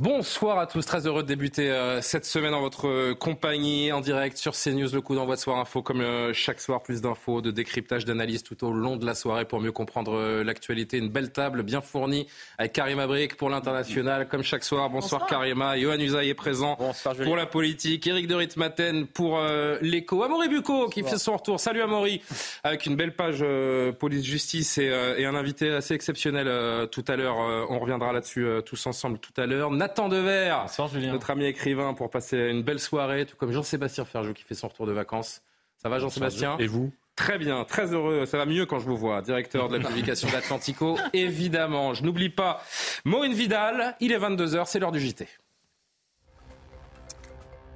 Bonsoir à tous, très heureux de débuter euh, cette semaine en votre euh, compagnie, en direct sur CNews, le coup d'envoi de Soir Info, comme euh, chaque soir, plus d'infos, de décryptage, d'analyse tout au long de la soirée pour mieux comprendre l'actualité. Une belle table bien fournie avec Karima Brick pour l'international, comme chaque soir. Bonsoir, Karima, Johan Usaï est présent pour la politique, Eric de Ritmaten pour l'écho, Amaury Bucco qui fait son retour. Salut Amaury, avec une belle page police-justice et, et, un invité assez exceptionnel tout à l'heure. on reviendra là-dessus tous ensemble tout à l'heure. Nathan Dever, notre ami écrivain, pour passer une belle soirée, tout comme Jean-Sébastien Ferjou qui fait son retour de vacances. Ça va Jean-Sébastien Et vous? Très bien, très heureux. Ça va mieux quand je vous vois, directeur de la publication d'Atlantico. Évidemment, je n'oublie pas Maureen Vidal. Il est 22h, c'est l'heure du JT.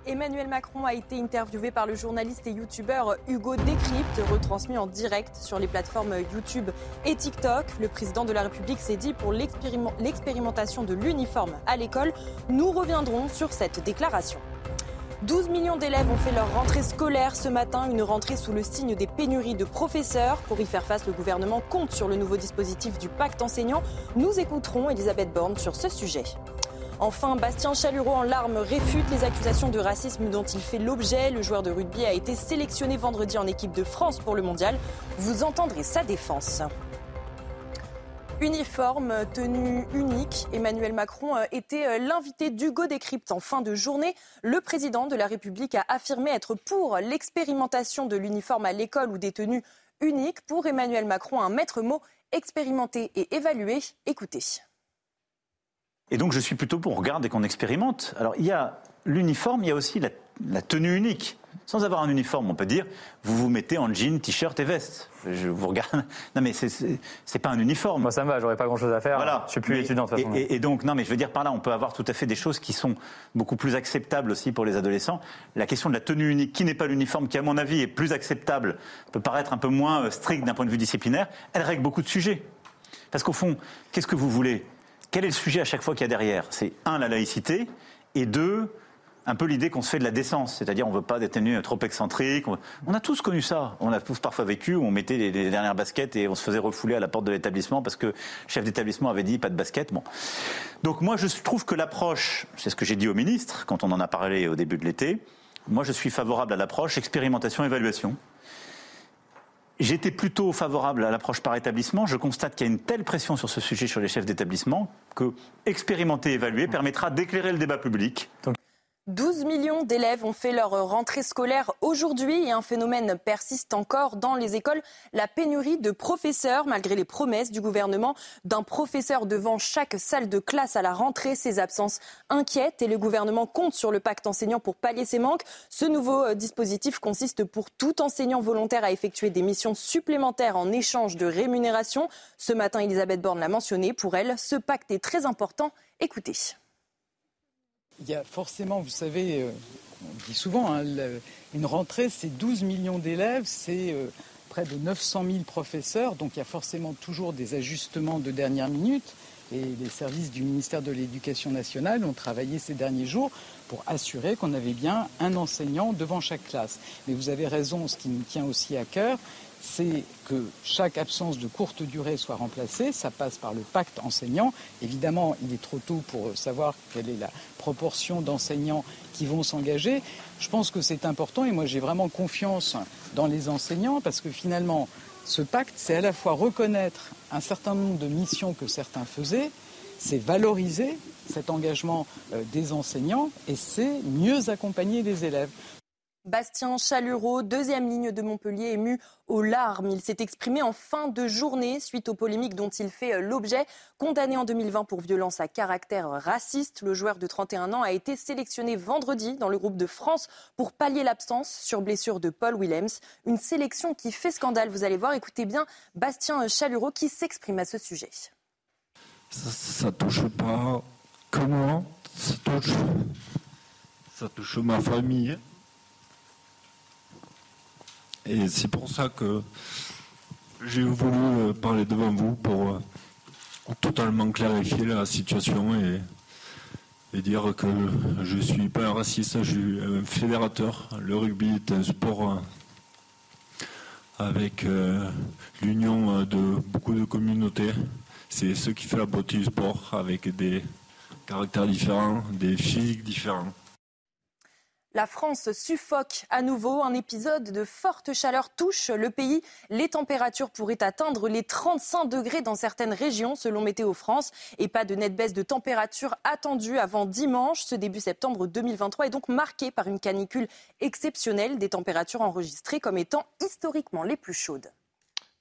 Emmanuel Macron a été interviewé par le journaliste et youtubeur Hugo Décrypte, retransmis en direct sur les plateformes YouTube et TikTok. Le président de la République s'est dit pour l'expérimentation de l'uniforme à l'école. Nous reviendrons sur cette déclaration. 12 millions d'élèves ont fait leur rentrée scolaire ce matin, une rentrée sous le signe des pénuries de professeurs. Pour y faire face, le gouvernement compte sur le nouveau dispositif du pacte enseignant. Nous écouterons Elisabeth Borne sur ce sujet. Enfin, Bastien Chalureau en larmes réfute les accusations de racisme dont il fait l'objet. Le joueur de rugby a été sélectionné vendredi en équipe de France pour le mondial. Vous entendrez sa défense. Uniforme, tenue unique, Emmanuel Macron euh, était euh, l'invité d'Hugo Décrypte en fin de journée. Le président de la République a affirmé être pour l'expérimentation de l'uniforme à l'école ou des tenues uniques. Pour Emmanuel Macron, un maître mot expérimenté et évalué. Écoutez. Et donc je suis plutôt pour regarder qu'on expérimente. Alors il y a l'uniforme, il y a aussi la, tenue unique. Sans avoir un uniforme, on peut dire, vous vous mettez en jean, t-shirt et veste. Je vous regarde. Non, mais c'est pas un uniforme. Moi, ça me va, j'aurais pas grand chose à faire. Voilà. Je suis plus étudiant de toute façon. Et, donc, non, mais je veux dire par là, on peut avoir tout à fait des choses qui sont beaucoup plus acceptables aussi pour les adolescents. La question de la tenue unique, qui n'est pas l'uniforme, qui à mon avis est plus acceptable, peut paraître un peu moins strict d'un point de vue disciplinaire, elle règle beaucoup de sujets. Parce qu'au fond, qu'est-ce que vous voulez? Quel est le sujet à chaque fois qu'il y a derrière? C'est un, la laïcité, et deux, un peu l'idée qu'on se fait de la décence, c'est-à-dire on ne veut pas des tenues trop excentriques. On a tous connu ça. On a tous parfois vécu où on mettait les, dernières baskets et on se faisait refouler à la porte de l'établissement parce que le chef d'établissement avait dit pas de basket. Bon. Donc moi je trouve que l'approche, c'est ce que j'ai dit au ministre quand on en a parlé au début de l'été, moi je suis favorable à l'approche expérimentation-évaluation. J'étais plutôt favorable à l'approche par établissement. Je constate qu'il y a une telle pression sur ce sujet sur les chefs d'établissement que expérimenter et évaluer permettra d'éclairer le débat public. 12 millions d'élèves ont fait leur rentrée scolaire aujourd'hui et un phénomène persiste encore dans les écoles, la pénurie de professeurs malgré les promesses du gouvernement d'un professeur devant chaque salle de classe à la rentrée. Ces absences inquiètent et le gouvernement compte sur le pacte enseignant pour pallier ces manques. Ce nouveau euh, dispositif consiste pour tout enseignant volontaire à effectuer des missions supplémentaires en échange de rémunération. Ce matin, Elisabeth Borne l'a mentionné. Pour elle, ce pacte est très important. Écoutez. Il y a forcément, vous savez, euh, on dit souvent, hein, une rentrée, c'est 12 millions d'élèves, c'est euh, près de 900 000 professeurs, donc il y a forcément toujours des ajustements de dernière minute. Et les services du ministère de l'Éducation nationale ont travaillé ces derniers jours pour assurer qu'on avait bien un enseignant devant chaque classe. Mais vous avez raison, ce qui nous tient aussi à cœur, c'est que chaque absence de courte durée soit remplacée. Ça passe par le pacte enseignant. Évidemment, il est trop tôt pour savoir quelle est la proportion d'enseignants qui vont s'engager. Je pense que c'est important et moi j'ai vraiment confiance dans les enseignants parce que finalement, ce pacte, c'est à la fois reconnaître un certain nombre de missions que certains faisaient, c'est valoriser cet engagement euh, des enseignants et c'est mieux accompagner les élèves. Bastien Chalureau, deuxième ligne de Montpellier, ému aux larmes. Il s'est exprimé en fin de journée suite aux polémiques dont il fait euh, l'objet. Condamné en 2020 pour violence à caractère raciste, le joueur de 31 ans a été sélectionné vendredi dans le groupe de France pour pallier l'absence sur blessure de Paul Willems. Une sélection qui fait scandale, vous allez voir. Écoutez bien Bastien Chalureau qui s'exprime à ce sujet. ça, touche pas que moi, ça touche, ça touche ma famille. Et c'est pour ça que j'ai voulu euh, parler devant vous pour euh, totalement clarifier la situation et, dire que je ne suis pas un raciste, je suis un fédérateur. Le rugby est un sport euh, avec l'union de beaucoup de communautés. C'est ce qui fait la beauté du sport avec des caractères différents, des physiques différents. La France suffoque à nouveau. Un épisode de forte chaleur touche le pays. Les températures pourraient atteindre les 35 degrés dans certaines régions, selon Météo France. Et pas de nette baisse de température attendue avant dimanche. Ce début septembre 2023 est donc marqué par une canicule exceptionnelle, des températures enregistrées comme étant historiquement les plus chaudes.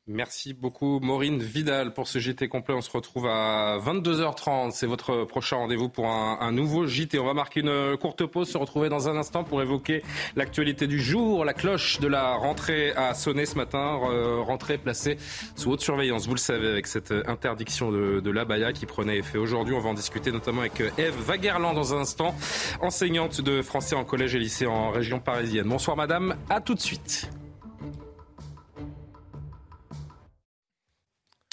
Merci beaucoup Maureen Vidal pour ce JT complet. On se retrouve à 22h30. C'est votre prochain rendez-vous pour un, nouveau JT. On va marquer une courte pause, se retrouver dans un instant pour évoquer l'actualité du jour. La cloche de la rentrée a sonné ce matin, rentrée placée sous haute surveillance. Vous le savez, avec cette interdiction de, de l'abaya qui prenait effet aujourd'hui. On va en discuter notamment avec Eve Vaguerland dans un instant, enseignante de français en collège et lycée en région parisienne. Bonsoir madame, à tout de suite.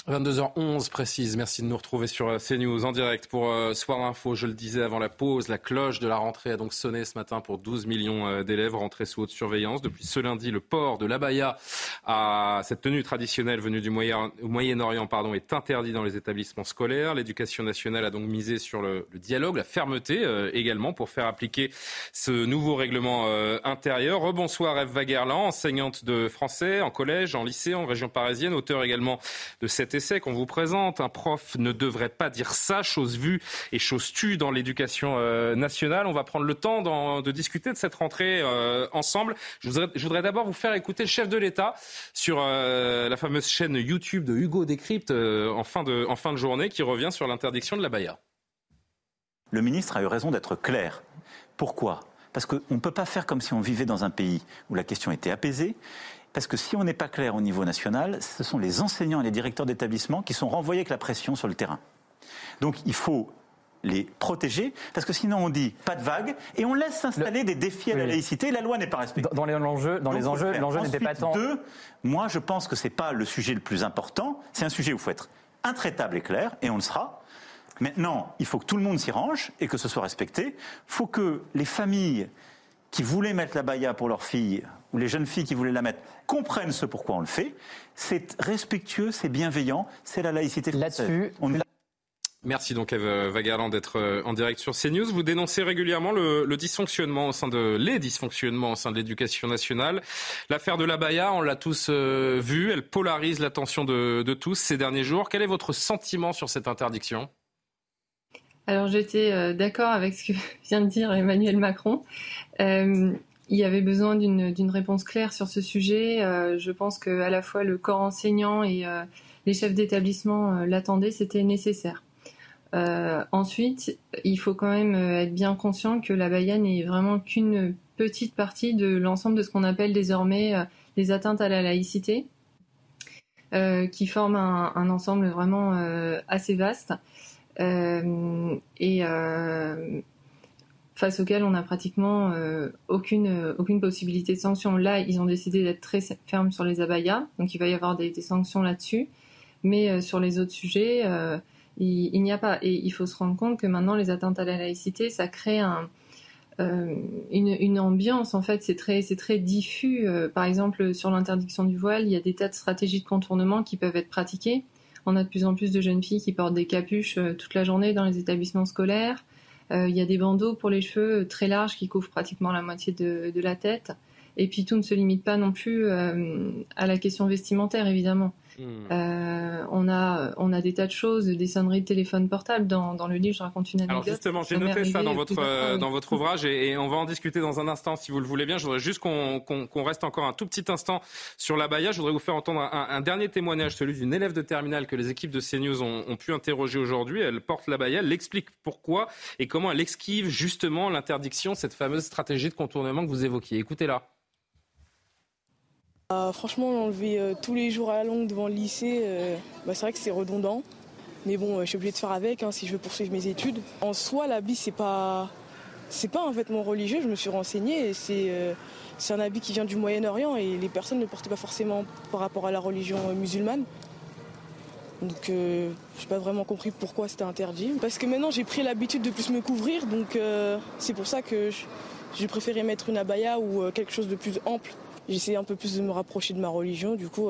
22h11 précise. Merci de nous retrouver sur euh, CNews en direct pour euh, Soir Info. Je le disais avant la pause, la cloche de la rentrée a donc sonné ce matin pour 12 millions euh, d'élèves rentrés sous haute surveillance. Depuis ce lundi, le port de l'abaya, à cette tenue traditionnelle venue du Moyen-Orient, pardon, est interdit dans les établissements scolaires. L'éducation nationale a donc misé sur le, dialogue, la fermeté également pour faire appliquer ce nouveau règlement intérieur. Rebonsoir Eve Vaguerland, enseignante de français en collège, en lycée, en région parisienne, auteur également de cette essai qu'on vous présente. Un prof ne devrait pas dire ça, chose vue et chose tue dans l'éducation euh, nationale. On va prendre le temps de discuter de cette rentrée euh, ensemble. Je voudrais, d'abord vous faire écouter le chef de l'État sur euh, la fameuse chaîne YouTube de Hugo Décrypte en, fin de, en fin de journée qui revient sur l'interdiction de la baya. Le ministre a eu raison d'être clair. Pourquoi? Parce qu'on ne peut pas faire comme si on vivait dans un pays où la question était apaisée parce que si on n'est pas clair au niveau national, ce sont les enseignants et les directeurs d'établissement qui sont renvoyés avec la pression sur le terrain. Donc il faut les protéger, parce que sinon on dit pas de vague et on laisse s'installer des défis à la laïcité. La loi n'est pas respectée. Dans les enjeux, dans les enjeux, l'enjeu n'était pas tant. Deux, moi je pense que c'est pas le sujet le plus important. C'est un sujet où il faut être intraitable et clair, et on le sera. Maintenant, il faut que tout le monde s'y range et que ce soit respecté. Il faut que les familles qui voulaient mettre la baya pour leurs filles, ou les jeunes filles qui voulaient la mettre, comprennent ce pourquoi on le fait. C'est respectueux, c'est bienveillant, c'est la laïcité Là-dessus, Merci donc Eve Vagarland d'être euh, en direct sur CNews. Vous dénoncez régulièrement le, dysfonctionnement au sein de les dysfonctionnements au sein de l'éducation nationale. L'affaire de la Baya, on l'a tous euh, vu, elle polarise l'attention de, de, tous ces derniers jours. Quel est votre sentiment sur cette interdiction? Alors j'étais euh, d'accord avec ce que vient de dire Emmanuel Macron il y avait besoin d'une réponse claire sur ce sujet. Euh, je pense que à la fois le corps enseignant et euh, les chefs d'établissement euh, l'attendaient, c'était nécessaire. ensuite, il faut quand même être bien conscient que la Baïa n'est vraiment qu'une petite partie de l'ensemble de ce qu'on appelle désormais les atteintes à la laïcité, qui forment un, un ensemble vraiment assez vaste. et face auquel on n'a pratiquement euh, aucune, euh, aucune possibilité de sanction. Là, ils ont décidé d'être très fermes sur les abayas, donc il va y avoir des, sanctions là-dessus. Mais euh, sur les autres sujets, il, n'y a pas. Et il faut se rendre compte que maintenant, les atteintes à la laïcité, ça crée un, une, ambiance. En fait, c'est très, c'est très diffus. par exemple, sur l'interdiction du voile, il y a des tas de stratégies de contournement qui peuvent être pratiquées. On a de plus en plus de jeunes filles qui portent des capuches toute la journée dans les établissements scolaires. Euh, il y a des bandeaux pour les cheveux très larges qui couvrent pratiquement la moitié de, la tête. Et puis tout ne se limite pas non plus euh, à la question vestimentaire, évidemment. Hmm. Euh, on a on a des tas de choses, des sonneries de téléphone portable dans, dans le livre. Je raconte une anecdote. Alors justement, j'ai noté ça dans votre euh, dans votre ouvrage et, on va en discuter dans un instant si vous le voulez bien. Je voudrais juste qu'on reste encore un tout petit instant sur la Baïa. Je voudrais vous faire entendre un, dernier témoignage, celui d'une élève de terminale que les équipes de CNews ont, ont pu interroger aujourd'hui. Elle porte la Baïa, elle explique pourquoi et comment elle esquive justement l'interdiction, cette fameuse stratégie de contournement que vous évoquiez. Écoutez-la. Euh, franchement, l'enlever euh, tous les jours à la longue devant le lycée, euh, bah, c'est vrai que c'est redondant. Mais bon, je suis obligée de faire avec hein, si je veux poursuivre mes études. En soi, l'habit, c'est pas, c'est pas un vêtement religieux. Je me suis renseignée c'est, un habit qui vient du Moyen-Orient et les personnes ne portent pas forcément par rapport à la religion musulmane. Donc euh, je n'ai pas vraiment compris pourquoi c'était interdit. Parce que maintenant j'ai pris l'habitude de plus me couvrir, donc euh, c'est pour ça que j'ai préféré mettre une abaya ou euh, quelque chose de plus ample. J'essayais un peu plus de me rapprocher de ma religion, du coup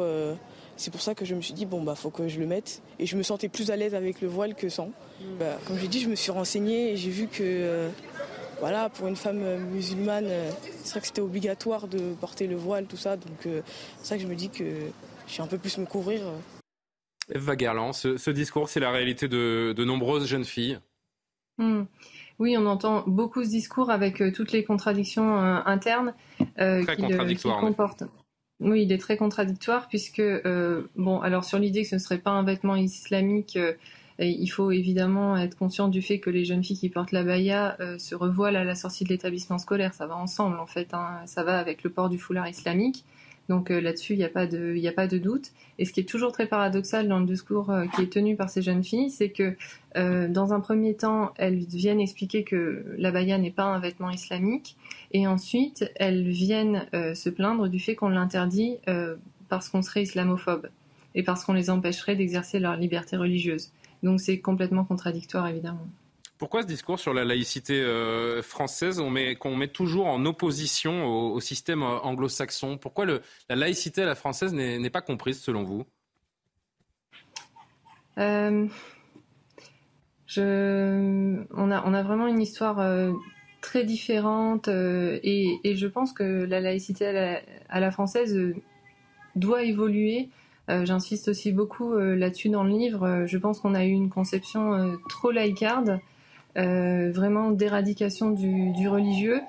c'est pour ça que je me suis dit bon bah faut que je le mette. Et je me sentais plus à l'aise avec le voile que sans. Mm. Bah, comme j'ai dit, je me suis renseignée et j'ai vu que voilà, pour une femme musulmane, c'est vrai que c'était obligatoire de porter le voile, tout ça. Donc c'est ça que je me dis que je suis un peu plus me couvrir. Eva Gerland, ce, discours, c'est la réalité de, nombreuses jeunes filles. Hmm. Oui, on entend beaucoup ce discours avec euh, toutes les contradictions euh, internes euh, contradictoire, comporte. Oui, il est très contradictoire puisque, bon, alors sur l'idée que ce ne serait pas un vêtement islamique, il faut évidemment être conscient du fait que les jeunes filles qui portent la baya se revoilent à la sortie de l'établissement scolaire. Ça va ensemble en fait, hein. ça va avec le port du foulard islamique. Donc euh, là-dessus, il n'y a, pas de, a pas de doute. Et ce qui est toujours très paradoxal dans le discours euh, qui est tenu par ces jeunes filles, c'est que euh, dans un premier temps, elles viennent expliquer que la baya n'est pas un vêtement islamique, et ensuite, elles viennent se plaindre du fait qu'on l'interdit parce qu'on serait islamophobe et parce qu'on les empêcherait d'exercer leur liberté religieuse. Donc c'est complètement contradictoire, évidemment. Pourquoi ce discours sur la laïcité euh, française qu'on met, toujours en opposition au, système euh, anglo-saxon? Pourquoi la laïcité à la française n'est pas comprise selon vous? Euh, on, a, vraiment une histoire très différente et, je pense que la laïcité à la, française doit évoluer. J'insiste aussi beaucoup là-dessus dans le livre. Je pense qu'on a eu une conception trop laïcarde vraiment d'éradication du, religieux,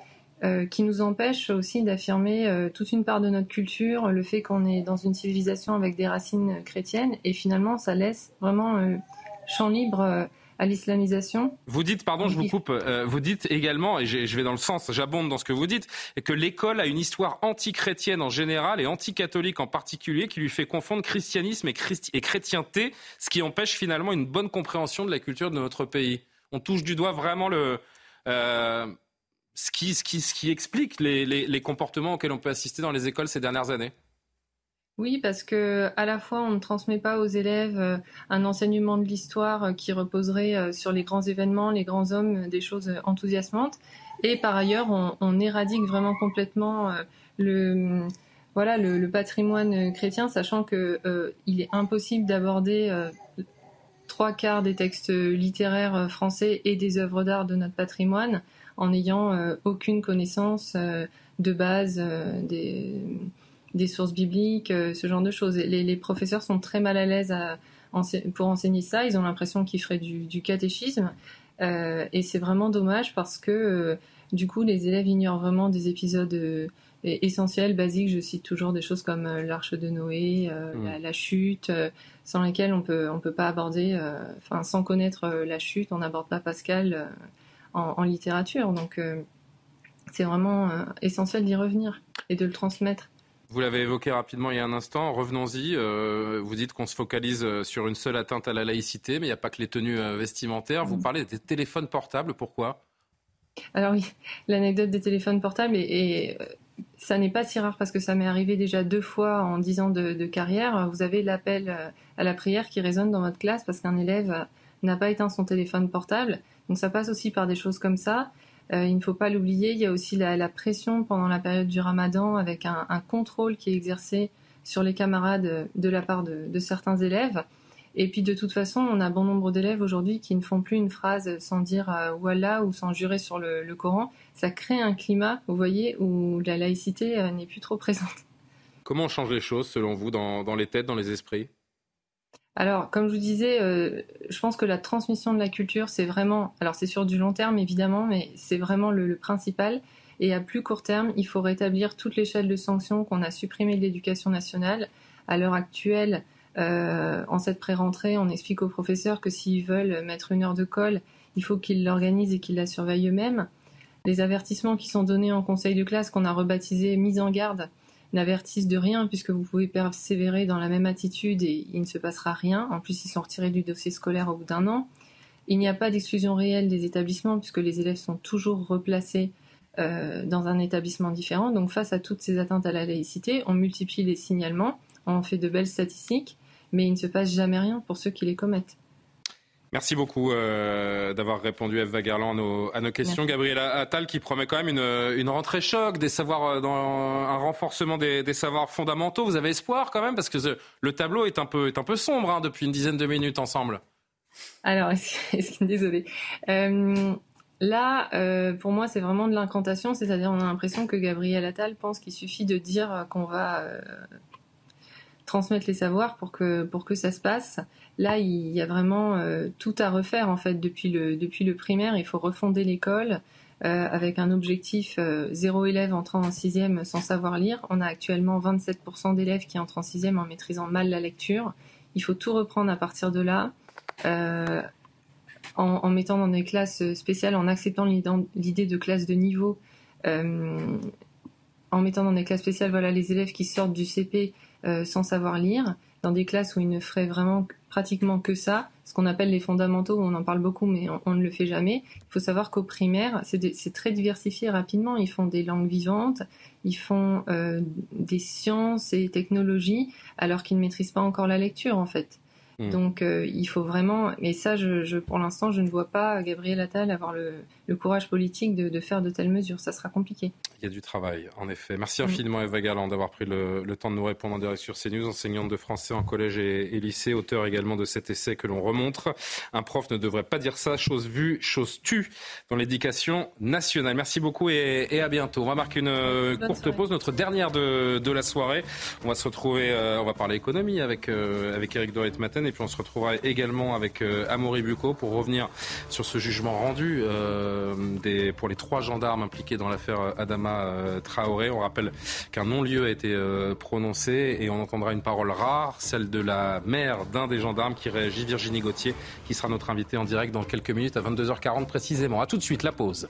euh, qui nous empêche aussi d'affirmer euh, toute une part de notre culture, le fait qu'on est dans une civilisation avec des racines chrétiennes, et finalement ça laisse vraiment champ libre à l'islamisation. Vous dites, pardon, je vous coupe, vous dites également, et je vais dans le sens, j'abonde dans ce que vous dites, que l'école a une histoire anti-chrétienne en général et anti-catholique en particulier qui lui fait confondre christianisme et chrétienté, ce qui empêche finalement une bonne compréhension de la culture de notre pays on touche du doigt vraiment le, euh, ce, qui, ce, qui, ce, qui, explique les, les, comportements auxquels on peut assister dans les écoles ces dernières années. Oui, parce que à la fois on ne transmet pas aux élèves euh, un enseignement de l'histoire euh, qui reposerait sur les grands événements, les grands hommes, des choses enthousiasmantes, et par ailleurs on, éradique vraiment complètement le voilà le, patrimoine chrétien, sachant que il est impossible d'aborder trois quarts des textes littéraires euh, français et des œuvres d'art de notre patrimoine en n'ayant euh, aucune connaissance euh, de base des, des, sources bibliques, ce genre de choses. Les, professeurs sont très mal à l'aise pour enseigner ça. Ils ont l'impression qu'ils feraient du, catéchisme. et c'est vraiment dommage parce que du coup, les élèves ignorent vraiment des épisodes essentiels, basiques. Je cite toujours des choses comme l'arche de Noé, mmh. la, chute, sans lesquelles on peut on peut pas aborder, euh, enfin sans connaître euh, la chute, on n'aborde pas Pascal euh, en, littérature. Donc c'est vraiment essentiel d'y revenir et de le transmettre. Vous l'avez évoqué rapidement il y a un instant, revenons-y. vous dites qu'on se focalise sur une seule atteinte à la laïcité, mais il n'y a pas que les tenues vestimentaires. Vous mm. parlez des téléphones portables, pourquoi? Alors oui, l'anecdote des téléphones portables est, ça n'est pas si rare parce que ça m'est arrivé déjà deux fois en dix ans de, carrière. Vous avez l'appel euh, à la prière qui résonne dans votre classe parce qu'un élève euh, n'a pas éteint son téléphone portable. Donc ça passe aussi par des choses comme ça. Euh, il ne faut pas l'oublier. Il y a aussi la, pression pendant la période du ramadan avec un, contrôle qui est exercé sur les camarades de la part de certains élèves. Et puis de toute façon, on a bon nombre d'élèves aujourd'hui qui ne font plus une phrase sans dire euh, voilà ou sans jurer sur le, Coran. Ça crée un climat, vous voyez, où la laïcité euh, n'est plus trop présente. Comment on change les choses selon vous dans, les têtes, dans les esprits? Alors, comme je vous disais, euh, je pense que la transmission de la culture, c'est vraiment, alors c'est sur du long terme évidemment, mais c'est vraiment le, le, principal. Et à plus court terme, il faut rétablir toute l'échelle de sanctions qu'on a supprimées de l'éducation nationale. À l'heure actuelle, euh, en cette pré-rentrée, on explique aux professeurs que s'ils veulent mettre une heure de colle, il faut qu'ils l'organisent et qu'ils la surveillent eux-mêmes. Les avertissements qui sont donnés en conseil de classe, qu'on a rebaptisé mise en garde, n'avertissent de rien puisque vous pouvez persévérer dans la même attitude et il ne se passera rien. En plus, ils sont retirés du dossier scolaire au bout d'un an. Il n'y a pas d'exclusion réelle des établissements puisque les élèves sont toujours replacés euh, dans un établissement différent. Donc face à toutes ces atteintes à la laïcité, on multiplie les signalements, on fait de belles statistiques, mais il ne se passe jamais rien pour ceux qui les commettent. Merci beaucoup euh, d'avoir répondu, Eva Garland, à nos, à nos questions. Gabriel Attal qui promet quand même une, une, rentrée choc, des savoirs, euh, dans un renforcement des, des, savoirs fondamentaux. Vous avez espoir quand même Parce que le tableau est un peu, est un peu sombre hein, depuis une dizaine de minutes ensemble. Alors, désolée. Euh, là, euh, pour moi, c'est vraiment de l'incantation, c'est-à-dire on a l'impression que Gabriel Attal pense qu'il suffit de dire qu'on va transmettre les savoirs pour que, pour que ça se passe. Là, il y a vraiment euh, tout à refaire en fait depuis le, depuis le primaire. Il faut refonder l'école. Euh, avec un objectif euh, zéro élève entrant en sixième sans savoir lire. On a actuellement 27% d'élèves qui entrent en sixième en maîtrisant mal la lecture. Il faut tout reprendre à partir de là. En, mettant dans des classes spéciales, en acceptant l'idée de classe de niveau, en mettant dans des classes spéciales, voilà, les élèves qui sortent du CP euh, sans savoir lire, dans des classes où ils ne feraient vraiment pratiquement que ça, ce qu'on appelle les fondamentaux, on en parle beaucoup, mais on, ne le fait jamais. Il faut savoir qu'au primaire, c'est très diversifié rapidement. Ils font des langues vivantes, ils font euh, des sciences et technologies, alors qu'ils ne maîtrisent pas encore la lecture, en fait. Mm. Donc euh, il faut vraiment, mais ça, je, je, pour l'instant, je ne vois pas Gabriel Attal avoir le, le courage politique de, de, faire de telles mesures. Ça sera compliqué. Il y a du travail, en effet. Merci mm. infiniment, Eva Galland, d'avoir pris le, le, temps de nous répondre en direct sur CNews, enseignante de français en collège et, et lycée, auteur également de cet essai que l'on remontre. Un prof ne devrait pas dire ça, chose vue, chose tue dans l'éducation nationale. Merci beaucoup et, et, à bientôt. On va marquer une euh, Bonne courte soirée. pause, notre dernière de, de, la soirée. On va se retrouver, euh, on va parler économie avec, euh, avec Eric Dorit Matin et puis on se retrouvera également avec euh, Amaury Bucco pour revenir sur ce jugement rendu euh, pour les trois gendarmes impliqués dans l'affaire Adama euh, Traoré. On rappelle qu'un non-lieu a été prononcé et on entendra une parole rare, celle de la mère d'un des gendarmes qui réagit, Virginie Gauthier, qui sera notre invitée en direct dans quelques minutes à 22h40 précisément. A tout de suite, la pause.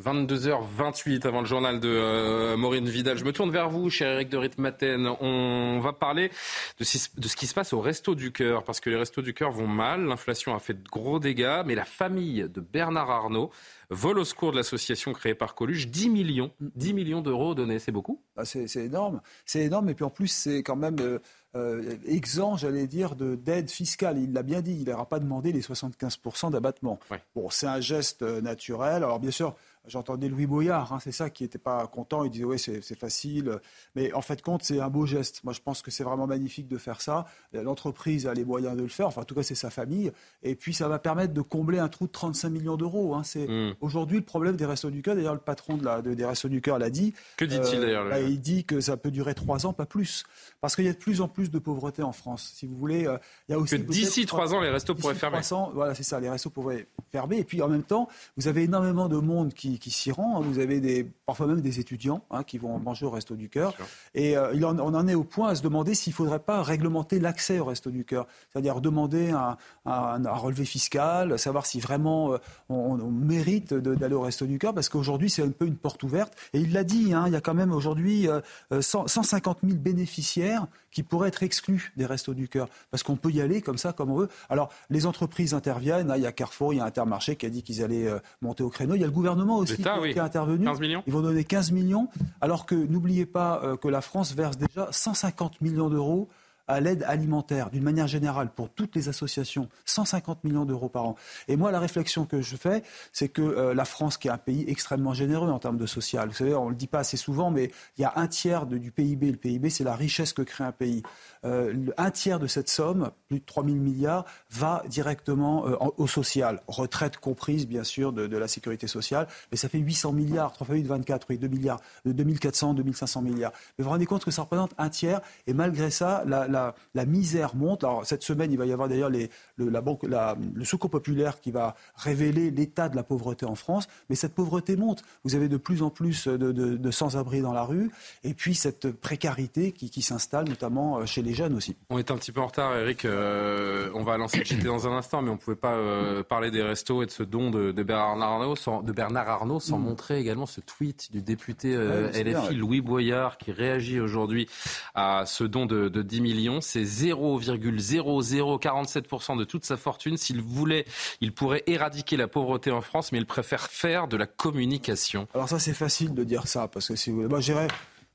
22h28 avant le journal de euh, Maureen Vidal. Je me tourne vers vous, cher Eric de Ritmaten. On va parler de, de, ce qui se passe au Resto du Cœur, parce que les Restos du Cœur vont mal. L'inflation a fait de gros dégâts, mais la famille de Bernard Arnault vole au secours de l'association créée par Coluche 10 millions, 10 millions d'euros donnés. C'est beaucoup? Ah, C'est énorme. C'est énorme, et puis en plus, c'est quand même. Euh... Euh, exempt, j'allais dire, d'aide fiscale. Il l'a bien dit, il n'aura pas demandé les 75% d'abattement. Ouais. Bon, c'est un geste naturel. Alors bien sûr, J'entendais Louis Boyard, hein, c'est ça qui n'était pas content. Il disait ouais c'est facile, mais en fait compte c'est un beau geste. Moi je pense que c'est vraiment magnifique de faire ça. L'entreprise a les moyens de le faire. Enfin en tout cas c'est sa famille. Et puis ça va permettre de combler un trou de 35 millions d'euros. Hein. C'est mmh. aujourd'hui le problème des restos du cœur. D'ailleurs le patron de la, de, des restos du cœur l'a dit. Que dit-il euh, d'ailleurs bah, Il dit que ça peut durer trois ans, pas plus, parce qu'il y a de plus en plus de pauvreté en France. Si vous voulez, euh, il y a aussi que d'ici trois ans les restos pourraient fermer. Voilà c'est ça, les restos pourraient fermer. Et puis en même temps vous avez énormément de monde qui qui, s'y rend. Vous avez des, parfois même des étudiants hein, qui vont manger au Resto du Cœur. Et euh, il en, on en est au point à se demander s'il ne faudrait pas réglementer l'accès au Resto du Cœur. C'est-à-dire demander un, un, un, relevé fiscal, savoir si vraiment euh, on, on, mérite d'aller au Resto du Cœur, parce qu'aujourd'hui, c'est un peu une porte ouverte. Et il l'a dit, hein, il y a quand même aujourd'hui euh, 150 000 bénéficiaires qui pourraient être exclus des Restos du Cœur, parce qu'on peut y aller comme ça, comme on veut. Alors, les entreprises interviennent. Hein, il y a Carrefour, il y a Intermarché qui a dit qu'ils allaient euh, monter au créneau. Il y a le gouvernement aussi qui, oui. est intervenu. 15 millions. Ils vont donner 15 millions, alors que n'oubliez pas euh, que la France verse déjà 150 millions d'euros à l'aide alimentaire, d'une manière générale, pour toutes les associations, 150 millions d'euros par an. Et moi, la réflexion que je fais, c'est que euh, la France, qui est un pays extrêmement généreux en termes de social, vous savez, on ne le dit pas assez souvent, mais il y a un tiers de, du PIB. Le PIB, c'est la richesse que crée un pays. Euh, un tiers de cette somme, plus de 3 000 milliards, va directement euh, au social, retraite comprise, bien sûr, de, la sécurité sociale, mais ça fait 800 milliards, 3 fois 8, 24, oui, 2 milliards, 2400, 2500 milliards. Mais vous vous rendez compte que ça représente un tiers, et malgré ça, la la, misère monte. Alors, cette semaine, il va y avoir d'ailleurs le, la banque, le Secours populaire qui va révéler l'état de la pauvreté en France. Mais cette pauvreté monte. Vous avez de plus en plus de, sans-abri dans la rue. Et puis, cette précarité qui, s'installe, notamment euh, chez les jeunes aussi. On est un petit peu en retard, Eric. Euh, on va lancer le JT dans un instant, mais on ne pouvait pas euh, parler des restos et de ce don de, Bernard Arnault sans, de Bernard Arnault sans mm. montrer également ce tweet du député LFI Louis Boyard qui réagit aujourd'hui à ce don de, 10 millions. C'est 0,0047% de toute sa fortune. S'il voulait, il pourrait éradiquer la pauvreté en France, mais il préfère faire de la communication. Alors ça, c'est facile de dire ça, parce que si vous voulez, moi,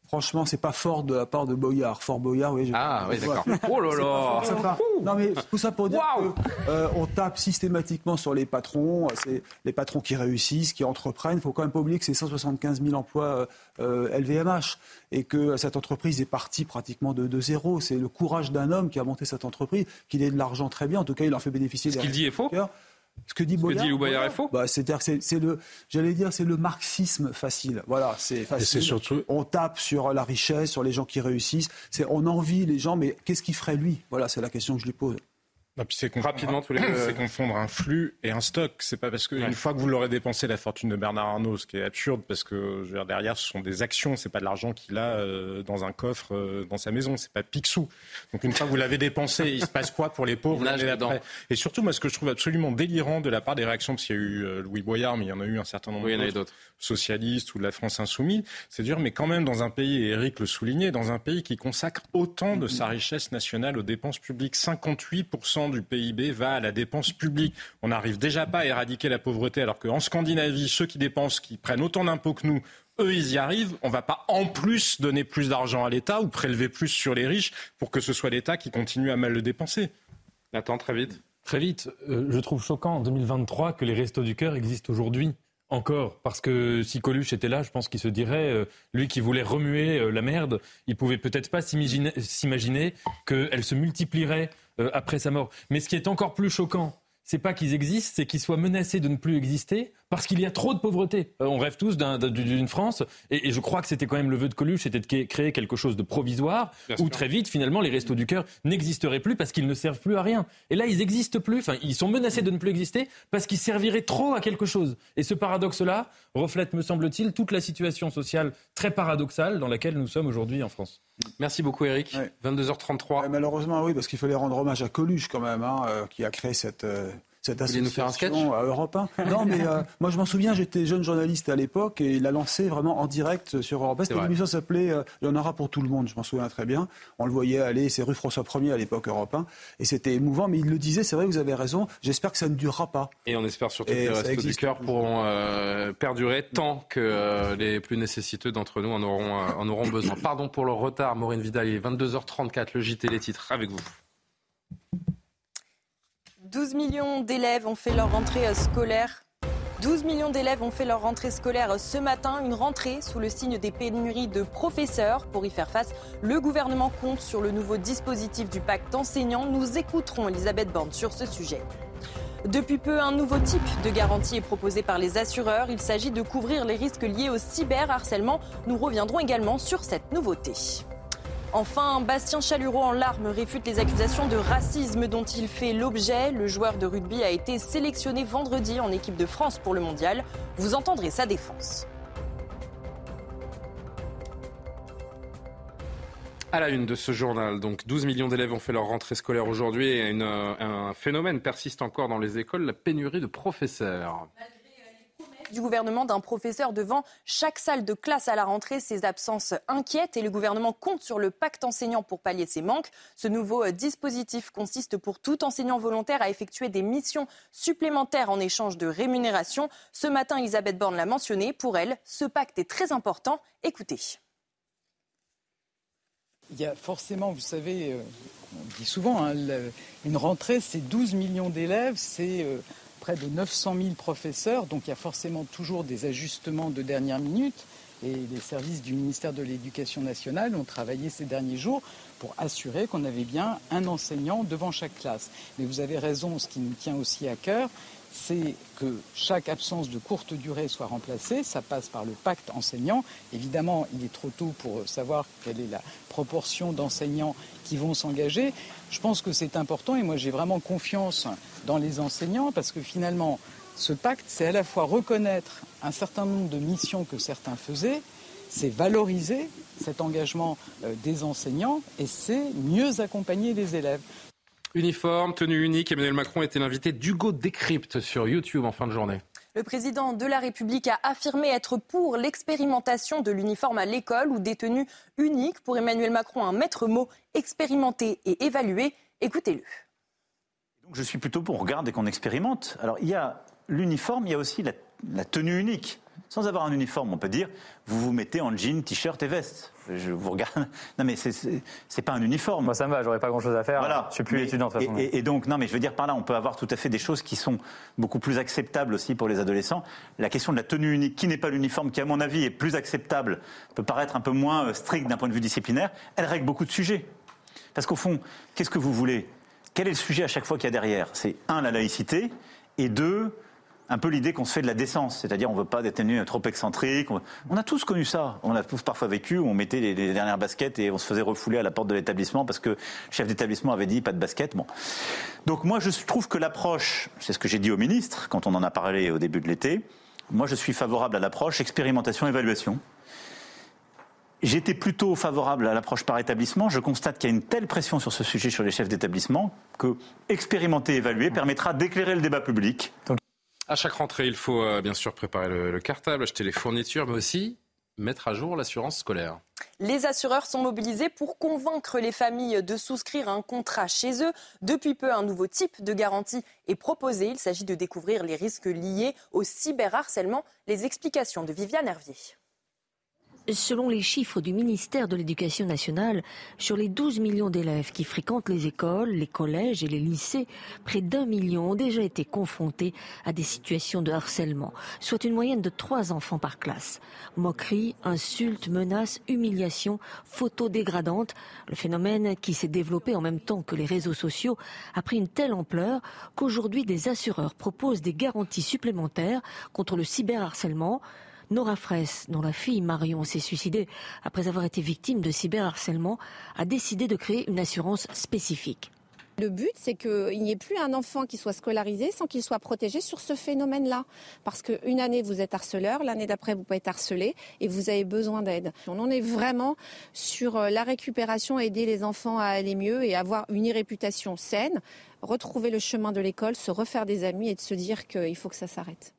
Franchement, c'est pas fort de la part de Boyard. Fort Boyard, oui. Ah oui, d'accord. Oh là là. Non mais tout ça pour dire qu'on euh, on tape systématiquement sur les patrons. C'est les patrons qui réussissent, qui entreprennent. Il faut quand même pas oublier que c'est 175 000 emplois LVMH euh, et que cette entreprise est partie pratiquement de, de zéro. C'est le courage d'un homme qui a monté cette entreprise, qu'il ait de l'argent très bien. En tout cas, il en fait bénéficier. Ce qu'il dit est faux. Ce que dit Boyard, est faux bah, C'est-à-dire que c'est le, j'allais dire, c'est le marxisme facile. Voilà, c'est facile. Surtout... On tape sur la richesse, sur les gens qui réussissent. C'est, on envie les gens, mais qu'est-ce qu'il ferait lui? Voilà, c'est la question que je lui pose. C'est confondre, C'est confondre un flux et un stock. C'est pas parce qu'une fois que vous l'aurez dépensé la fortune de Bernard Arnault, ce qui est absurde parce que je veux dire, derrière ce sont des actions, c'est pas de l'argent qu'il a euh, dans un coffre euh, dans sa maison, c'est pas Picsou. Donc une fois que vous l'avez dépensé, il se passe quoi pour les pauvres? Et surtout, moi, ce que je trouve absolument délirant de la part des réactions, parce qu'il y a eu euh, Louis Boyard, mais il y en a eu un certain nombre d'autres socialistes ou de la France insoumise, c'est dire, mais quand même dans un pays, et Eric le soulignait, dans un pays qui consacre autant de sa richesse nationale aux dépenses publiques, 58% du PIB va à la dépense publique. On n'arrive déjà pas à éradiquer la pauvreté, alors qu'en Scandinavie, ceux qui dépensent, qui prennent autant d'impôts que nous, eux, ils y arrivent. On ne va pas en plus donner plus d'argent à l'État ou prélever plus sur les riches pour que ce soit l'État qui continue à mal le dépenser. Attends, très vite. Très vite. Euh, je trouve choquant en 2023 que les Restos du Cœur existent aujourd'hui. Encore, parce que si Coluche était là, je pense qu'il se dirait, euh, lui qui voulait remuer euh, la merde, il pouvait peut-être pas s'imaginer qu'elle se multiplierait euh, après sa mort. Mais ce qui est encore plus choquant, c'est pas qu'ils existent, c'est qu'ils soient menacés de ne plus exister parce qu'il y a trop de pauvreté. Euh, on rêve tous d'une France, et, je crois que c'était quand même le vœu de Coluche, c'était de créer quelque chose de provisoire, où très vite, finalement, les restos du cœur n'existeraient plus parce qu'ils ne servent plus à rien. Et là, ils n'existent plus, enfin, ils sont menacés de ne plus exister parce qu'ils serviraient trop à quelque chose. Et ce paradoxe-là reflète, me semble-t-il, toute la situation sociale très paradoxale dans laquelle nous sommes aujourd'hui en France. Merci beaucoup Eric. 22h33. malheureusement oui, parce qu'il fallait rendre hommage à Coluche quand même, hein, euh, qui a créé cette, euh, cette association à Europe 1. Non, mais euh, moi je m'en souviens, j'étais jeune journaliste à l'époque et il a lancé vraiment en direct sur Europe 1. Cette émission s'appelait Il y en aura pour tout le monde, je m'en souviens très bien. On le voyait aller, c'est rue François 1er à l'époque Europe 1. Et c'était émouvant, mais il le disait, c'est vrai, vous avez raison, j'espère que ça ne durera pas. Et on espère surtout que les restos du cœur pourront perdurer tant que les plus nécessiteux d'entre nous en auront, en auront besoin. Pardon pour le retard, Maureen Vidal, il est 22h34, le JT, les titres, avec vous. 12 millions d'élèves ont fait leur rentrée scolaire 12 millions d'élèves ont fait leur rentrée scolaire ce matin, une rentrée sous le signe des pénuries de professeurs. Pour y faire face, le gouvernement compte sur le nouveau dispositif du pacte enseignant. Nous écouterons Elisabeth Borne sur ce sujet. Depuis peu, un nouveau type de garantie est proposé par les assureurs. Il s'agit de couvrir les risques liés au cyberharcèlement. Nous reviendrons également sur cette nouveauté. Enfin, Bastien Chalureau en larmes réfute les accusations de racisme dont il fait l'objet. Le joueur de rugby a été sélectionné vendredi en équipe de France pour le mondial. Vous entendrez sa défense. À la une de ce journal, donc 12 millions d'élèves ont fait leur rentrée scolaire aujourd'hui et un phénomène persiste encore dans les écoles, la pénurie de professeurs du gouvernement d'un professeur devant chaque salle de classe à la rentrée. Ces absences inquiètent et le gouvernement compte sur le pacte enseignant pour pallier ces manques. Ce nouveau euh, dispositif consiste pour tout enseignant volontaire à effectuer des missions supplémentaires en échange de rémunération. Ce matin, Elisabeth Borne l'a mentionné. Pour elle, ce pacte est très important. Écoutez. Il y a forcément, vous savez, euh, on dit souvent, hein, une rentrée, c'est 12 millions d'élèves, c'est euh, près de 900 000 professeurs, donc il y a forcément toujours des ajustements de dernière minute. Et les services du ministère de l'Éducation nationale ont travaillé ces derniers jours pour assurer qu'on avait bien un enseignant devant chaque classe. Mais vous avez raison, ce qui nous tient aussi à cœur, c'est que chaque absence de courte durée soit remplacée. Ça passe par le pacte enseignant. Évidemment, il est trop tôt pour savoir quelle est la proportion d'enseignants qui vont s'engager. Je pense que c'est important et moi j'ai vraiment confiance dans les enseignants parce que finalement, ce pacte, c'est à la fois reconnaître un certain nombre de missions que certains faisaient, c'est valoriser cet engagement euh, des enseignants et c'est mieux accompagner les élèves. Uniforme, tenue unique, Emmanuel Macron était l'invité d'Hugo Décrypte sur YouTube en fin de journée. Le président de la République a affirmé être pour l'expérimentation de l'uniforme à l'école ou des tenues uniques. Pour Emmanuel Macron, un maître mot expérimenter et évaluer. Écoutez-le. Je suis plutôt pour regarder qu'on expérimente. Alors il y a l'uniforme, il y a aussi la tenue unique. Sans avoir un uniforme, on peut dire, vous vous mettez en jean, t-shirt et veste. Je vous regarde. Non, mais c'est pas un uniforme. Moi, ça me va, j'aurais pas grand-chose à faire. Voilà. Je suis plus étudiant de toute façon. Et, donc, non, mais je veux dire par là, on peut avoir tout à fait des choses qui sont beaucoup plus acceptables aussi pour les adolescents. La question de la tenue unique, qui n'est pas l'uniforme, qui à mon avis est plus acceptable, peut paraître un peu moins euh, strict d'un point de vue disciplinaire, elle règle beaucoup de sujets. Parce qu'au fond, qu'est-ce que vous voulez? Quel est le sujet à chaque fois qu'il y a derrière? C'est un, la laïcité, et deux, un peu l'idée qu'on se fait de la décence, c'est-à-dire on ne veut pas tenues trop excentriques. On a tous connu ça, on a tous parfois vécu on mettait les, dernières baskets et on se faisait refouler à la porte de l'établissement parce que le chef d'établissement avait dit pas de basket. Bon. Donc moi je trouve que l'approche, c'est ce que j'ai dit au ministre quand on en a parlé au début de l'été, moi je suis favorable à l'approche expérimentation-évaluation. J'étais plutôt favorable à l'approche par établissement. Je constate qu'il y a une telle pression sur ce sujet sur les chefs d'établissement que expérimenter, évaluer permettra d'éclairer le débat public. À chaque rentrée, il faut euh, bien sûr préparer le, cartable, acheter les fournitures, mais aussi mettre à jour l'assurance scolaire. Les assureurs sont mobilisés pour convaincre les familles de souscrire un contrat chez eux. Depuis peu, un nouveau type de garantie est proposé. Il s'agit de découvrir les risques liés au cyberharcèlement. Les explications de Viviane Hervier. Selon les chiffres du ministère de l'Éducation nationale, sur les 12 millions d'élèves qui fréquentent les écoles, les collèges et les lycées, près d'un million ont déjà été confrontés à des situations de harcèlement, soit une moyenne de trois enfants par classe. Moqueries, insultes, menaces, humiliations, photos dégradantes, le phénomène qui s'est développé en même temps que les réseaux sociaux a pris une telle ampleur qu'aujourd'hui des assureurs proposent des garanties supplémentaires contre le cyberharcèlement, Nora Fraisse, dont la fille Marion s'est suicidée après avoir été victime de cyberharcèlement, a décidé de créer une assurance spécifique. Le but, c'est qu'il n'y ait plus un enfant qui soit scolarisé sans qu'il soit protégé sur ce phénomène-là. Parce qu'une année, vous êtes harceleur, l'année d'après, vous pouvez être harcelé et vous avez besoin d'aide. On en est vraiment sur euh, la récupération, aider les enfants à aller mieux et avoir une réputation saine, retrouver le chemin de l'école, se refaire des amis et de se dire qu'il faut que ça s'arrête.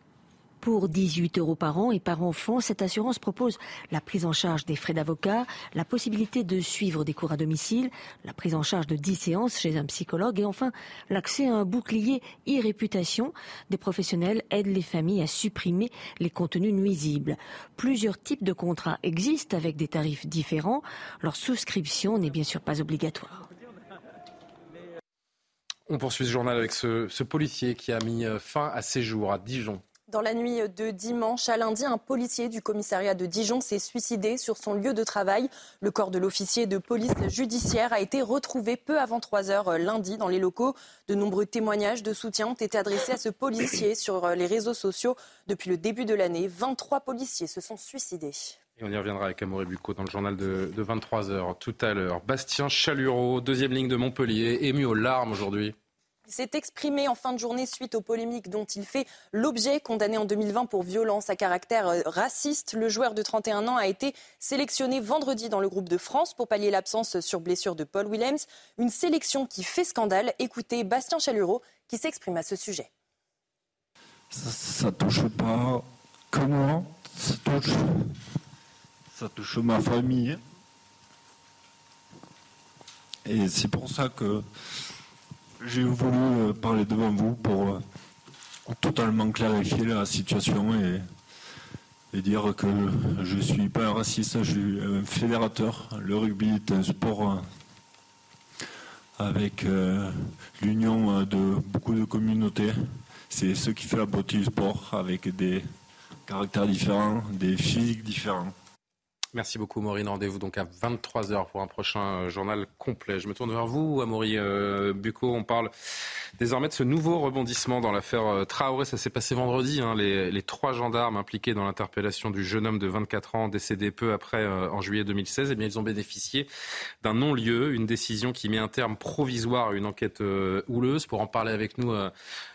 Pour 18 euros par an et par enfant, cette assurance propose la prise en charge des frais d'avocat, la possibilité de suivre des cours à domicile, la prise en charge de 10 séances chez un psychologue et enfin l'accès à un bouclier e-réputation. Des professionnels aident les familles à supprimer les contenus nuisibles. Plusieurs types de contrats existent avec des tarifs différents. Leur souscription n'est bien sûr pas obligatoire. On poursuit ce journal avec ce, ce policier qui a mis fin à ses jours à Dijon. Dans la nuit de dimanche à lundi, un policier du commissariat de Dijon s'est suicidé sur son lieu de travail. Le corps de l'officier de police judiciaire a été retrouvé peu avant 3 heures lundi dans les locaux. De nombreux témoignages de soutien ont été adressés à ce policier sur les réseaux sociaux. Depuis le début de l'année, 23 policiers se sont suicidés. Et on y reviendra avec Amaury Bucco dans le journal de, 23h tout à l'heure. Bastien Chalureau, deuxième ligne de Montpellier, ému aux larmes aujourd'hui. Il s'est exprimé en fin de journée suite aux polémiques dont il fait l'objet, condamné en 2020 pour violence à caractère euh, raciste. Le joueur de 31 ans a été sélectionné vendredi dans le groupe de France pour pallier l'absence sur blessure de Paul Willems. Une sélection qui fait scandale. Écoutez Bastien Chalureau qui s'exprime à ce sujet. Ça, ne touche pas que moi, ça touche, ça touche ma famille. Et c'est pour ça que j'ai voulu euh, parler devant vous pour euh, totalement clarifier la situation et, dire que je ne suis pas un raciste, je suis un fédérateur. Le rugby est un sport euh, avec l'union de beaucoup de communautés. C'est ce qui fait la beauté du sport, avec des caractères différents, des physiques différents. Merci beaucoup Maureen. Rendez-vous donc à 23h pour un prochain euh, journal complet. Je me tourne vers vous, Amaury euh, Bucco. On parle désormais de ce nouveau rebondissement dans l'affaire Traoré. Ça s'est passé vendredi. Hein. Les, trois gendarmes impliqués dans l'interpellation du jeune homme de 24 ans décédé peu après en juillet 2016, eh bien, ils ont bénéficié d'un non-lieu, une décision qui met un terme provisoire à une enquête houleuse. Pour en parler avec nous,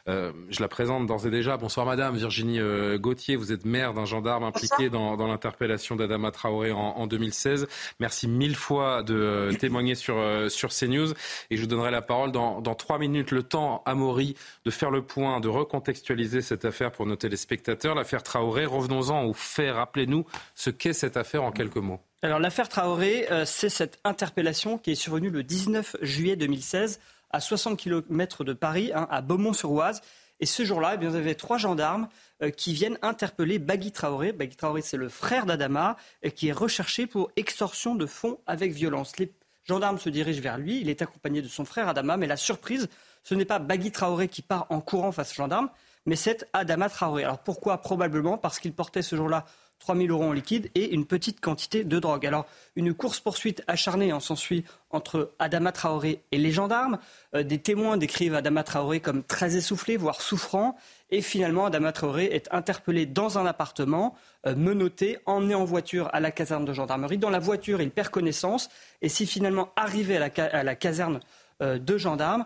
je la présente d'ores et déjà. Bonsoir madame Virginie Gauthier, vous êtes maire d'un gendarme impliqué dans, l'interpellation d'Adama Traoré en, 2016. Merci mille fois de euh, témoigner sur, euh, sur CNews. Et je vous donnerai la parole dans, trois minutes. Le temps, à Maury, de faire le point, de recontextualiser cette affaire pour nos téléspectateurs. L'affaire Traoré, revenons-en aux faits. Rappelez-nous ce qu'est cette affaire en quelques mots. Alors l'affaire Traoré, euh, c'est cette interpellation qui est survenue le 19 juillet 2016 à 60 km de Paris, hein, à Beaumont-sur-Oise. Et ce jour-là, eh vous avez trois gendarmes euh, qui viennent interpeller Bagui Traoré. Bagui Traoré, c'est le frère d'Adama, qui est recherché pour extorsion de fonds avec violence. Les gendarmes se dirigent vers lui. Il est accompagné de son frère Adama. Mais la surprise, ce n'est pas Bagui Traoré qui part en courant face aux gendarmes, mais c'est Adama Traoré. Alors pourquoi? Probablement parce qu'il portait ce jour-là 3 000 euros en liquide et une petite quantité de drogue. Alors, une course-poursuite acharnée en s'ensuit entre Adama Traoré et les gendarmes. Euh, des témoins décrivent Adama Traoré comme très essoufflé, voire souffrant. Et finalement, Adama Traoré est interpellé dans un appartement, euh, menotté, emmené en voiture à la caserne de gendarmerie. Dans la voiture, il perd connaissance. Et si finalement, arrivé à la, caserne de gendarmes,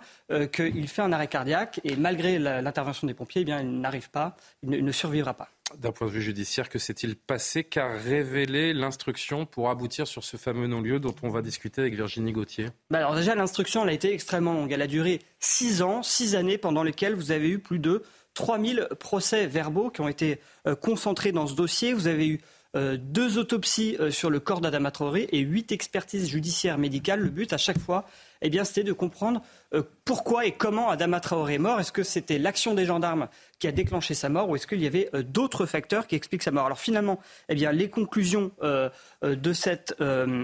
qu'il fait un arrêt cardiaque. Et malgré l'intervention des pompiers, eh bien, il n'arrive pas, il ne survivra pas d'un point de vue judiciaire, que s'est-il passé Qu'a révélé l'instruction pour aboutir sur ce fameux non-lieu dont on va discuter avec Virginie Gauthier? Bah Alors déjà, l'instruction, elle a été extrêmement longue. Elle a duré six ans, six années pendant lesquelles vous avez eu plus de 3000 procès verbaux qui ont été euh, concentrés dans ce dossier. Vous avez eu euh, deux autopsies euh, sur le corps d'Adama Traoré et huit expertises judiciaires médicales. Le but à chaque fois, eh bien, c'était de comprendre euh, pourquoi et comment Adama Traoré est mort. Est-ce que c'était l'action des gendarmes qui a déclenché sa mort ou est-ce qu'il y avait d'autres facteurs qui expliquent sa mort? Alors finalement, eh bien, les conclusions de cette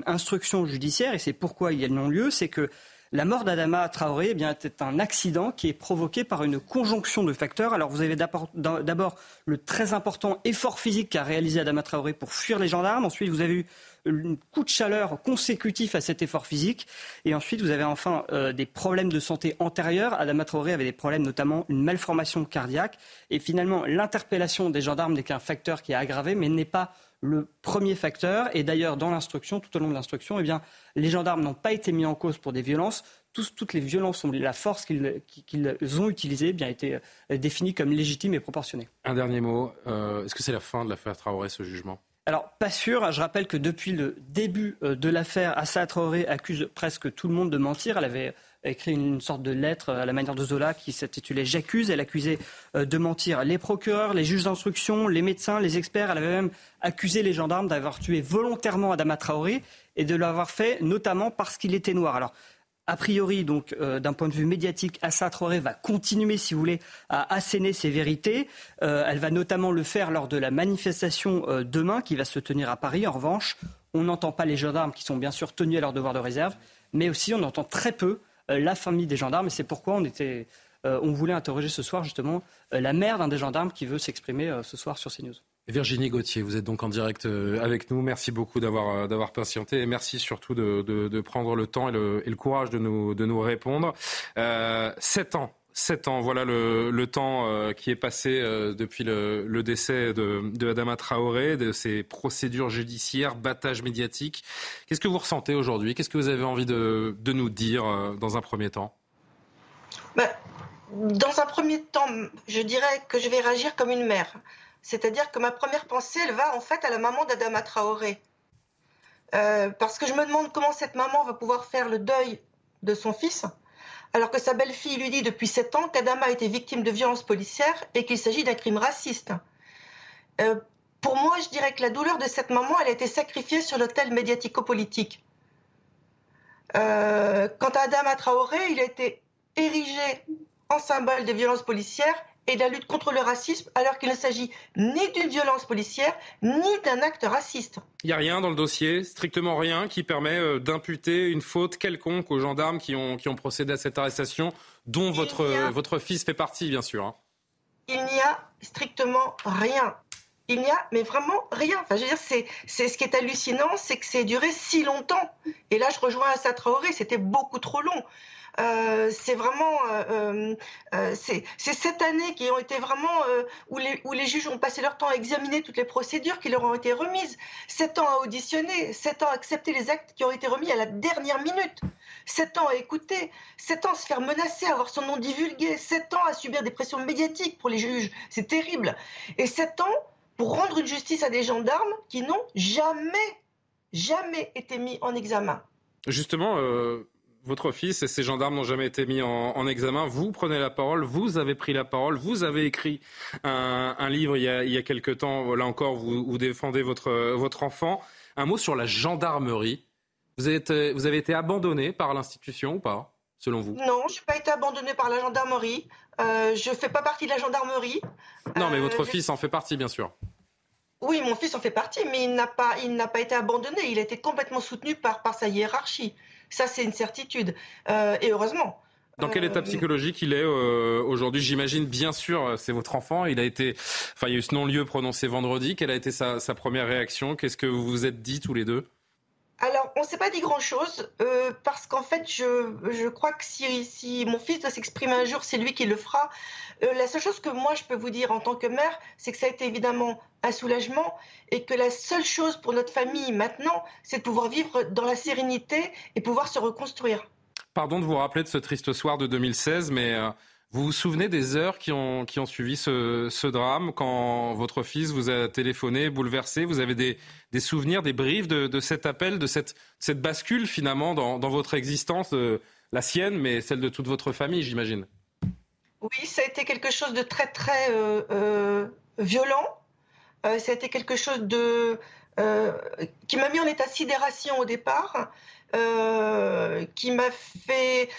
instruction judiciaire, et c'est pourquoi il y a non-lieu, c'est que la mort d'Adama Traoré eh bien, était un accident qui est provoqué par une conjonction de facteurs. Alors vous avez d'abord le très important effort physique qu'a réalisé Adama Traoré pour fuir les gendarmes. Ensuite, vous avez eu un coup de chaleur consécutif à cet effort physique. Et ensuite, vous avez enfin euh, des problèmes de santé antérieurs. Adama Traoré avait des problèmes, notamment une malformation cardiaque. Et finalement, l'interpellation des gendarmes n'est qu'un facteur qui est aggravé, mais n'est pas le premier facteur. Et d'ailleurs, dans l'instruction, tout au long de l'instruction, eh bien, les gendarmes n'ont pas été mis en cause pour des violences. toutes les violences, la force qu'ils ont utilisée, eh bien, été euh, définie comme légitime et proportionnée. Un dernier mot. Euh, est-ce que c'est la fin de l'affaire Traoré, ce jugement? Alors, pas sûr. Je rappelle que depuis le début euh, de l'affaire, Assa Traoré accuse presque tout le monde de mentir. Elle avait écrit une sorte de lettre à la manière de Zola qui s'intitulait J'accuse. Elle accusait euh, de mentir les procureurs, les juges d'instruction, les médecins, les experts. Elle avait même accusé les gendarmes d'avoir tué volontairement Adama Traoré et de l'avoir fait notamment parce qu'il était noir. Alors, a priori, donc, euh, d'un point de vue médiatique, Assa Traoré va continuer, si vous voulez, à asséner ses vérités. Euh, elle va notamment le faire lors de la manifestation demain qui va se tenir à Paris. En revanche, on n'entend pas les gendarmes qui sont bien sûr tenus à leur devoir de réserve, mais aussi on entend très peu la famille des gendarmes. Et c'est pourquoi on, euh, voulait interroger ce soir justement euh, la mère d'un des gendarmes qui veut s'exprimer ce soir sur CNews. Virginie Gauthier, vous êtes donc en direct avec nous. Merci beaucoup d'avoir patienté et merci surtout de, prendre le temps et le, courage de nous, de nous répondre. sept ans Sept ans, voilà le, temps euh, qui est passé euh, depuis le, décès de, de, Adama Traoré, de ses procédures judiciaires, battages médiatiques. Qu'est-ce que vous ressentez aujourd'hui? Qu'est-ce que vous avez envie de, nous dire euh, dans un premier temps? Ben, Dans un premier temps, je dirais que je vais réagir comme une mère. C'est-à-dire que ma première pensée, elle va en fait à la maman d'Adama Traoré. parce que je me demande comment cette maman va pouvoir faire le deuil de son fils alors que sa belle-fille lui dit depuis sept ans qu'Adama a été victime de violences policières et qu'il s'agit d'un crime raciste. Euh, pour moi, je dirais que la douleur de cette maman, elle a été sacrifiée sur l'autel médiatico-politique. Euh, quant à Adama Traoré, il a été érigé en symbole des violences policières et de la lutte contre le racisme, alors qu'il ne s'agit ni d'une violence policière, ni d'un acte raciste. Il n'y a rien dans le dossier, strictement rien, qui permet euh, d'imputer une faute quelconque aux gendarmes qui ont, qui ont procédé à cette arrestation, dont votre, votre fils fait partie, bien sûr. Hein. Il n'y a strictement rien. Il n'y a, mais vraiment rien. Enfin, je veux dire, c'est, c'est ce qui est hallucinant, c'est que c'est duré si longtemps. Et là, je rejoins Assa Traoré, c'était beaucoup trop long. C'est vraiment, c'est cette année qui ont été vraiment où les, juges ont passé leur temps à examiner toutes les procédures qui leur ont été remises, sept ans à auditionner, sept ans à accepter les actes qui ont été remis à la dernière minute. 7 ans à écouter, 7 ans à se faire menacer, à avoir son nom divulgué, 7 ans à subir des pressions médiatiques pour les juges. C'est terrible. Et 7 ans pour rendre une justice à des gendarmes qui n'ont jamais, jamais été mis en examen. Justement, euh, votre fils et ces gendarmes n'ont jamais été mis en, examen. Vous prenez la parole, vous avez pris la parole, vous avez écrit un, livre il y, a, il y a quelque temps. Là encore, vous, vous défendez votre, votre enfant. Un mot sur la gendarmerie. Vous avez, vous avez été abandonné par l'institution ou pas, selon vous? Non, je n'ai pas été abandonné par la gendarmerie. Euh, je ne fais pas partie de la gendarmerie. Non, mais euh, votre fils en fait partie, bien sûr. Oui, mon fils en fait partie, mais il n'a pas, il n'a pas été abandonné. Il a été complètement soutenu par, par sa hiérarchie. Ça, c'est une certitude. Euh, et heureusement. Dans quel état psychologique il est aujourd'hui? J'imagine, bien sûr, c'est votre enfant. Il a été, enfin, il y a eu ce non-lieu prononcé vendredi. Quelle a été sa, sa première réaction? Qu'est-ce que vous vous êtes dit tous les deux? On ne s'est pas dit grand-chose, euh, parce qu'en fait, je, je, crois que si, si mon fils doit s'exprimer un jour, c'est lui qui le fera. Euh, la seule chose que moi, je peux vous dire en tant que mère, c'est que ça a été évidemment un soulagement, et que la seule chose pour notre famille maintenant, c'est de pouvoir vivre dans la sérénité et pouvoir se reconstruire. Pardon de vous rappeler de ce triste soir de 2016, mais... Vous vous souvenez des heures qui ont, qui ont suivi ce, drame, quand votre fils vous a téléphoné, bouleversé Vous avez des, des souvenirs, des briefs de, de, cet appel, de cette, cette bascule finalement dans, dans votre existence, euh, la sienne, mais celle de toute votre famille, j'imagine? Oui, ça a été quelque chose de très très euh, euh violent. Ça a été quelque chose de, qui m'a mis en état sidération au départ, qui m'a fait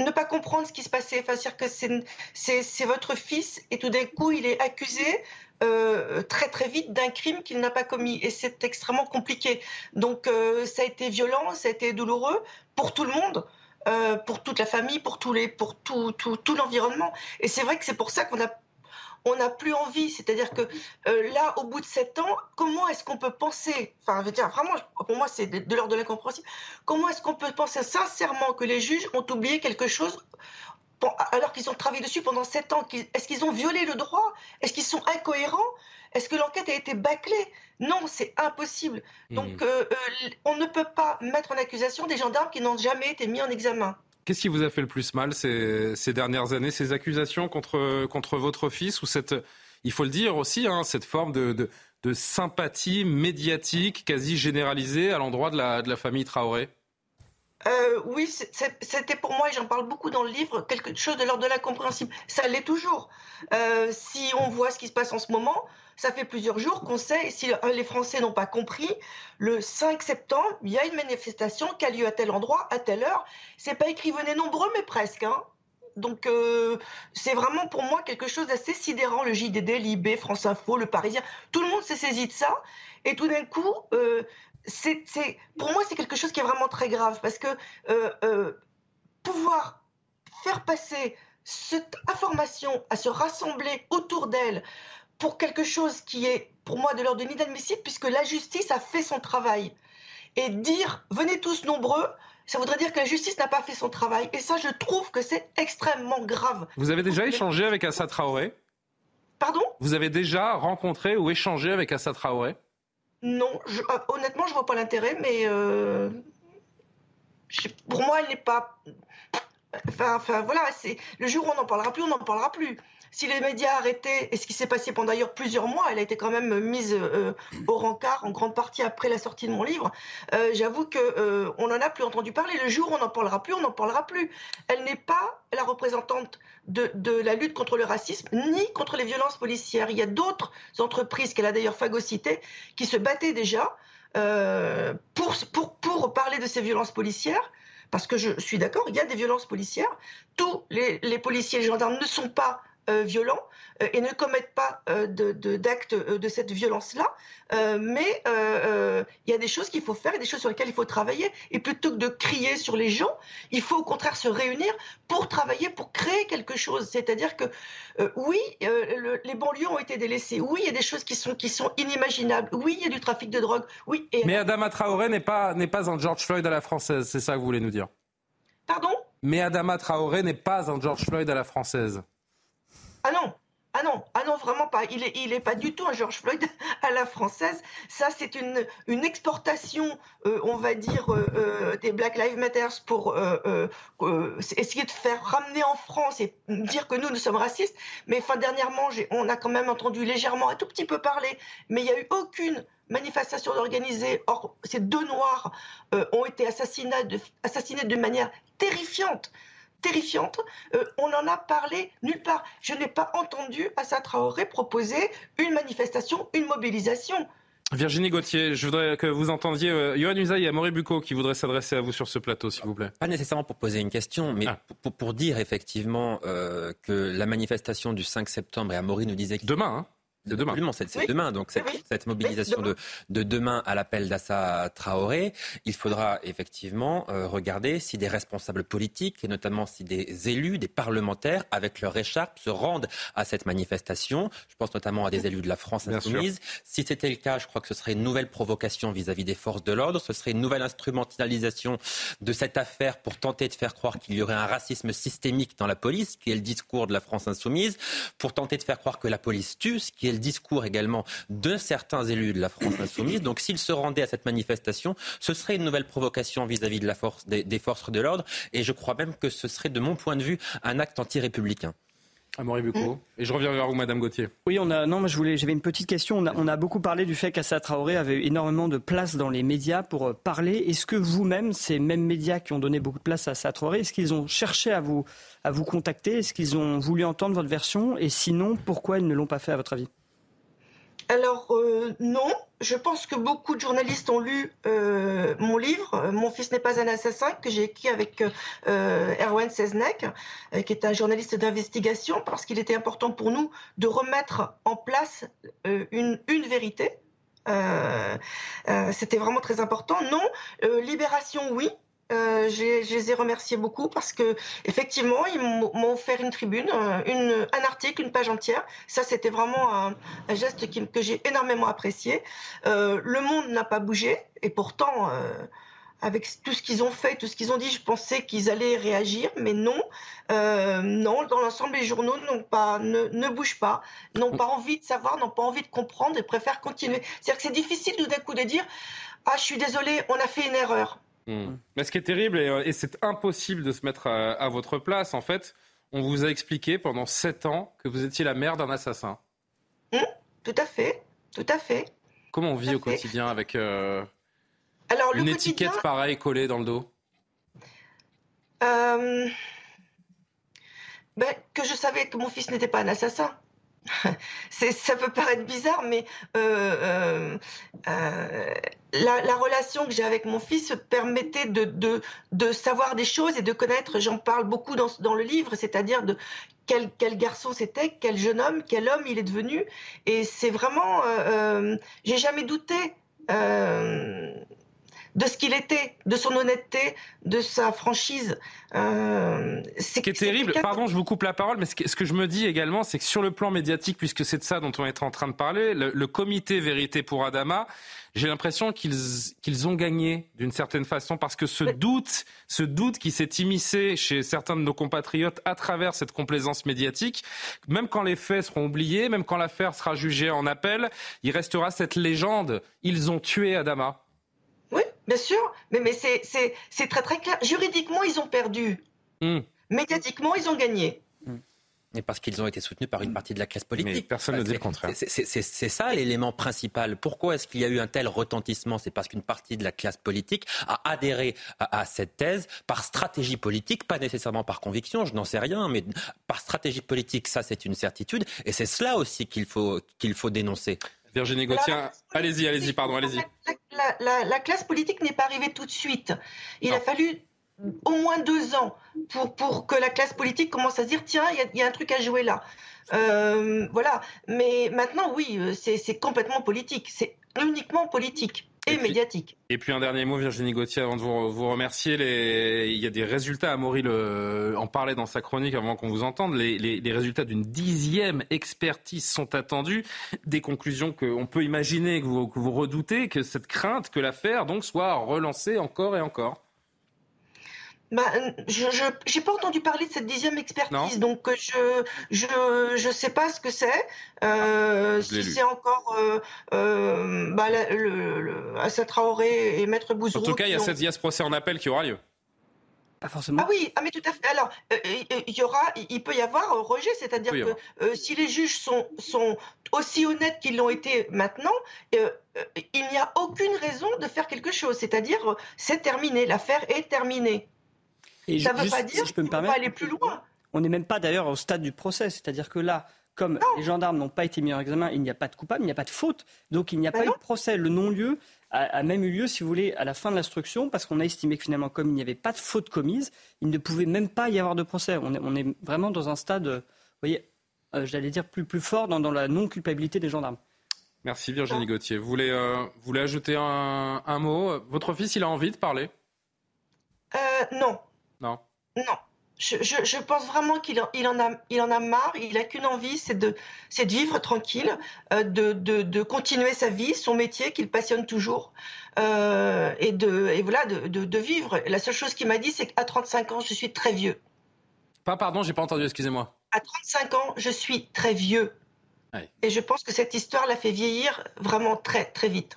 ne pas comprendre ce qui se passait. Enfin, dire que c'est votre fils et tout d'un coup, il est accusé euh, très très vite d'un crime qu'il n'a pas commis et c'est extrêmement compliqué. Donc euh, ça a été violent, ça a été douloureux pour tout le monde. Euh, pour toute la famille, pour tous les, pour tout, tout, tout l'environnement. Et c'est vrai que c'est pour ça qu'on a on n'a plus envie. C'est-à-dire que euh, là, au bout de sept ans, comment est-ce qu'on peut penser, enfin, je dire, vraiment, pour moi, c'est de, l'ordre de l'incompréhensible, comment est-ce qu'on peut penser sincèrement que les juges ont oublié quelque chose alors qu'ils ont travaillé dessus pendant sept ans Est-ce qu'ils ont violé le droit? Est-ce qu'ils sont incohérents? Est-ce que l'enquête a été bâclée? Non, c'est impossible. Donc, mmh. euh, euh, on ne peut pas mettre en accusation des gendarmes qui n'ont jamais été mis en examen. Qu'est-ce qui vous a fait le plus mal ces, dernières années Ces accusations contre, contre votre fils ou cette, il faut le dire aussi, hein, cette forme de, de, sympathie médiatique quasi généralisée à l'endroit de la, de la famille Traoré? Euh, oui, c'était pour moi, et j'en parle beaucoup dans le livre, quelque chose de l'ordre de l'incompréhensible. Ça l'est toujours. Euh, si on voit ce qui se passe en ce moment, ça fait plusieurs jours qu'on sait, si les Français n'ont pas compris, le 5 septembre, il y a une manifestation qui a lieu à tel endroit, à telle heure. C'est pas écrit venez nombreux, mais presque. Hein. Donc euh, c'est vraiment pour moi quelque chose d'assez sidérant, le JDD, l'IB, France Info, le Parisien. Tout le monde s'est saisi de ça. Et tout d'un coup, euh, pour moi, c'est quelque chose qui est vraiment très grave. Parce que euh, pouvoir faire passer cette information à se rassembler autour d'elle pour quelque chose qui est pour moi de l'ordre de l'inadmissible puisque la justice a fait son travail. Et dire venez tous nombreux, ça voudrait dire que la justice n'a pas fait son travail. Et ça, je trouve que c'est extrêmement grave. Vous avez déjà échangé avec Assa Traoré? Pardon? Vous avez déjà rencontré ou échangé avec Assa Traoré? Non, je, euh, honnêtement, je vois pas l'intérêt, mais euh, pour moi, elle n'est pas. Enfin, enfin voilà, c'est le jour où on n'en parlera plus, on n'en parlera plus si les médias arrêtaient, et ce qui s'est passé pendant d'ailleurs plusieurs mois, elle a été quand même mise euh, au rencard en grande partie après la sortie de mon livre, euh, j'avoue qu'on euh, n'en a plus entendu parler. Le jour où on n'en parlera plus, on n'en parlera plus. Elle n'est pas la représentante de, la lutte contre le racisme ni contre les violences policières. Il y a d'autres entreprises qu'elle a d'ailleurs phagocytées qui se battaient déjà pour, parler de ces violences policières parce que je suis d'accord, il y a des violences policières. Tous les, les policiers et les gendarmes ne sont pas violents euh, et ne commettent pas euh, d'actes de, cette violence-là. mais il y a des choses qu'il faut faire et des choses sur lesquelles il faut travailler. Et plutôt que de crier sur les gens, il faut au contraire se réunir pour travailler, pour créer quelque chose. C'est-à-dire que oui, les banlieues ont été délaissées. Oui, il y a des choses qui sont, qui sont inimaginables. Oui, il y a du trafic de drogue. Oui. Mais Adama Traoré n'est pas, pas un George Floyd à la française. C'est ça que vous voulez nous dire? Pardon? Mais Adama Traoré n'est pas un George Floyd à la française. Ah non, ah non, ah non, vraiment pas. Il est, il est pas du tout un George Floyd à la française. Ça, c'est une, exportation, euh, on va dire, euh, euh, des Black Lives Matter pour essayer de faire ramener en France et dire que nous, nous sommes racistes. Mais dernièrement, on a quand même entendu légèrement un tout petit peu parler, mais il n'y a eu aucune manifestation organisée. Or, ces deux Noirs ont été assassinés de, assassinés de manière terrifiante terrifiante. Euh, on en a parlé nulle part. Je n'ai pas entendu Assa Traoré proposer une manifestation, une mobilisation. Virginie Gauthier, je voudrais que vous entendiez euh, Johan Usaï et Maurice Bucco qui voudraient s'adresser à vous sur ce plateau, s'il vous plaît. Pas nécessairement pour poser une question, mais ah. pour, dire effectivement euh, que la manifestation du 5 septembre, et Amaury nous disait... Demain, hein de demain. c'est demain. Donc cette, mobilisation De, de, demain à l'appel d'Assa Traoré, il faudra effectivement euh, regarder si des responsables politiques, et notamment si des élus, des parlementaires, avec leur écharpe, se rendent à cette manifestation. Je pense notamment à des élus de la France insoumise. Si c'était le cas, je crois que ce serait une nouvelle provocation vis-à-vis des forces de l'ordre. Ce serait une nouvelle instrumentalisation de cette affaire pour tenter de faire croire qu'il y aurait un racisme systémique dans la police, qui est le discours de la France insoumise, pour tenter de faire croire que la police tue, ce qui est le discours également de certains élus de la France insoumise. Donc s'ils se rendaient à cette manifestation, ce serait une nouvelle provocation vis-à-vis de la force, des, forces de l'ordre. Et je crois même que ce serait, de mon point de vue, un acte anti-républicain. Amaury Bucco. Et je reviens vers vous, Madame Gauthier. Oui, on a. Non, je voulais. J'avais une petite question. On a, on a beaucoup parlé du fait qu'Assa Traoré avait eu énormément de place dans les médias pour euh, parler. Est-ce que vous-même, ces mêmes médias qui ont donné beaucoup de place à Assa Traoré, est-ce qu'ils ont cherché à vous, à vous contacter? Est-ce qu'ils ont voulu entendre votre version? Et sinon, pourquoi ils ne l'ont pas fait, à votre avis? Alors euh, non, je pense que beaucoup de journalistes ont lu euh, mon livre, euh, Mon fils n'est pas un assassin, que j'ai écrit avec Erwan Seznek, qui est un journaliste d'investigation, parce qu'il était important pour nous de remettre en place une, vérité. C'était vraiment très important. Non, Libération, oui. Euh, je les ai remerciés beaucoup parce que effectivement ils m'ont offert une tribune, euh, un article, une page entière. Ça c'était vraiment un, geste que j'ai énormément apprécié. Euh, le monde n'a pas bougé et pourtant avec tout ce qu'ils ont fait, tout ce qu'ils ont dit, je pensais qu'ils allaient réagir, mais non, non. Dans l'ensemble, les journaux pas, ne, ne bougent pas, n'ont pas envie de savoir, n'ont pas envie de comprendre et préfèrent continuer. C'est-à-dire que c'est difficile tout d'un coup de dire, ah, je suis désolé, on a fait une erreur. Hmm. Mais ce qui est terrible, euh, et, c'est impossible de se mettre à, votre place, en fait, on vous a expliqué pendant sept ans que vous étiez la mère d'un assassin. Hmm, tout à fait, tout à fait. Comment on vit au quotidien avec euh, une étiquette pareille collée dans le dos? Euh, ben, Que je savais que mon fils n'était pas un assassin. ça peut paraître bizarre, mais euh, euh, euh, la, relation que j'ai avec mon fils permettait de, savoir des choses et de connaître, j'en parle beaucoup dans, le livre, c'est-à-dire de quel, quel garçon c'était, quel jeune homme, quel homme il est devenu. Et c'est vraiment, j'ai jamais douté de ce qu'il était, de son honnêteté, de sa franchise. Euh, ce qui est terrible, pardon, je vous coupe la parole, mais ce que, je me dis également, c'est que sur le plan médiatique, puisque c'est de ça dont on est en train de parler, le, comité Vérité pour Adama, j'ai l'impression qu'ils ont gagné d'une certaine façon parce que ce doute, ce doute qui s'est immiscé chez certains de nos compatriotes à travers cette complaisance médiatique, même quand les faits seront oubliés, même quand l'affaire sera jugée en appel, il restera cette légende. Ils ont tué Adama. Bien sûr, mais, mais c'est très très clair. Juridiquement, ils ont perdu. Hmm. Médiatiquement, ils ont gagné. Hmm. Et parce qu'ils ont été soutenus par une partie de la classe politique. Mais personne ne dit le contraire. C'est ça l'élément principal. Pourquoi est-ce qu'il y a eu un tel retentissement? C'est parce qu'une partie de la classe politique a adhéré à, cette thèse par stratégie politique, pas nécessairement par conviction, je n'en sais rien, mais par stratégie politique, ça c'est une certitude. Et c'est cela aussi qu'il faut, qu'il faut dénoncer. Virginie Gauthier, allez-y, allez-y, pardon, allez-y. La, classe politique n'est pas arrivée tout de suite. Il a fallu au moins deux ans pour, pour que la classe politique commence à se dire tiens, il y, a un truc à jouer là. Euh, voilà. Mais maintenant, oui, euh, c'est complètement politique. C'est uniquement politique et, médiatique. Et puis un dernier mot, Virginie Gauthier, avant de vous, remercier. Il y a des résultats, Amaury le... en parlait dans sa chronique avant qu'on vous entende. Les, résultats d'une dixième expertise sont attendus. Des conclusions qu'on peut imaginer, que vous, que vous redoutez, que cette crainte que l'affaire donc soit relancée encore et encore. Bah, je n'ai pas entendu parler de cette dixième expertise, donc euh, je je je sais pas ce que c'est. Euh, si c'est encore euh, euh, bah, le, le, Assa Traoré et Maître Bouzrou. En tout cas, il y, a cette, il y a ce procès en appel qui aura lieu. Pas forcément. Ah oui, ah mais tout à fait. Alors, euh, il y aura, il peut y avoir un rejet, c'est-à-dire que euh, si les juges sont, sont aussi honnêtes qu'ils l'ont été maintenant, euh, il n'y a aucune raison de faire quelque chose. C'est-à-dire, c'est terminé, l'affaire est terminée. Et Ça ne veut pas dire si je peux me qu'on va permettre, aller plus loin. On n'est même pas d'ailleurs au stade du procès, c'est-à-dire que là, comme les gendarmes n'ont pas été mis en examen, il n'y a pas de coupable, il n'y a pas de faute, donc il n'y a pas eu de procès. Le non-lieu a, a même eu lieu, si vous voulez, à la fin de l'instruction, parce qu'on a estimé que finalement, comme il n'y avait pas de faute commise, il ne pouvait même pas y avoir de procès. On est, on est vraiment dans un stade, euh, vous voyez, euh, j'allais dire plus, plus fort dans, dans la non-culpabilité des gendarmes. Merci Virginie Gauthier. Vous voulez, euh, vous voulez ajouter un, un mot? Votre fils, il a envie de parler? Euh, non, Non non. Je, je- je pense vraiment qu'il en, il en, a, il en a marre. Il a qu'une envie, c'est de, de vivre tranquille, euh, de, de, de continuer sa vie, son métier qu'il passionne toujours, euh, et de, et voilà, de, vivre. La seule chose qu'il m'a dit, c'est qu'à 35 ans, je suis très vieux. Pas pardon, j'ai pas entendu, excusez-moi. À 35 ans, je suis très vieux. Ouais. Et je pense que cette histoire l'a fait vieillir vraiment très, très vite.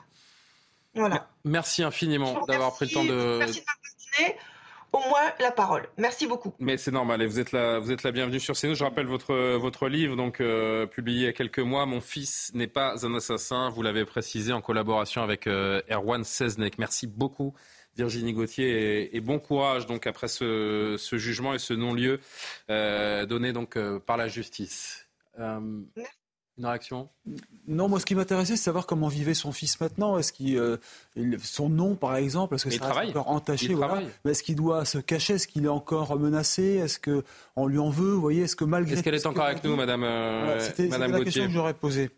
Voilà. Merci infiniment d'avoir pris le temps de. Merci de m'avoir au moins la parole. Merci beaucoup. Mais c'est normal, et vous êtes la, vous êtes la bienvenue sur CNews. Je rappelle votre, votre livre, donc euh, publié il y a quelques mois. Mon fils n'est pas un assassin. Vous l'avez précisé en collaboration avec euh, Erwan Seznek. Merci beaucoup, Virginie Gauthier, et, et bon courage donc après ce, ce jugement et ce non-lieu euh, donné donc par la justice. Une réaction? Non, moi, ce qui m'intéressait, c'est savoir comment vivait son fils maintenant. Est-ce qu'il, euh, son nom, par exemple, est-ce que ça reste travaille. encore entaché Il voilà. Mais Est-ce qu'il doit se cacher? Est-ce qu'il est encore menacé? Est-ce que on lui en veut? Vous voyez, est-ce que malgré Est-ce qu'elle est encore avec nous, Madame, euh, Voilà, C'était Madame c'était la question que j'aurais posée.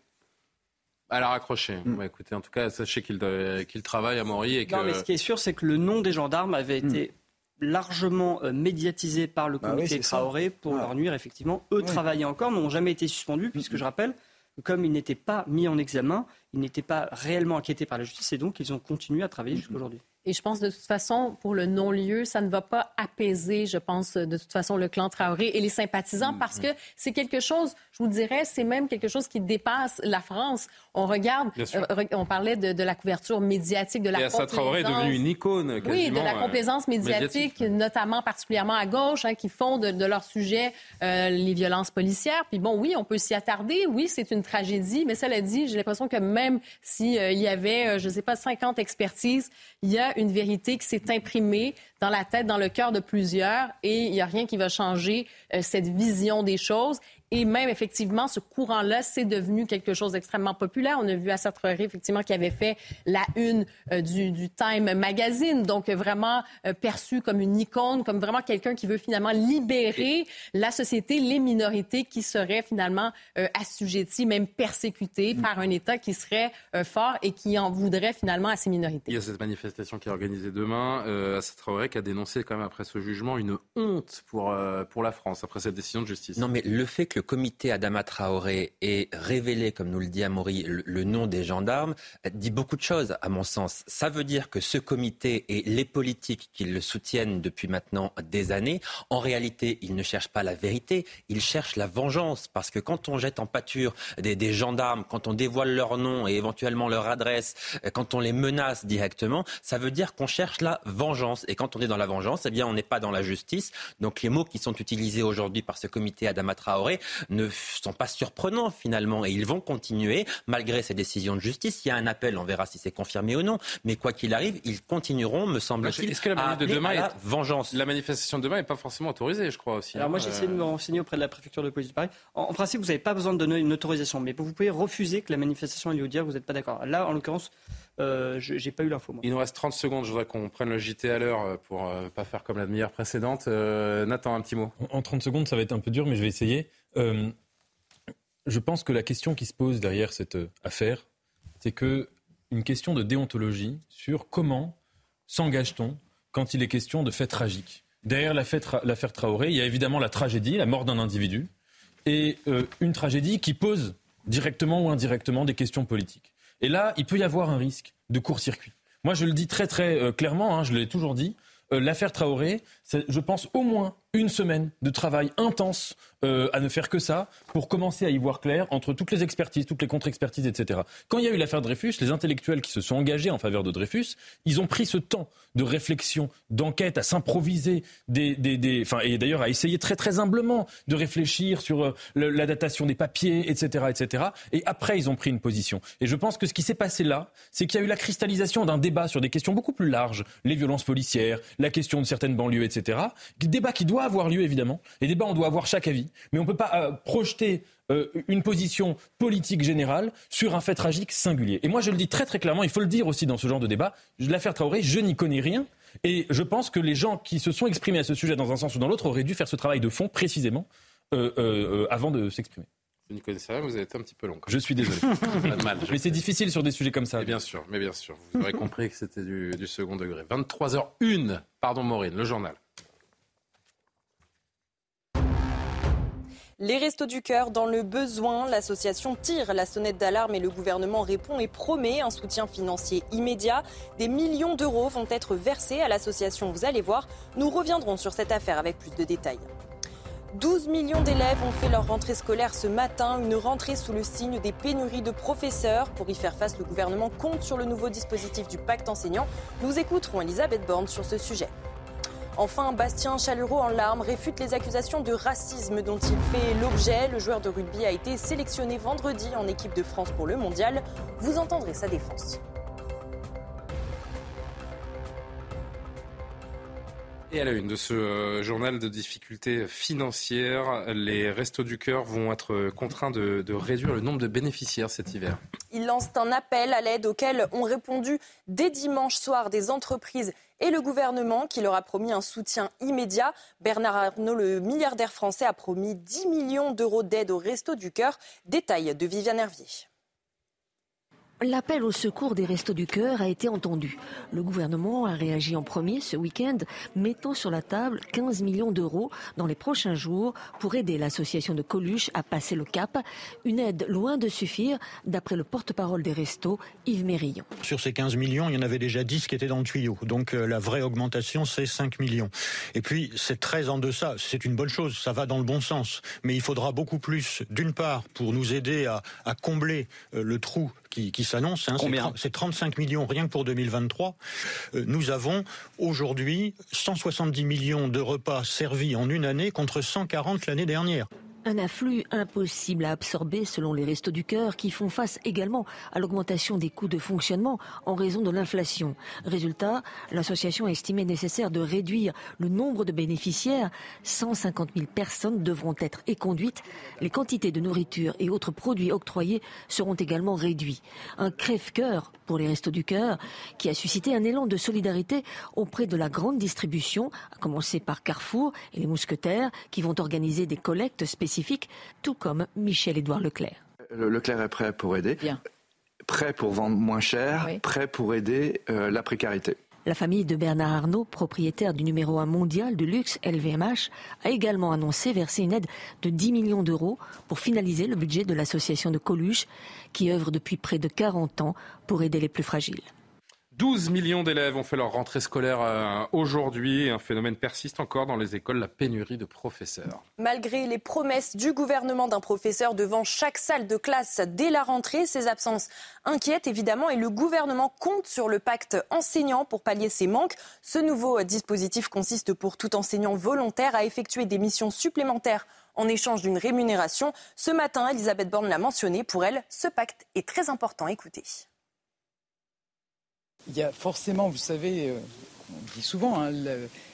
Elle a raccroché. Bah, écoutez, en tout cas, sachez qu'il travaille à Maury et que. Non, mais ce qui est sûr, c'est que le nom des gendarmes avait été largement euh, médiatisé par le Bah comité oui, c'est ça. Traoré pour Ouais. leur nuire. Effectivement, eux Oui. travaillaient encore, mais n'ont jamais été suspendus, puisque je rappelle comme ils n'étaient pas mis en examen, ils n'étaient pas réellement inquiétés par la justice, et donc ils ont continué à travailler jusqu'à aujourd'hui. Et je pense de toute façon, pour le non-lieu, ça ne va pas apaiser, je pense, de toute façon, le clan Traoré et les sympathisants Mm, parce que c'est quelque chose, je vous dirais, c'est même quelque chose qui dépasse la France. On regarde, euh, on parlait de, de la couverture médiatique, de la Et Assa Traoré est complaisance. devenue une icône. Oui, de la euh, complaisance médiatique, notamment particulièrement à gauche, hein, qui font de, de leur sujet euh, les violences policières. Puis bon, oui, on peut s'y attarder. Oui, c'est une tragédie, mais cela dit, j'ai l'impression que même s'il y avait, euh, je ne sais pas, 50 expertises, il y a une vérité qui s'est imprimée dans la tête, dans le cœur de plusieurs, et il n'y a rien qui va changer euh, cette vision des choses. Et même, effectivement, ce courant-là, c'est devenu quelque chose d'extrêmement populaire. On a vu Assa Traoré, effectivement, qui avait fait la une euh, du, du Time Magazine. Donc, vraiment euh, perçu comme une icône, comme vraiment quelqu'un qui veut finalement libérer la société, les minorités qui seraient finalement euh, assujetties, même persécutées par un État qui serait euh, fort et qui en voudrait finalement à ces minorités. Il y a cette manifestation qui est organisée demain. Euh, Assa Traoré qui a dénoncé quand même après ce jugement une honte pour, euh, pour la France après cette décision de justice. Non, mais le fait que le comité Adama Traoré ait révélé, comme nous le dit Amaury, le, nom des gendarmes, euh, dit beaucoup de choses, à mon sens. Ça veut dire que ce comité et les politiques qui le soutiennent depuis maintenant des années, en réalité, ils ne cherchent pas la vérité, ils cherchent la vengeance. Parce que quand on jette en pâture des, des gendarmes, quand on dévoile leur nom et éventuellement leur adresse, euh, quand on les menace directement, ça veut dire qu'on cherche la vengeance. Et quand on est dans la vengeance, eh bien, on n'est pas dans la justice. Donc les mots qui sont utilisés aujourd'hui par ce comité Adama Traoré ne sont pas surprenants finalement. Et ils vont continuer, malgré ces décisions de justice. Il y a un appel, on verra si c'est confirmé ou non. Mais quoi qu'il arrive, ils continueront, me semble-t-il, Est-ce que la à de demain à la est- vengeance? La manifestation de demain n'est pas forcément autorisée, je crois aussi. Alors moi hein. j'ai essayé de me renseigner auprès de la préfecture de police de Paris. En, en principe, vous n'avez pas besoin de donner une autorisation, mais vous pouvez refuser que la manifestation ait lieu dire que vous n'êtes pas d'accord. Là, en l'occurrence, euh, je j'ai pas eu l'info. moi. Il nous reste 30 secondes. Je voudrais qu'on prenne le JT à l'heure euh, pour ne pas faire comme la demi-heure précédente. Euh, Nathan, un petit mot. En 30 secondes, ça va être un peu dur, mais je vais essayer. Euh, je pense que la question qui se pose derrière cette euh, affaire, c'est que une question de déontologie sur comment s'engage-t-on quand il est question de faits tragiques. Derrière l'affaire Tra- l'affaire Traoré, il y a évidemment la tragédie, la mort d'un individu, et euh, une tragédie qui pose directement ou indirectement des questions politiques. Et là, il peut y avoir un risque de court-circuit. Moi, je le dis très très clairement, hein, je l'ai toujours dit, l'affaire Traoré, je pense, au moins une semaine de travail intense euh, à ne faire que ça pour commencer à y voir clair entre toutes les expertises, toutes les contre-expertises, etc. Quand il y a eu l'affaire Dreyfus, les intellectuels qui se sont engagés en faveur de Dreyfus, ils ont pris ce temps de réflexion, d'enquête, à s'improviser, des, des, des, enfin, et d'ailleurs à essayer très très humblement de réfléchir sur euh, la datation des papiers, etc., etc. Et après, ils ont pris une position. Et je pense que ce qui s'est passé là, c'est qu'il y a eu la cristallisation d'un débat sur des questions beaucoup plus larges, les violences policières, la question de certaines banlieues, etc. Débat qui doit avoir lieu évidemment. Les débats, on doit avoir chaque avis, mais on ne peut pas euh, projeter euh, une position politique générale sur un fait tragique singulier. Et moi, je le dis très très clairement, il faut le dire aussi dans ce genre de débat, l'affaire Traoré, je n'y connais rien. Et je pense que les gens qui se sont exprimés à ce sujet dans un sens ou dans l'autre auraient dû faire ce travail de fond précisément euh, avant de s'exprimer. Vous n'y connaissez rien, vous avez été un petit peu long. Je suis désolé. Mal. Mais c'est difficile sur des sujets comme ça. Mais bien sûr, mais bien sûr. Vous aurez compris que c'était du, du second degré. 23h01, pardon Maureen, le journal. Les Restos du Cœur dans le besoin, l'association tire la sonnette d'alarme et le gouvernement répond et promet un soutien financier immédiat. Des millions d'euros vont être versés à l'association, vous allez voir. Nous reviendrons sur cette affaire avec plus de détails. 12 millions d'élèves ont fait leur rentrée scolaire ce matin, une rentrée sous le signe des pénuries de professeurs. Pour y faire face, le gouvernement compte sur le nouveau dispositif du pacte enseignant. Nous écouterons Elisabeth Borne sur ce sujet. Enfin, Bastien Chalureau en larmes réfute les accusations de racisme dont il fait l'objet. Le joueur de rugby a été sélectionné vendredi en équipe de France pour le mondial. Vous entendrez sa défense. Et à la une de ce euh, journal de difficultés financières, les Restos du Cœur vont être contraints de, réduire le nombre de bénéficiaires cet hiver. Ils lancent un appel à l'aide auquel ont répondu dès dimanche soir des entreprises et le gouvernement qui leur a promis un soutien immédiat. Bernard Arnault, le milliardaire français, a promis 10 millions d'euros d'aide aux Restos du Cœur. Détail de Viviane Hervier. L'appel au secours des Restos du Cœur a été entendu. Le gouvernement a réagi en premier ce week-end, mettant sur la table 15 millions d'euros dans les prochains jours pour aider l'association de Coluche à passer le cap. Une aide loin de suffire, d'après le porte-parole des Restos, Yves Mérillon. Sur ces 15 millions, il y en avait déjà 10 qui étaient dans le tuyau. Donc euh, la vraie augmentation, c'est 5 millions. Et puis, c'est très en deçà. C'est une bonne chose, ça va dans le bon sens. Mais il faudra beaucoup plus, d'une part, pour nous aider à, à combler euh, le trou qui, qui s'annonce. Hein, c'est 35 millions rien que pour 2023. Euh, nous avons aujourd'hui 170 millions de repas servis en une année contre 140 l'année dernière. Un afflux impossible à absorber selon les Restos du Cœur qui font face également à l'augmentation des coûts de fonctionnement en raison de l'inflation. Résultat, l'association a estimé nécessaire de réduire le nombre de bénéficiaires. 150 000 personnes devront être éconduites. Les quantités de nourriture et autres produits octroyés seront également réduits. Un crève-cœur pour les Restos du Cœur qui a suscité un élan de solidarité auprès de la grande distribution, à commencer par Carrefour et les Mousquetaires qui vont organiser des collectes spécifiques tout comme Michel-Édouard Leclerc. Leclerc est prêt pour aider. Prêt pour vendre moins cher, prêt pour aider euh, la précarité. La famille de Bernard Arnault, propriétaire du numéro 1 mondial de luxe LVMH, a également annoncé verser une aide de 10 millions d'euros pour finaliser le budget de l'association de Coluche, qui œuvre depuis près de 40 ans pour aider les plus fragiles. 12 millions d'élèves ont fait leur rentrée scolaire euh, aujourd'hui. Un phénomène persiste encore dans les écoles, la pénurie de professeurs. Malgré les promesses du gouvernement d'un professeur devant chaque salle de classe dès la rentrée, ces absences inquiètent évidemment et le gouvernement compte sur le pacte enseignant pour pallier ces manques. Ce nouveau dispositif consiste pour tout enseignant volontaire à effectuer des missions supplémentaires en échange d'une rémunération. Ce matin, Elisabeth Borne l'a mentionné. Pour elle, ce pacte est très important. Écoutez. Il y a forcément, vous savez, euh, on dit souvent, hein,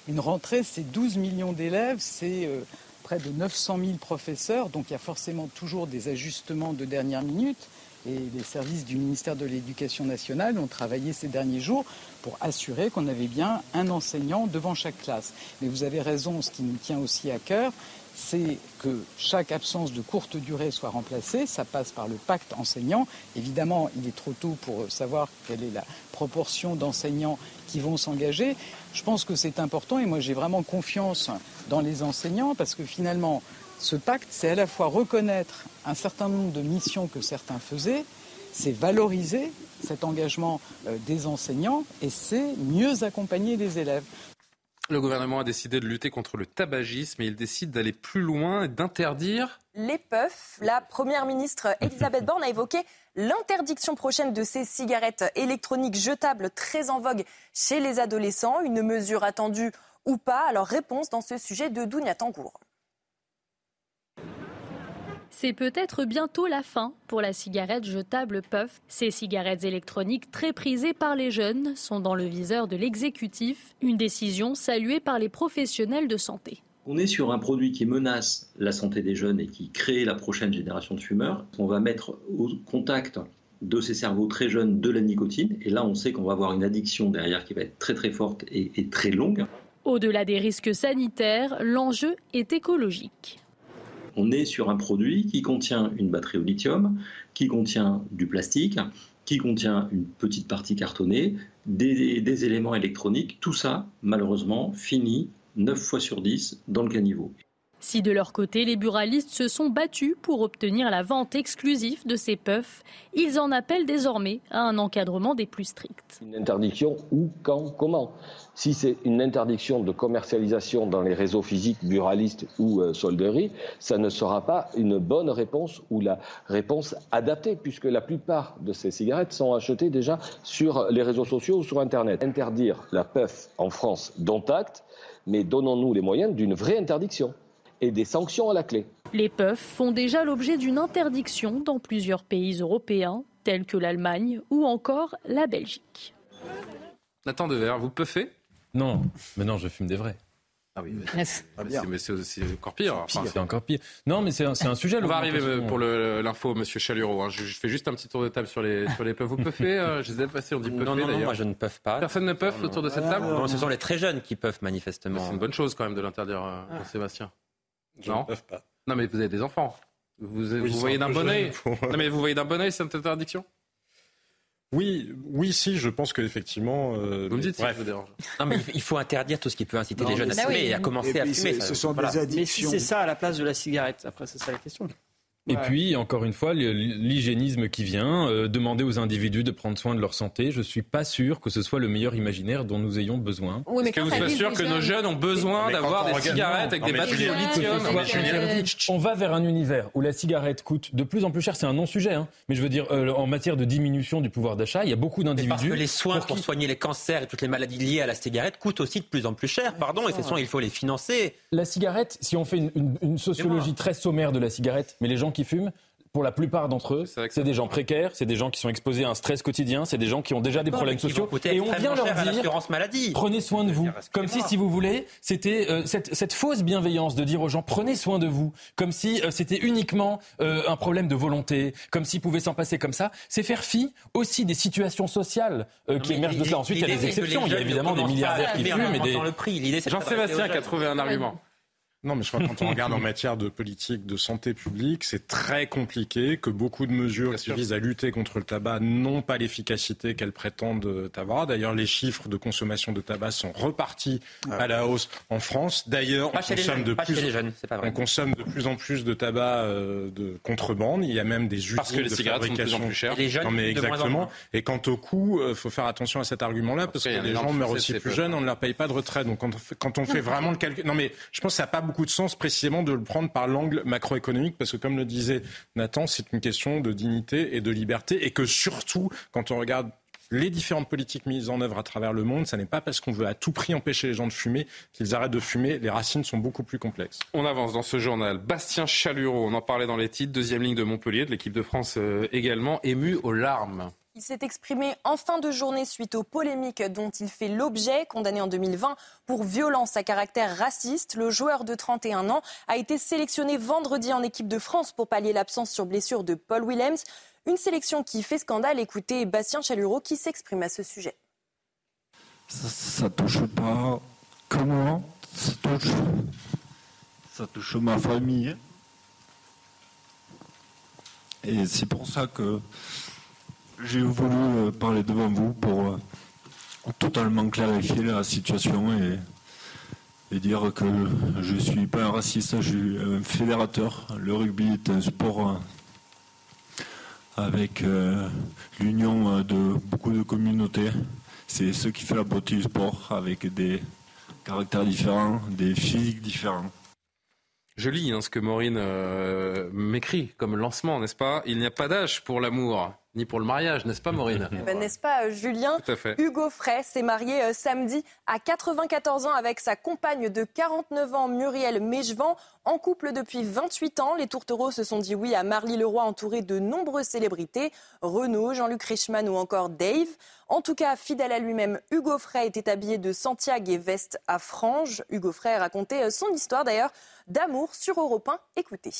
une rentrée, c'est 12 millions d'élèves, c'est euh, près de 900 000 professeurs, donc il y a forcément toujours des ajustements de dernière minute. Et les services du ministère de l'Éducation nationale ont travaillé ces derniers jours pour assurer qu'on avait bien un enseignant devant chaque classe. Mais vous avez raison, ce qui nous tient aussi à cœur, c'est que chaque absence de courte durée soit remplacée. Ça passe par le pacte enseignant. Évidemment, il est trop tôt pour savoir quelle est la proportion d'enseignants qui vont s'engager. Je pense que c'est important et moi j'ai vraiment confiance dans les enseignants parce que finalement, ce pacte, c'est à la fois reconnaître un certain nombre de missions que certains faisaient, c'est valoriser cet engagement euh, des enseignants et c'est mieux accompagner les élèves. Le gouvernement a décidé de lutter contre le tabagisme et il décide d'aller plus loin et d'interdire les puffs. La première ministre Elisabeth Borne a évoqué l'interdiction prochaine de ces cigarettes électroniques jetables très en vogue chez les adolescents. Une mesure attendue ou pas? Alors réponse dans ce sujet de Dounia Tangour. C'est peut-être bientôt la fin pour la cigarette jetable Puff. Ces cigarettes électroniques très prisées par les jeunes sont dans le viseur de l'exécutif, une décision saluée par les professionnels de santé. On est sur un produit qui menace la santé des jeunes et qui crée la prochaine génération de fumeurs. On va mettre au contact de ces cerveaux très jeunes de la nicotine. Et là, on sait qu'on va avoir une addiction derrière qui va être très très forte et, et très longue. Au-delà des risques sanitaires, l'enjeu est écologique on est sur un produit qui contient une batterie au lithium, qui contient du plastique, qui contient une petite partie cartonnée, des, éléments électroniques. Tout ça, malheureusement, finit 9 fois sur 10 dans le caniveau. Si de leur côté, les buralistes se sont battus pour obtenir la vente exclusive de ces puffs, ils en appellent désormais à un encadrement des plus stricts. Une interdiction où, quand, comment? Si c'est une interdiction de commercialisation dans les réseaux physiques buralistes ou euh, solderies, ça ne sera pas une bonne réponse ou la réponse adaptée, puisque la plupart de ces cigarettes sont achetées déjà sur les réseaux sociaux ou sur Internet. Interdire la puff en France, dont acte, mais donnons-nous les moyens d'une vraie interdiction et des sanctions à la clé. Les puffs font déjà l'objet d'une interdiction dans plusieurs pays européens, tels que l'Allemagne ou encore la Belgique. Nathan Dever, vous puffez? Non, mais non, je fume des vrais. Ah oui, mais c'est encore pire. c'est encore pire. Non, mais c'est un, sujet. On va arriver pour l'info, Monsieur Chalureau. Hein. Je, fais juste un petit tour de table sur les sur les puffs. Vous puffez euh, Je les ai passés. On dit puffez non, non, non, moi je ne puff pas. Personne ne puff autour de cette table? Non, ce sont les très jeunes qui puffent manifestement. C'est une bonne chose quand même de l'interdire, euh, ah. Sébastien non. pas. Non, mais vous avez des enfants. Vous, voyez d'un bon oeil. Non, mais vous voyez d'un bon oeil cette interdiction oui, oui, si, je pense qu'effectivement. Euh, vous me dites si je vous dérange. Non, mais il faut interdire tout ce qui peut inciter les jeunes à fumer et à commencer à fumer. Ce sont des addictions. Mais si c'est ça à la place de la cigarette, après, c'est ça la question. Et puis, encore une fois, l'hygiénisme qui vient, euh, demander aux individus de prendre soin de leur santé, je ne suis pas sûr que ce soit le meilleur imaginaire dont nous ayons besoin. Est-ce que vous êtes sûr que nos jeunes ont besoin d'avoir des cigarettes avec des batteries au lithium On va vers un univers où la cigarette coûte de plus en plus cher. C'est un non-sujet, hein. mais je veux dire, euh, en matière de diminution du pouvoir d'achat, il y a beaucoup d'individus... Parce que les soins pour, soigner les cancers et toutes les maladies liées à la cigarette coûtent aussi de plus en plus cher, pardon, et ces soins, il faut les financer. La cigarette, si on fait une sociologie très sommaire de la cigarette, mais les gens qui fument, pour la plupart d'entre eux, c'est des gens précaires, c'est des gens qui sont exposés à un stress quotidien, c'est des gens qui ont déjà des problèmes sociaux. Et on vient leur dire, maladie. prenez soin de vous. Comme si, si vous voulez, c'était euh, cette, cette, fausse bienveillance de dire aux gens, prenez soin de vous. Comme si euh, c'était uniquement euh, un problème de volonté, comme s'ils pouvaient s'en passer comme ça. C'est faire fi aussi des situations sociales qui émergent de cela. Ensuite, il y a des exceptions. Il y a évidemment des milliardaires qui fument. Jean-Sébastien qui a trouvé un argument. Non, mais je crois que quand on regarde en matière de politique de santé publique, c'est très compliqué, que beaucoup de mesures qui visent à lutter contre le tabac n'ont pas l'efficacité qu'elles prétendent avoir. D'ailleurs, les chiffres de consommation de tabac sont repartis à la hausse en France. D'ailleurs, on, consomme de, plus... on consomme de plus en plus de tabac euh, de contrebande. Il y a même des usines parce que les de cigarettes sont de plus en plus chères. les jeunes, non, mais exactement. Et quant au coût, il euh, faut faire attention à cet argument-là, parce que les gens meurent aussi plus jeunes, on ne leur paye pas de retraite. Donc quand on fait, quand on fait vraiment le calcul... Non, mais je pense que ça n'a pas beaucoup de sens précisément de le prendre par l'angle macroéconomique parce que comme le disait Nathan, c'est une question de dignité et de liberté et que surtout quand on regarde les différentes politiques mises en œuvre à travers le monde, ça n'est pas parce qu'on veut à tout prix empêcher les gens de fumer qu'ils arrêtent de fumer. Les racines sont beaucoup plus complexes. On avance dans ce journal. Bastien Chalureau, on en parlait dans les titres, deuxième ligne de Montpellier, de l'équipe de France euh, également, ému aux larmes. Il s'est exprimé en fin de journée suite aux polémiques dont il fait l'objet, condamné en 2020 pour violence à caractère raciste. Le joueur de 31 ans a été sélectionné vendredi en équipe de France pour pallier l'absence sur blessure de Paul Willems. Une sélection qui fait scandale. Écoutez Bastien Chalureau qui s'exprime à ce sujet. Ça, ne touche pas comment ça touche, ça touche ma famille. Et c'est pour ça que j'ai voulu euh, parler devant vous pour euh, totalement clarifier la situation et, dire que je ne suis pas un raciste, je suis un fédérateur. Le rugby est un sport euh, avec l'union de beaucoup de communautés. C'est ce qui fait la beauté du sport, avec des caractères différents, des physiques différents. Je lis hein, ce que Maureen m'écrit comme lancement, n'est-ce pas? Il n'y a pas d'âge pour l'amour ni pour le mariage, n'est-ce pas, Maureen eh ben, N'est-ce pas, euh, Julien Hugo Frey s'est marié euh, samedi à 94 ans avec sa compagne de 49 ans, Muriel Mégevant. En couple depuis 28 ans, les tourtereaux se sont dit oui à Marly Leroy, entouré de nombreuses célébrités, Renaud, Jean-Luc Reichmann ou encore Dave. En tout cas, fidèle à lui-même, Hugo Frey était habillé de Santiago et veste à franges. Hugo Frey racontait euh, son histoire d'ailleurs d'amour sur Europe 1. Écoutez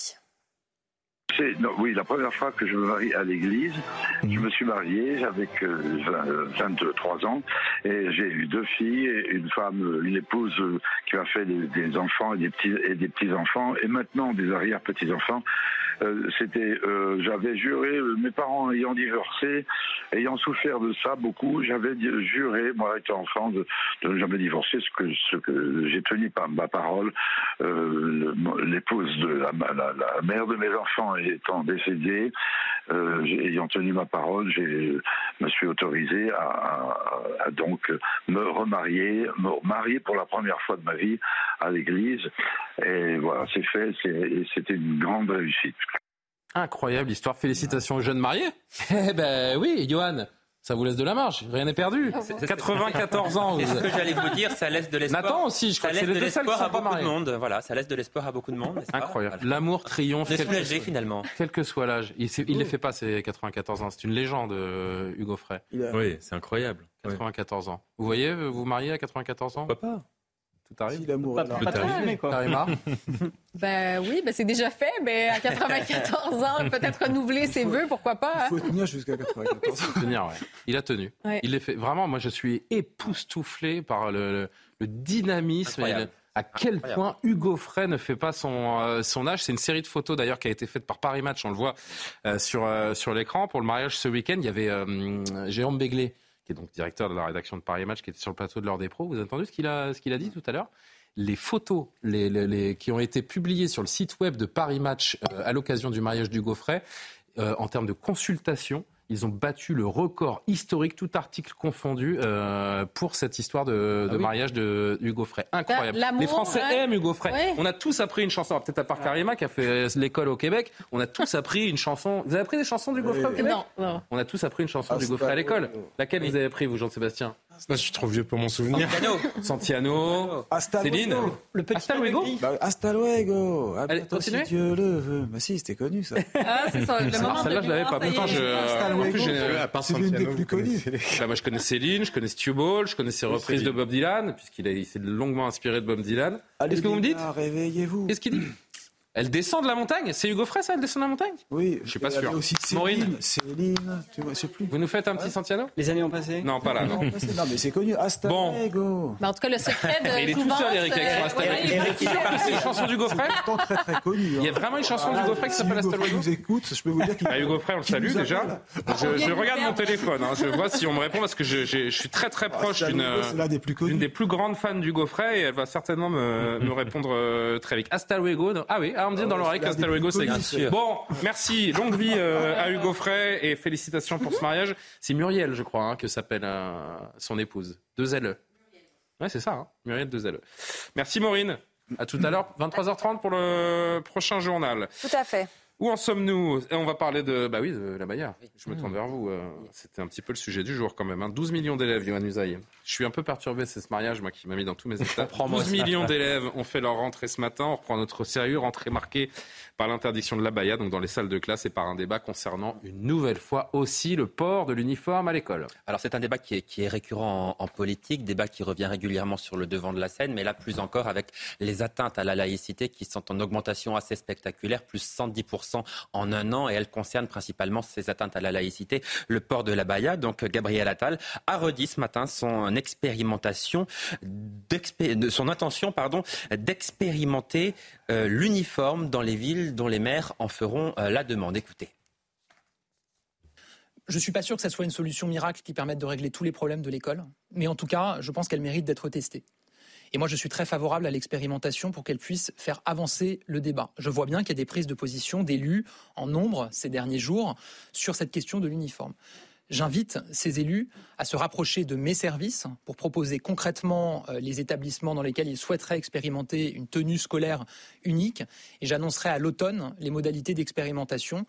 oui, la première fois que je me marie à l'église, je me suis marié avec 23 euh, ans et j'ai eu deux filles, une femme, une épouse euh, qui m'a fait des, enfants et des petits et des petits enfants et maintenant des arrière petits enfants. Euh, c'était, j'avais juré, mes parents ayant divorcé, ayant souffert de ça beaucoup, j'avais juré, moi étant enfant, de, ne jamais divorcer, ce que ce que j'ai tenu par ma parole. L'épouse de la, la mère de mes enfants étant décédé, euh, ayant tenu ma parole, je me suis autorisé à, donc me remarier, me marier pour la première fois de ma vie à l'église. Et voilà, c'est fait, c'était une grande réussite. Incroyable histoire. Félicitations aux jeunes mariés. Eh ben oui, Johan. Ça vous laisse de la marge, rien n'est perdu. 94 ans. C'est ce que j'allais vous dire, ça laisse de l'espoir. Nathan aussi, je crois ça laisse de l'espoir à beaucoup de monde. Voilà, ça laisse de l'espoir à beaucoup de monde. Incroyable. L'amour triomphe. C'est soulagé finalement. Quel que soit l'âge. Il ne les fait pas ces 94 ans. C'est une légende, euh, Hugo Frey. Oui, c'est incroyable. 94 ans. Vous voyez, vous mariez à 94 ans? Pourquoi pas? Tout arrive. Si l'amour pas, pas trop quoi. ben oui, ben c'est déjà fait, mais à 94 ans, peut-être renouveler ses vœux, pourquoi pas. Il faut tenir jusqu'à 94 ans. tenir, ouais. Il a tenu. Il est fait. Vraiment, moi, je suis époustouflé par le, le dynamisme. Et à quel point Hugo Frey ne fait pas son, euh, son âge. C'est une série de photos d'ailleurs qui a été faite par Paris Match, on le voit euh, sur, euh, sur l'écran. Pour le mariage ce week-end, il y avait Jérôme Béglé qui est donc directeur de la rédaction de Paris Match, qui était sur le plateau de l'heure des pros. Vous avez entendu ce qu'il a, a dit tout à l'heure? Les photos les, qui ont été publiées sur le site web de Paris Match euh, à l'occasion du mariage du Gaufret, euh, en termes de consultation, ils ont battu le record historique, tout article confondu, euh, pour cette histoire de, ah mariage de Hugo Frey. Incroyable. Les Français aiment Hugo Frey. On a tous appris une chanson, peut-être à part Karima qui a fait l'école au Québec, on a tous appris une chanson. Vous avez appris des chansons d'Hugo Frey au Québec? Non, On a tous appris une chanson d'Hugo Frey à l'école. Laquelle vous avez appris, vous, Jean-Sébastien? Je suis trop vieux pour mon souvenir. Santiano. Hasta Céline. Le petit Hasta luego. Bah, hasta luego. Allez, si Dieu le veut. Bah si, c'était connu ça. Ah, c'est ça. Celle-là, je l'avais pas. Pourtant, je. C'est l'une des plus connues. Bah, moi, je connais Céline, je connais Stu Ball, je connais ses reprises de Bob Dylan, puisqu'il s'est longuement inspiré de Bob Dylan. Qu'est-ce que vous me dites? Réveillez-vous. Qu'est-ce qu'il dit? Elle descend de la montagne? C'est Hugo Frey, ça Elle descend de la montagne? Oui. Je suis pas sûr. aussi Céline, Céline, tu vois, je sais plus. Vous nous faites un petit Santiano? Les années ont passé Non, pas là, non. non, mais c'est connu. Hasta bon. Mais en tout cas, le secret de. il est tout seul, Eric, avec son Hasta C'est une chanson du Frey C'est très très connu. Il y a hein. vraiment une chanson d'Hugo Frey qui s'appelle Hasta luego. nous écoute, je peux vous dire qu'il. Bah, Hugo Frey, on le salue déjà. Je regarde mon téléphone, hein. je vois si on me répond parce que je suis très très proche d'une des plus grandes fans d'Hugo Frey et elle va certainement me répondre euh, très vite. Hasta luego. Ah oui, on me dit dans l'oreille Bon, merci. Longue vie euh, à Hugo Frey et félicitations pour ce mariage. C'est Muriel, je crois, hein, que s'appelle euh, son épouse. Deux L. Ouais, c'est ça, hein. Muriel Deux L. Merci Maureen. À tout à l'heure, 23h30 pour le prochain journal. Tout à fait. Où en sommes-nous On va parler de, bah oui, de la Baïa. Je me tourne vers vous. Euh, c'était un petit peu le sujet du jour quand même. 12 hein. millions d'élèves, Yohann Usaï. Je suis un peu perturbé, c'est ce mariage, moi, qui m'a mis dans tous mes états. 12 millions d'élèves ont fait leur rentrée ce matin. On reprend notre sérieux. Rentrée marquée par l'interdiction de la baya, donc dans les salles de classe, et par un débat concernant une nouvelle fois aussi le port de l'uniforme à l'école. Alors c'est un débat qui est, récurrent en, politique, débat qui revient régulièrement sur le devant de la scène, mais là plus encore avec les atteintes à la laïcité qui sont en augmentation assez spectaculaire, plus 110% en un an, et elles concernent principalement ces atteintes à la laïcité, le port de la baya. Donc Gabriel Attal a redit ce matin son expérimentation, son intention pardon, d'expérimenter euh, l'uniforme dans les villes dont les maires en feront euh, la demande. Écoutez. Je ne suis pas sûr que ce soit une solution miracle qui permette de régler tous les problèmes de l'école, mais en tout cas, je pense qu'elle mérite d'être testée. Et moi, je suis très favorable à l'expérimentation pour qu'elle puisse faire avancer le débat. Je vois bien qu'il y a des prises de position d'élus en nombre ces derniers jours sur cette question de l'uniforme. J'invite ces élus à se rapprocher de mes services pour proposer concrètement euh, les établissements dans lesquels ils souhaiteraient expérimenter une tenue scolaire unique. Et j'annoncerai à l'automne les modalités d'expérimentation.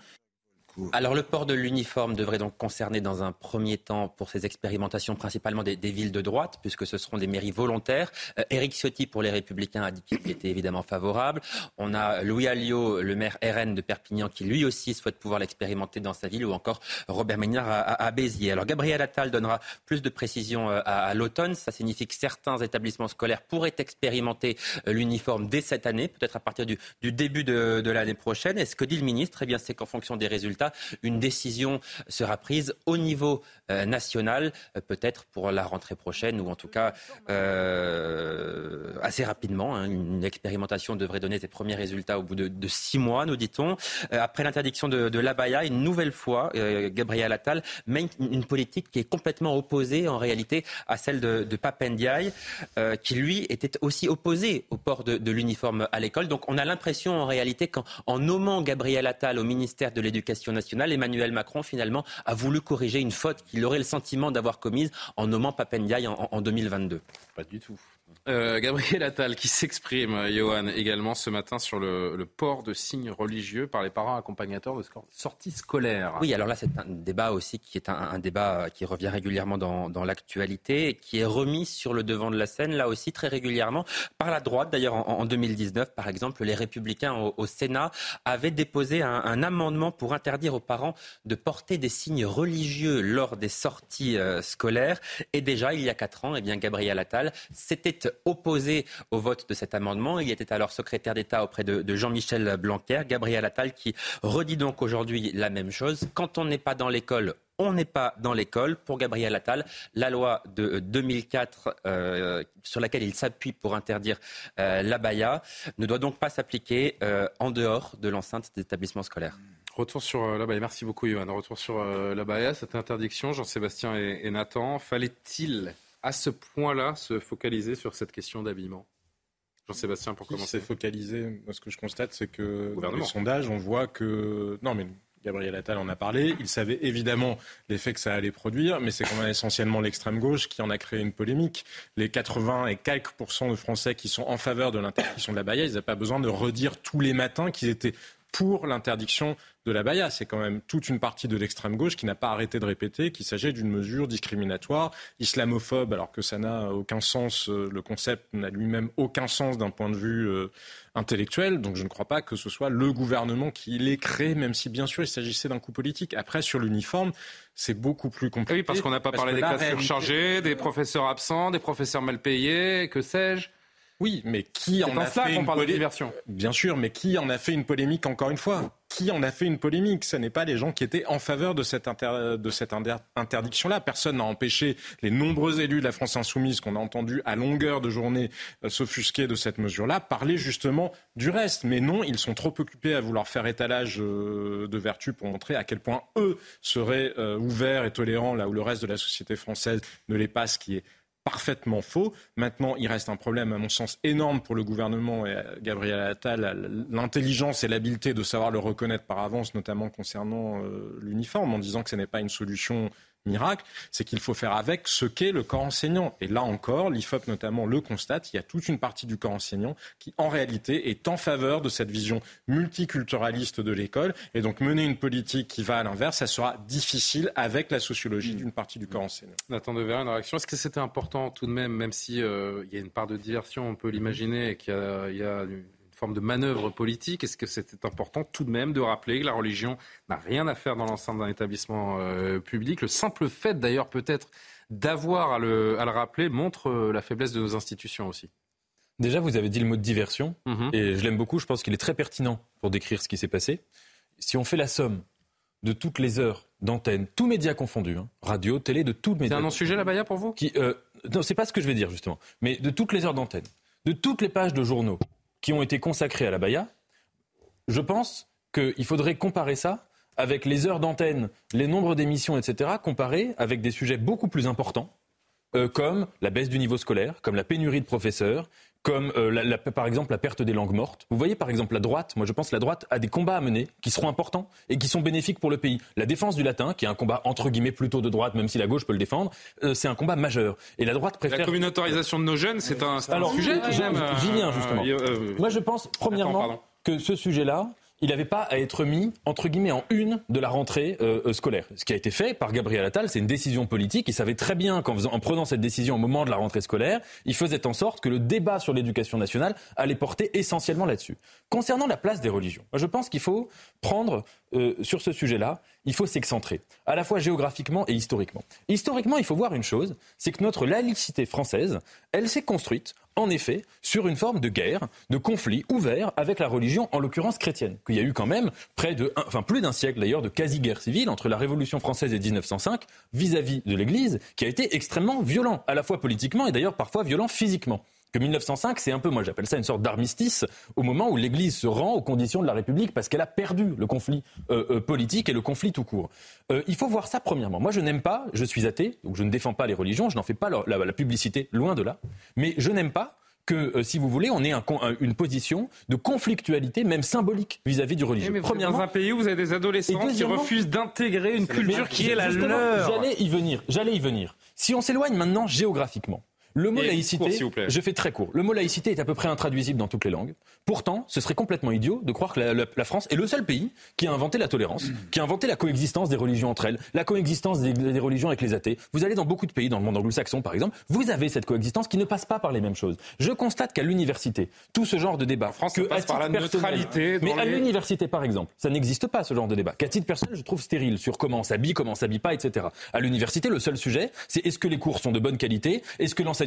Alors le port de l'uniforme devrait donc concerner dans un premier temps pour ces expérimentations principalement des, villes de droite, puisque ce seront des mairies volontaires. Euh, Éric Ciotti pour les Républicains a dit qu'il était évidemment favorable. On a Louis Alliot, le maire RN de Perpignan, qui lui aussi souhaite pouvoir l'expérimenter dans sa ville, ou encore Robert Ménard à, Béziers. Alors Gabriel Attal donnera plus de précisions euh, à, l'automne. Ça signifie que certains établissements scolaires pourraient expérimenter euh, l'uniforme dès cette année, peut-être à partir du, début de, de l'année prochaine. Et ce que dit le ministre, eh bien, c'est qu'en fonction des résultats, une décision sera prise au niveau euh, national, euh, peut-être pour la rentrée prochaine, ou en tout cas euh, assez rapidement. Hein. Une expérimentation devrait donner ses premiers résultats au bout de, six mois, nous dit-on. après l'interdiction de, de l'abaya, une nouvelle fois, Gabriel Attal mène une, politique qui est complètement opposée en réalité à celle de, de Papendiaï, qui lui était aussi opposé au port de, de l'uniforme à l'école. Donc on a l'impression en réalité qu'en nommant Gabriel Attal au ministère de l'Éducation nationale, Emmanuel Macron finalement a voulu corriger une faute qu'il aurait le sentiment d'avoir commise en nommant Papendiaï en, en 2022. Pas du tout. Euh, Gabriel Attal qui s'exprime, euh, Johan, également ce matin sur le, port de signes religieux par les parents accompagnateurs de sorties scolaires. Oui, alors là, c'est un débat aussi qui est un, débat qui revient régulièrement dans, l'actualité et qui est remis sur le devant de la scène, là aussi, très régulièrement, par la droite. D'ailleurs, en, 2019, par exemple, les Républicains au, Sénat avaient déposé un, amendement pour interdire aux parents de porter des signes religieux lors des sorties euh, scolaires. Et déjà, il y a quatre ans, eh bien, Gabriel Attal s'était opposé au vote de cet amendement. Il était alors secrétaire d'État auprès de, Jean-Michel Blanquer, Gabriel Attal, qui redit donc aujourd'hui la même chose. Quand on n'est pas dans l'école, on n'est pas dans l'école. Pour Gabriel Attal, la loi de 2004 euh, sur laquelle il s'appuie pour interdire euh, l'abaya ne doit donc pas s'appliquer euh, en dehors de l'enceinte des établissements scolaires. Retour sur l'abaya. Merci beaucoup, Johan. Retour sur l'abaya, cette interdiction. Jean-Sébastien et Nathan, fallait-il à ce point-là se focaliser sur cette question d'habillement? Jean-Sébastien, pour commencer. C'est focalisé. Moi, ce que je constate, c'est que dans les sondages, on voit que. Non, mais Gabriel Attal en a parlé. Il savait évidemment l'effet que ça allait produire, mais c'est quand même essentiellement l'extrême gauche qui en a créé une polémique. Les 80 et quelques pourcents de Français qui sont en faveur de l'interdiction de la baïa, ils n'avaient pas besoin de redire tous les matins qu'ils étaient pour l'interdiction de la baya. C'est quand même toute une partie de l'extrême gauche qui n'a pas arrêté de répéter qu'il s'agit d'une mesure discriminatoire, islamophobe, alors que ça n'a aucun sens. Euh, le concept n'a lui-même aucun sens d'un point de vue euh, intellectuel. Donc je ne crois pas que ce soit le gouvernement qui l'ait créé, même si bien sûr il s'agissait d'un coup politique. Après, sur l'uniforme, c'est beaucoup plus compliqué. Oui, parce qu'on n'a pas parlé des classes surchargées, des professeurs absents, des professeurs mal payés, que sais-je. Oui, mais qui en a fait une polémique Bien sûr, mais qui en a fait une polémique encore une fois? Qui en a fait une polémique? Ce n'est pas les gens qui étaient en faveur de cette, de cette interdiction-là. Personne n'a empêché les nombreux élus de la France insoumise qu'on a entendu à longueur de journée euh, s'offusquer de cette mesure-là, parler justement du reste. Mais non, ils sont trop occupés à vouloir faire étalage euh, de vertu pour montrer à quel point eux seraient euh, ouverts et tolérants là où le reste de la société française ne l'est pas, ce qui est parfaitement faux. Maintenant, il reste un problème, à mon sens, énorme pour le gouvernement et Gabriel Attal, l'intelligence et l'habileté de savoir le reconnaître par avance, notamment concernant euh, l'uniforme, en disant que ce n'est pas une solution miracle, c'est qu'il faut faire avec ce qu'est le corps enseignant. Et là encore, l'IFOP notamment le constate, il y a toute une partie du corps enseignant qui en réalité est en faveur de cette vision multiculturaliste de l'école. Et donc mener une politique qui va à l'inverse, ça sera difficile avec la sociologie d'une partie du corps enseignant. Nathan Devers, une réaction? Est-ce que c'était important tout de même, même si euh, il y a une part de diversion, on peut l'imaginer, et qu'il y a, forme de manœuvre politique. Est-ce que c'était important tout de même de rappeler que la religion n'a rien à faire dans l'ensemble d'un établissement euh, public? Le simple fait d'ailleurs peut-être d'avoir à le, rappeler montre euh, la faiblesse de nos institutions aussi. Déjà, vous avez dit le mot de diversion, mhm. et je l'aime beaucoup, je pense qu'il est très pertinent pour décrire ce qui s'est passé. Si on fait la somme de toutes les heures d'antenne, tous médias confondus, hein, radio, télé, de tous médias. C'est un non-sujet la Baya pour vous? Qui, euh, Non, c'est pas ce que je vais dire justement, mais de toutes les heures d'antenne, de toutes les pages de journaux, qui ont été consacrés à la Baïa, je pense qu'il faudrait comparer ça avec les heures d'antenne, les nombres d'émissions, etc., comparés avec des sujets beaucoup plus importants, euh, comme la baisse du niveau scolaire, comme la pénurie de professeurs, comme euh, par exemple la perte des langues mortes. Vous voyez par exemple la droite, moi je pense que la droite a des combats à mener qui seront importants et qui sont bénéfiques pour le pays. La défense du latin, qui est un combat entre guillemets plutôt de droite, même si la gauche peut le défendre, euh, c'est un combat majeur. Et la droite préfère... La communautarisation de nos jeunes, c'est un, sujet. J'y viens justement. moi je pense premièrement que ce sujet-là, il n'avait pas à être mis, entre guillemets, en une de la rentrée euh, euh, scolaire. Ce qui a été fait par Gabriel Attal, c'est une décision politique. Il savait très bien qu'en en prenant cette décision au moment de la rentrée scolaire, il faisait en sorte que le débat sur l'éducation nationale allait porter essentiellement là-dessus. Concernant la place des religions, je pense qu'il faut prendre euh, sur ce sujet-là, il faut s'excentrer, à la fois géographiquement et historiquement. Historiquement, il faut voir une chose, c'est que notre laïcité française, elle s'est construite en effet, sur une forme de guerre, de conflit ouvert avec la religion, en l'occurrence chrétienne. Qu'il y a eu quand même près de, enfin plus d'un siècle d'ailleurs, de quasi-guerre civile entre la Révolution française et 1905 vis-à-vis de l'Église, qui a été extrêmement violent, à la fois politiquement et d'ailleurs parfois violent physiquement que 1905, c'est un peu, moi j'appelle ça une sorte d'armistice, au moment où l'Église se rend aux conditions de la République parce qu'elle a perdu le conflit euh, euh, politique et le conflit tout court. Euh, il faut voir ça premièrement. Moi je n'aime pas, je suis athée, donc je ne défends pas les religions, je n'en fais pas la, publicité, loin de là, mais je n'aime pas que, si vous voulez, on ait une position de conflictualité, même symbolique, vis-à-vis du religieux. Premièrement, dans un pays où vous avez des adolescents qui refusent d'intégrer une culture qui est la leur. J'allais y venir. J'allais y venir. Si on s'éloigne maintenant géographiquement, le mot laïcité, je fais très court. Le mot laïcité est à peu près intraduisible dans toutes les langues. Pourtant, ce serait complètement idiot de croire que la, France est le seul pays qui a inventé la tolérance, qui a inventé la coexistence des religions entre elles, la coexistence des, religions avec les athées. Vous allez dans beaucoup de pays, dans le monde anglo-saxon par exemple, vous avez cette coexistence qui ne passe pas par les mêmes choses. Je constate qu'à l'université, tout ce genre de débat, France, que passe par la neutralité, mais à l'université par exemple, ça n'existe pas ce genre de débat. Qu'à titre personnel, je trouve stérile sur comment on s'habille, comment on s'habille pas, etc. À l'université, le seul sujet, c'est est-ce que les cours sont de bonne qualité, est-ce que l'enseignement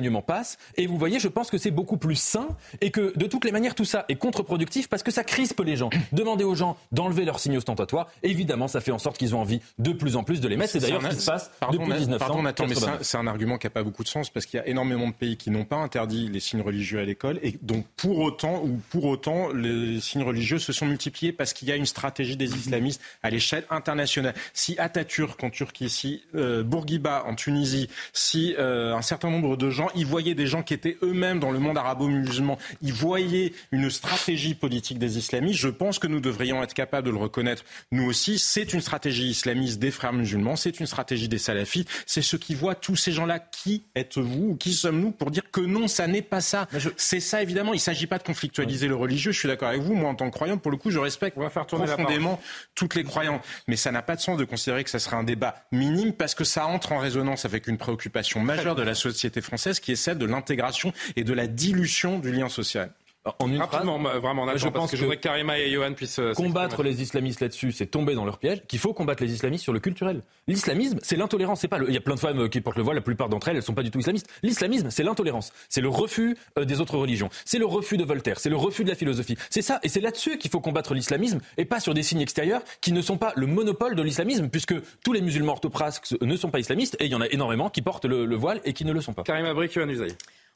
et vous voyez, je pense que c'est beaucoup plus sain et que de toutes les manières, tout ça est contre-productif parce que ça crispe les gens. Demandez aux gens d'enlever leurs signes ostentatoires. Évidemment, ça fait en sorte qu'ils ont envie de plus en plus de les mettre. C'est d'ailleurs ce qui se passe pardon, depuis 1900. Pardon, Nathan, mais c'est un, argument qui n'a pas beaucoup de sens parce qu'il y a énormément de pays qui n'ont pas interdit les signes religieux à l'école et donc pour autant ou pour autant les signes religieux se sont multipliés parce qu'il y a une stratégie des islamistes à l'échelle internationale. Si Atatürk en Turquie, si euh, Bourguiba en Tunisie, si euh, un certain nombre de gens y voyaient des gens qui étaient eux-mêmes dans le monde arabo-musulman, y voyaient une stratégie politique des islamistes, je pense que nous devrions être capables de le reconnaître, nous aussi. C'est une stratégie islamiste des frères musulmans, c'est une stratégie des salafites, c'est ceux qui voient tous ces gens-là. Qui êtes-vous ou qui sommes-nous pour dire que non, ça n'est pas ça? C'est ça, évidemment. Il ne s'agit pas de conflictualiser le religieux. Je suis d'accord avec vous. Moi, en tant que croyant, pour le coup, je respecte profondément toutes les croyances. Mais ça n'a pas de sens de considérer que ça serait un débat minime parce que ça entre en résonance avec une préoccupation majeure de la société française qui est celle de l'intégration et de la dilution du lien social. En une Rapidement, vraiment, je pense que, je voudrais que Karima et Johan puissent euh, combattre les islamistes là-dessus, c'est tomber dans leur piège. Qu'il faut combattre les islamistes sur le culturel. L'islamisme, c'est l'intolérance. C'est pas. Il y a plein de femmes qui portent le voile. La plupart d'entre elles, elles sont pas du tout islamistes. L'islamisme, c'est l'intolérance. C'est le refus euh, des autres religions. C'est le refus de Voltaire. C'est le refus de la philosophie. C'est ça. Et c'est là-dessus qu'il faut combattre l'islamisme et pas sur des signes extérieurs qui ne sont pas le monopole de l'islamisme, puisque tous les musulmans orthopraxes ne sont pas islamistes et il y en a énormément qui portent le, voile et qui ne le sont pas. Karima Brick, Johan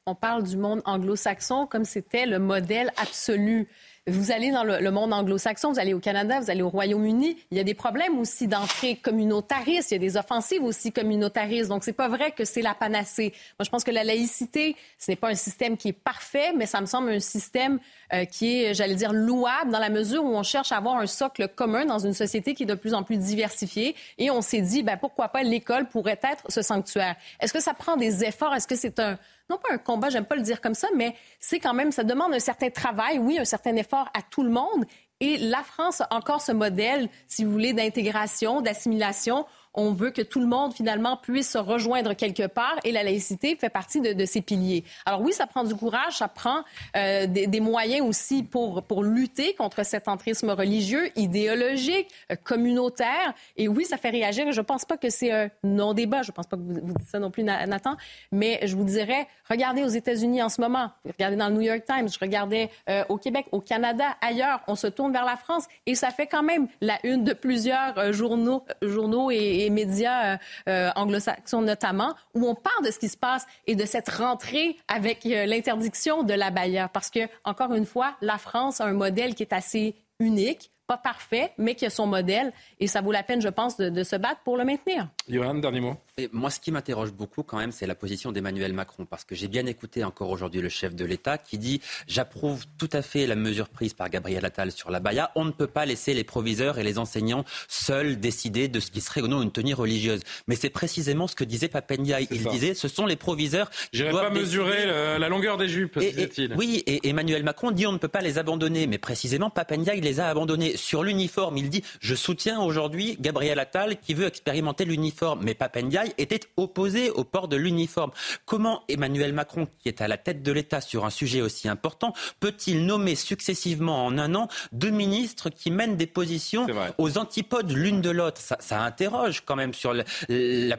on parle du monde anglo-saxon comme c'était le modèle absolu. Vous allez dans le, monde anglo-saxon, vous allez au Canada, vous allez au Royaume-Uni, il y a des problèmes aussi d'entrée communautariste, il y a des offensives aussi communautaristes. Donc, c'est pas vrai que c'est la panacée. Moi, je pense que la laïcité, ce n'est pas un système qui est parfait, mais ça me semble un système euh, qui est, j'allais dire, louable dans la mesure où on cherche à avoir un socle commun dans une société qui est de plus en plus diversifiée. Et on s'est dit, ben, pourquoi pas l'école pourrait être ce sanctuaire. Est-ce que ça prend des efforts? Est-ce que c'est un non pas un combat, j'aime pas le dire comme ça, mais c'est quand même, ça demande un certain travail, oui, un certain effort à tout le monde. Et la France a encore ce modèle, si vous voulez, d'intégration, d'assimilation on veut que tout le monde, finalement, puisse se rejoindre quelque part et la laïcité fait partie de, ces piliers. Alors oui, ça prend du courage, ça prend euh, des, moyens aussi pour, pour lutter contre cet entrisme religieux, idéologique, euh, communautaire. Et oui, ça fait réagir. Je ne pense pas que c'est un non-débat. Je ne pense pas que vous, vous dites ça non plus, Nathan. Mais je vous dirais, regardez aux États-Unis en ce moment. Regardez dans le New York Times. Je regardais euh, au Québec, au Canada, ailleurs. On se tourne vers la France et ça fait quand même la une de plusieurs journaux, journaux et, et médias euh, euh, anglo-saxons notamment, où on parle de ce qui se passe et de cette rentrée avec euh, l'interdiction de la baïa. Parce que, encore une fois, la France a un modèle qui est assez unique pas parfait, mais qui a son modèle. Et ça vaut la peine, je pense, de, se battre pour le maintenir. Johan, dernier mot. Et moi, ce qui m'interroge beaucoup quand même, c'est la position d'Emmanuel Macron. Parce que j'ai bien écouté encore aujourd'hui le chef de l'État qui dit J'approuve tout à fait la mesure prise par Gabriel Attal sur la Baïa. On ne peut pas laisser les proviseurs et les enseignants seuls décider de ce qui serait ou non une tenue religieuse. Mais c'est précisément ce que disait Papendiaï. Il disait Ce sont les proviseurs. Je pas mesurer la longueur des jupes, disait-il. Oui, et Emmanuel Macron dit On ne peut pas les abandonner. Mais précisément, Papendiaï les a abandonnés. Sur l'uniforme, il dit Je soutiens aujourd'hui Gabriel Attal qui veut expérimenter l'uniforme. Mais Papendiaï était opposé au port de l'uniforme. Comment Emmanuel Macron, qui est à la tête de l'État sur un sujet aussi important, peut-il nommer successivement en un an deux ministres qui mènent des positions aux antipodes l'une de l'autre? Ça, interroge quand même sur la,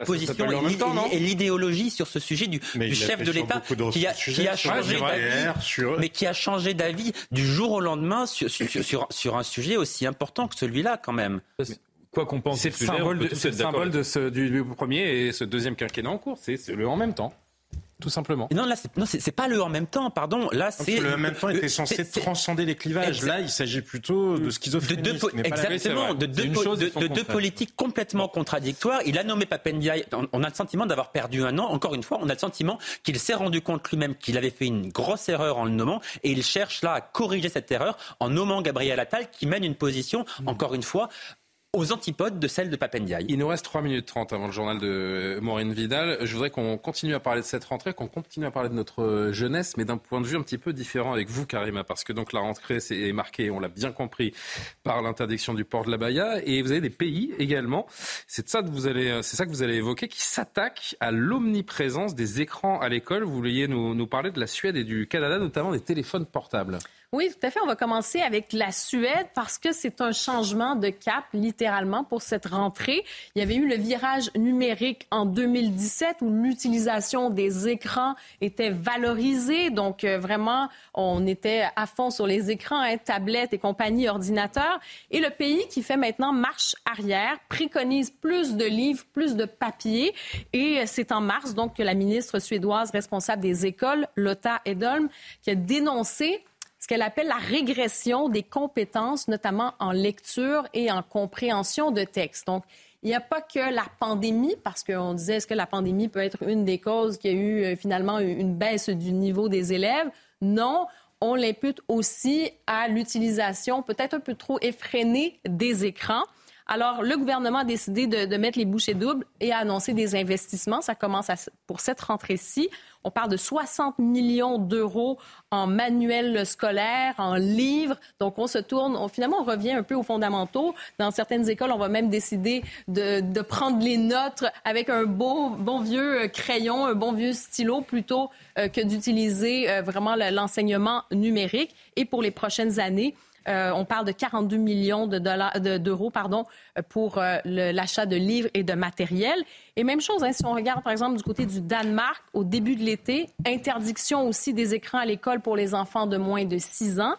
position et l'idéologie sur ce sujet du, chef de l'État qui a, changé d'avis, mais qui a changé d'avis du jour au lendemain sur, sur, un sujet aussi important que celui-là quand même. Quoi qu'on pense, c'est le symbole, de, symbole de ce, du, premier et ce deuxième quinquennat en cours. C'est le en même temps tout simplement. non, là, c'est pas le en même temps, pardon. Là, c'est le en même temps était censé transcender les clivages. Là, il s'agit plutôt de schizophrénie. De exactement, de deux, de, deux politiques complètement contradictoires. Il a nommé Papendiaï. On a le sentiment d'avoir perdu un an. Encore une fois, on a le sentiment qu'il s'est rendu compte lui-même qu'il avait fait une grosse erreur en le nommant, et il cherche là à corriger cette erreur en nommant Gabriel Attal, qui mène une position, encore une fois, aux antipodes de celle de Papendiaï. Il nous reste 3 minutes 30 avant le journal de Maureen Vidal. Je voudrais qu'on continue à parler de cette rentrée, qu'on continue à parler de notre jeunesse, mais d'un point de vue un petit peu différent avec vous, Karima, parce que donc la rentrée est marquée, on l'a bien compris, par l'interdiction du port de la Baïa, et vous avez des pays également, c'est ça que vous allez, ça que vous allez évoquer, qui s'attaquent à l'omniprésence des écrans à l'école. Vous vouliez nous, nous parler de la Suède et du Canada, notamment des téléphones portables. Oui, tout à fait. On va commencer avec la Suède parce que c'est un changement de cap, littéralement, pour cette rentrée. Il y avait eu le virage numérique en 2017 où l'utilisation des écrans était valorisée. Donc, euh, vraiment, on était à fond sur les écrans, hein, tablettes et compagnie, ordinateurs. Et le pays qui fait maintenant marche arrière préconise plus de livres, plus de papier. Et c'est en mars, donc, que la ministre suédoise responsable des écoles, Lotta Edholm, qui a dénoncé qu'elle appelle la régression des compétences, notamment en lecture et en compréhension de texte. Donc, il n'y a pas que la pandémie, parce qu'on disait est-ce que la pandémie peut être une des causes qui a eu euh, finalement une baisse du niveau des élèves? Non, on l'impute aussi à l'utilisation peut-être un peu trop effrénée des écrans. Alors, le gouvernement a décidé de, mettre les bouchées doubles et a annoncé des investissements. Ça commence pour cette rentrée-ci. On parle de 60 millions d'euros en manuels scolaires, en livres. Donc, on se tourne, finalement, on revient un peu aux fondamentaux. Dans certaines écoles, on va même décider de, prendre les notes avec un beau, bon vieux crayon, un bon vieux stylo, plutôt euh, que d'utiliser euh, vraiment l'enseignement numérique. Et pour les prochaines années, euh, on parle de 42 millions d'euros pardon, pour euh, l'achat de livres et de matériel. Et même chose, hein, si on regarde par exemple du côté du Danemark, au début de l'été, interdiction aussi des écrans à l'école pour les enfants de moins de 6 ans.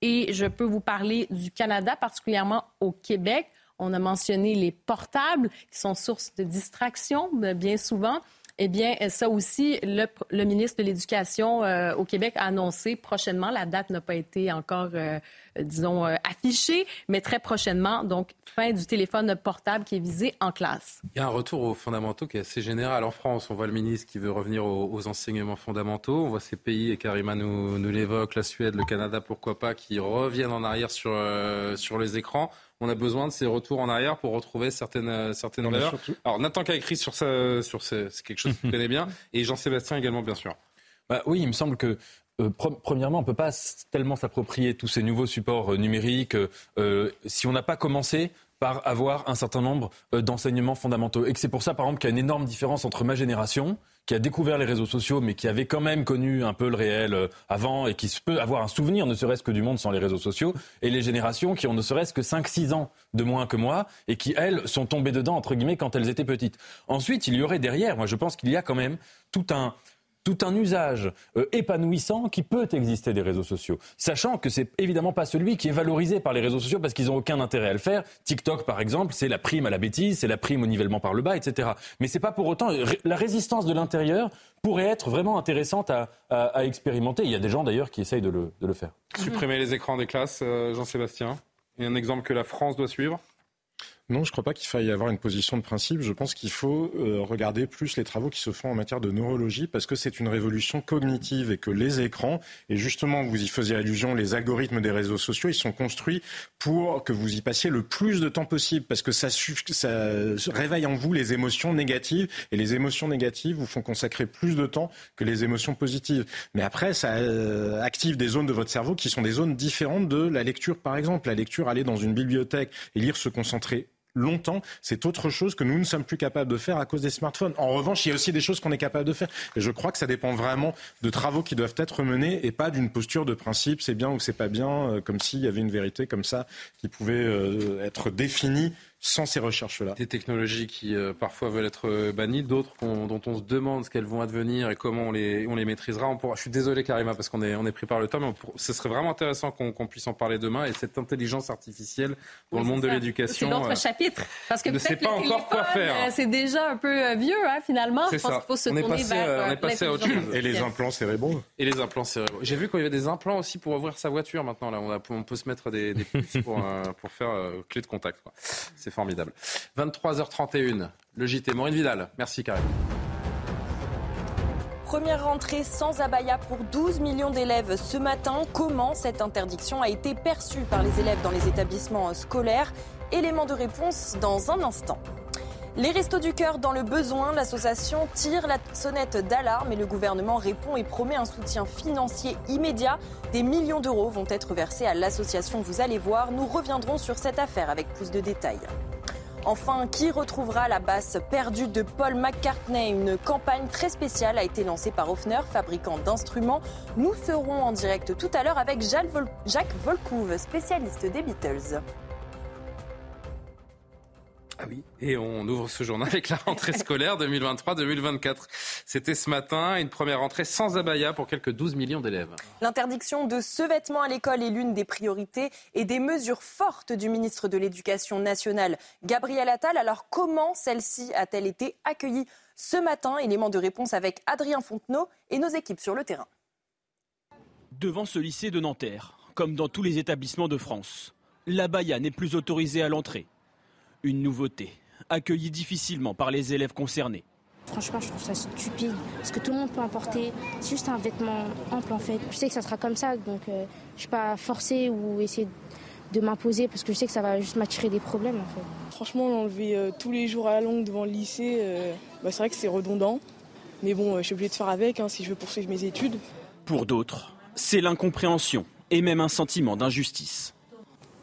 Et je peux vous parler du Canada, particulièrement au Québec. On a mentionné les portables qui sont source de distraction bien souvent. Eh bien, ça aussi, le, ministre de l'Éducation euh, au Québec a annoncé prochainement. La date n'a pas été encore, euh, disons, euh, affichée, mais très prochainement. Donc, fin du téléphone portable qui est visé en classe. Il y a un retour aux fondamentaux qui est assez général en France. On voit le ministre qui veut revenir aux, enseignements fondamentaux. On voit ces pays, et Karima nous, nous l'évoque, la Suède, le Canada, pourquoi pas, qui reviennent en arrière sur, sur les écrans on a besoin de ces retours en arrière pour retrouver certaines, euh, certaines valeurs. Alors Nathan qui a écrit sur ça, sur c'est quelque chose qu'il connaît bien, et Jean-Sébastien également, bien sûr. Bah, oui, il me semble que euh, premièrement, on ne peut pas tellement s'approprier tous ces nouveaux supports euh, numériques si on n'a pas commencé par avoir un certain nombre d'enseignements fondamentaux. Et que c'est pour ça, par exemple, qu'il y a une énorme différence entre ma génération, qui a découvert les réseaux sociaux, mais qui avait quand même connu un peu le réel euh, avant et qui peut avoir un souvenir, ne serait-ce que du monde sans les réseaux sociaux, et les générations qui ont ne serait-ce que 5-6 ans de moins que moi et qui, elles, sont tombées dedans, entre guillemets, quand elles étaient petites. Ensuite, il y aurait derrière, moi je pense qu'il y a quand même tout un, tout un usage euh, épanouissant qui peut exister des réseaux sociaux, sachant que c'est évidemment pas celui qui est valorisé par les réseaux sociaux parce qu'ils n'ont aucun intérêt à le faire. TikTok, par exemple, c'est la prime à la bêtise, c'est la prime au nivellement par le bas, etc. Mais c'est pas pour autant la résistance de l'intérieur pourrait être vraiment intéressante à, expérimenter. Il y a des gens d'ailleurs qui essayent de le, faire. Supprimer les écrans des classes, euh, Jean-Sébastien Et un exemple que la France doit suivre non, je ne crois pas qu'il faille avoir une position de principe. Je pense qu'il faut euh, regarder plus les travaux qui se font en matière de neurologie parce que c'est une révolution cognitive et que les écrans, et justement vous y faisiez allusion, les algorithmes des réseaux sociaux, ils sont construits pour que vous y passiez le plus de temps possible parce que ça, ça réveille en vous les émotions négatives et les émotions négatives vous font consacrer plus de temps que les émotions positives. Mais après, ça euh, active des zones de votre cerveau qui sont des zones différentes de la lecture, par exemple. La lecture, aller dans une bibliothèque et lire, se concentrer longtemps, c'est autre chose que nous ne sommes plus capables de faire à cause des smartphones. En revanche, il y a aussi des choses qu'on est capable de faire. Et je crois que ça dépend vraiment de travaux qui doivent être menés et pas d'une posture de principe, c'est bien ou c'est pas bien, euh, comme s'il y avait une vérité comme ça qui pouvait euh, être définie sans ces recherches-là. Des technologies qui euh, parfois veulent être euh, bannies, d'autres dont on se demande ce qu'elles vont advenir et comment on les, on les maîtrisera. On pourra, je suis désolé Karima parce qu'on est, on est pris par le temps, mais ce serait vraiment intéressant qu'on puisse en parler demain. Et cette intelligence artificielle dans le monde de l'éducation. C'est notre euh, chapitre. Parce que ne sait pas encore quoi faire. C'est déjà un peu vieux hein, finalement. Je pense qu'il faut se on tourner passé, vers on est passé à autre chose. Et les implants cérébraux. Et les implants cérébraux. J'ai vu qu'il y avait des implants aussi pour ouvrir sa voiture maintenant. Là, on, a, on peut se mettre des, des puces pour, pour faire clé de contact. C'est formidable. 23h31, le JT. Maureen Vidal. Merci Karim. Première rentrée sans abaya pour 12 millions d'élèves ce matin. Comment cette interdiction a été perçue par les élèves dans les établissements scolaires? Élément de réponse dans un instant. Les Restos du Cœur dans le besoin, l'association tire la sonnette d'alarme et le gouvernement répond et promet un soutien financier immédiat. Des millions d'euros vont être versés à l'association, vous allez voir. Nous reviendrons sur cette affaire avec plus de détails. Enfin, qui retrouvera la basse perdue de Paul McCartney? Une campagne très spéciale a été lancée par Hofner, fabricant d'instruments. Nous serons en direct tout à l'heure avec Jacques Volcouve, spécialiste des Beatles. Ah oui, et on ouvre ce journal avec la rentrée scolaire 2023-2024. C'était ce matin une première rentrée sans abaya pour quelques 12 millions d'élèves. L'interdiction de ce vêtement à l'école est l'une des priorités et des mesures fortes du ministre de l'Éducation nationale, Gabriel Attal. Alors comment celle-ci a-t-elle été accueillie ce matin? Élément de réponse avec Adrien Fontenot et nos équipes sur le terrain. Devant ce lycée de Nanterre, comme dans tous les établissements de France, l'abaya n'est plus autorisée à l'entrée. Une nouveauté, accueillie difficilement par les élèves concernés. Franchement, je trouve ça stupide, parce que tout le monde peut en porter. C'est juste un vêtement ample en fait. Je sais que ça sera comme ça, donc euh, je ne suis pas forcée ou essayer de m'imposer, parce que je sais que ça va juste m'attirer des problèmes en fait. Franchement, l'enlever euh, tous les jours à la longue devant le lycée, euh, bah, c'est vrai que c'est redondant. Mais bon, je suis obligée de faire avec hein, si je veux poursuivre mes études. Pour d'autres, c'est l'incompréhension et même un sentiment d'injustice.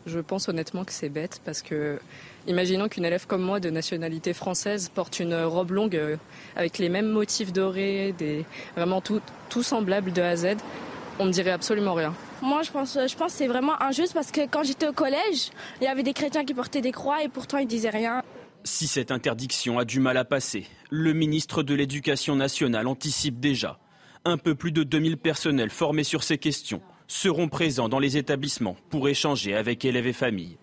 Je pense honnêtement que c'est bête parce que Imaginons qu'une élève comme moi de nationalité française porte une robe longue euh, avec les mêmes motifs dorés, des, vraiment tout, tout semblable de A à Z. On ne dirait absolument rien. Moi, je pense, je pense que c'est vraiment injuste parce que quand j'étais au collège, il y avait des chrétiens qui portaient des croix et pourtant ils disaient rien. Si cette interdiction a du mal à passer, le ministre de l'Éducation nationale anticipe déjà. Un peu plus de 2000 personnels formés sur ces questions seront présents dans les établissements pour échanger avec élèves et familles.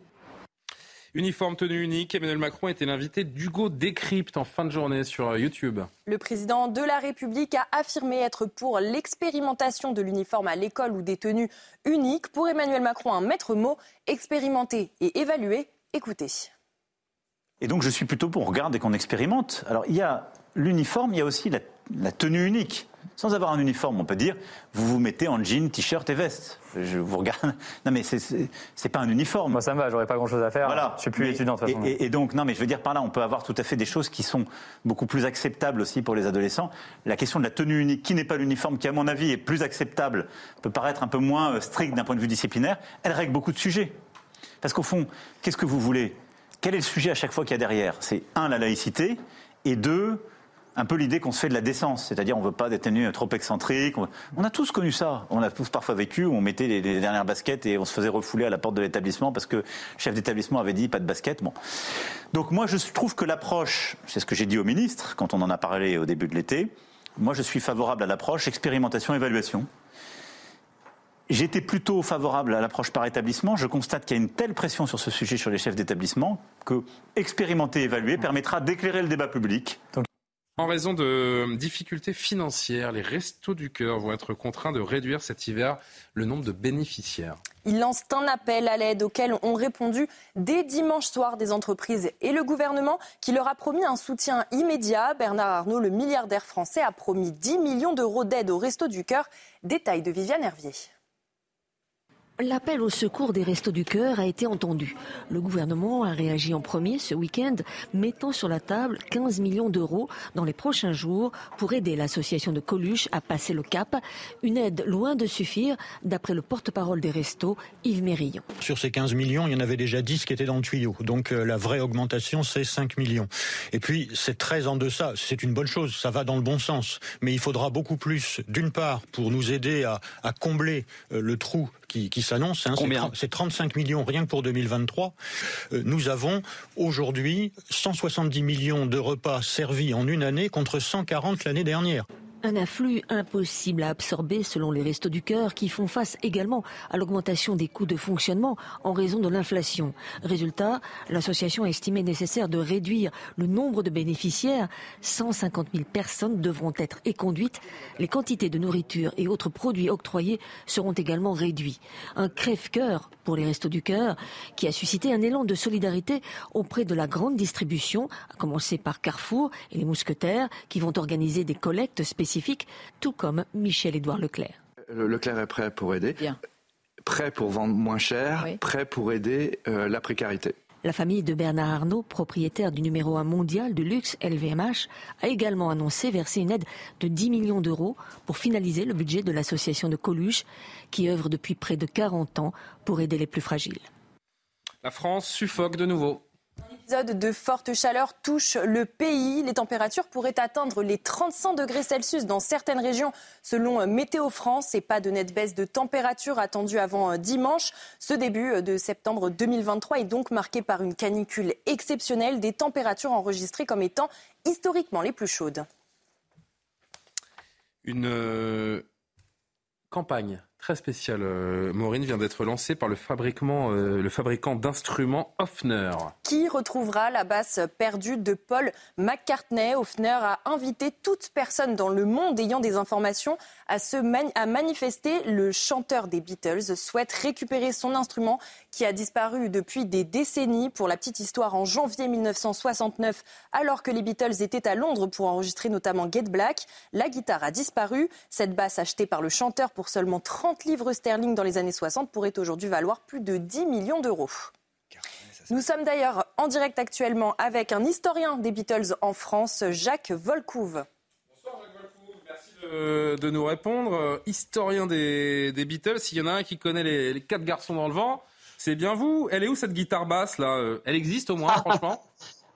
Uniforme tenue unique, Emmanuel Macron était l'invité d'Hugo Décrypte en fin de journée sur euh, YouTube. Le président de la République a affirmé être pour l'expérimentation de l'uniforme à l'école ou des tenues uniques. Pour Emmanuel Macron, un maître mot, expérimenter et évaluer. Écoutez. Et donc je suis plutôt pour regarder qu'on expérimente. Alors il y a l'uniforme, il y a aussi la tenue unique. Sans avoir un uniforme, on peut dire, vous vous mettez en jean, t-shirt et veste. Je vous regarde. Non, mais c'est pas un uniforme. Moi, ça me va, j'aurais pas grand-chose à faire. Voilà. Je suis plus étudiant, de toute façon. Et, donc, non, mais je veux dire par là, on peut avoir tout à fait des choses qui sont beaucoup plus acceptables aussi pour les adolescents. La question de la tenue unique, qui n'est pas l'uniforme, qui, à mon avis, est plus acceptable, peut paraître un peu moins euh, strict d'un point de vue disciplinaire, elle règle beaucoup de sujets. Parce qu'au fond, qu'est-ce que vous voulez? Quel est le sujet à chaque fois qu'il y a derrière? C'est un, la laïcité, et deux, un peu l'idée qu'on se fait de la décence, c'est-à-dire on veut pas tenues trop excentriques. On a tous connu ça, on a tous parfois vécu où on mettait les, dernières baskets et on se faisait refouler à la porte de l'établissement parce que le chef d'établissement avait dit pas de basket. Bon. Donc moi je trouve que l'approche, c'est ce que j'ai dit au ministre quand on en a parlé au début de l'été, moi je suis favorable à l'approche expérimentation-évaluation. J'étais plutôt favorable à l'approche par établissement. Je constate qu'il y a une telle pression sur ce sujet sur les chefs d'établissement que expérimenter, évaluer permettra d'éclairer le débat public. En raison de difficultés financières, les restos du cœur vont être contraints de réduire cet hiver le nombre de bénéficiaires. Ils lancent un appel à l'aide auquel ont répondu dès dimanche soir des entreprises et le gouvernement qui leur a promis un soutien immédiat. Bernard Arnault, le milliardaire français, a promis 10 millions d'euros d'aide au Resto du Cœur. Détail de Viviane Hervier. L'appel au secours des Restos du Cœur a été entendu. Le gouvernement a réagi en premier ce week-end, mettant sur la table 15 millions d'euros dans les prochains jours pour aider l'association de Coluche à passer le cap. Une aide loin de suffire, d'après le porte-parole des Restos, Yves Mérillon. Sur ces 15 millions, il y en avait déjà 10 qui étaient dans le tuyau. Donc euh, la vraie augmentation, c'est 5 millions. Et puis, c'est très en deçà. C'est une bonne chose, ça va dans le bon sens. Mais il faudra beaucoup plus, d'une part, pour nous aider à, combler euh, le trou qui, s'annonce. Hein, c'est 35 millions rien que pour 2023. Euh, nous avons aujourd'hui 170 millions de repas servis en une année contre 140 l'année dernière. Un afflux impossible à absorber selon les Restos du Cœur qui font face également à l'augmentation des coûts de fonctionnement en raison de l'inflation. Résultat, l'association a estimé nécessaire de réduire le nombre de bénéficiaires. 150 000 personnes devront être éconduites. Les quantités de nourriture et autres produits octroyés seront également réduits. Un crève-cœur pour les Restos du Cœur qui a suscité un élan de solidarité auprès de la grande distribution, à commencer par Carrefour et les Mousquetaires qui vont organiser des collectes spéciales tout comme Michel-Édouard Leclerc. Leclerc est prêt pour aider, prêt pour vendre moins cher, prêt pour aider euh, la précarité. La famille de Bernard Arnault, propriétaire du numéro 1 mondial de luxe LVMH, a également annoncé verser une aide de 10 millions d'euros pour finaliser le budget de l'association de Coluche, qui œuvre depuis près de 40 ans pour aider les plus fragiles. La France suffoque de nouveau épisode de forte chaleur touche le pays. Les températures pourraient atteindre les 35 degrés Celsius dans certaines régions selon Météo France et pas de nette baisse de température attendue avant dimanche. Ce début de septembre 2023 est donc marqué par une canicule exceptionnelle, des températures enregistrées comme étant historiquement les plus chaudes. Une euh, campagne très spécial, euh, Maureen, vient d'être lancé par le, fabricant, euh, le fabricant d'instruments Hofner. Qui retrouvera la basse perdue de Paul McCartney Hofner a invité toute personne dans le monde ayant des informations à, se manifester. Le chanteur des Beatles souhaite récupérer son instrument qui a disparu depuis des décennies. Pour la petite histoire, en janvier 1969, alors que les Beatles étaient à Londres pour enregistrer notamment Get Black, la guitare a disparu. Cette basse achetée par le chanteur pour seulement 30 livres sterling dans les années 60 pourrait aujourd'hui valoir plus de 10 millions d'euros. Nous sommes d'ailleurs en direct actuellement avec un historien des Beatles en France, Jacques Volcouve. Bonsoir Jacques Volcouve, merci de, nous répondre. Historien des, Beatles, s'il y en a un qui connaît les, quatre garçons dans le vent, c'est bien vous. Elle est où cette guitare basse là Elle existe au moins, franchement?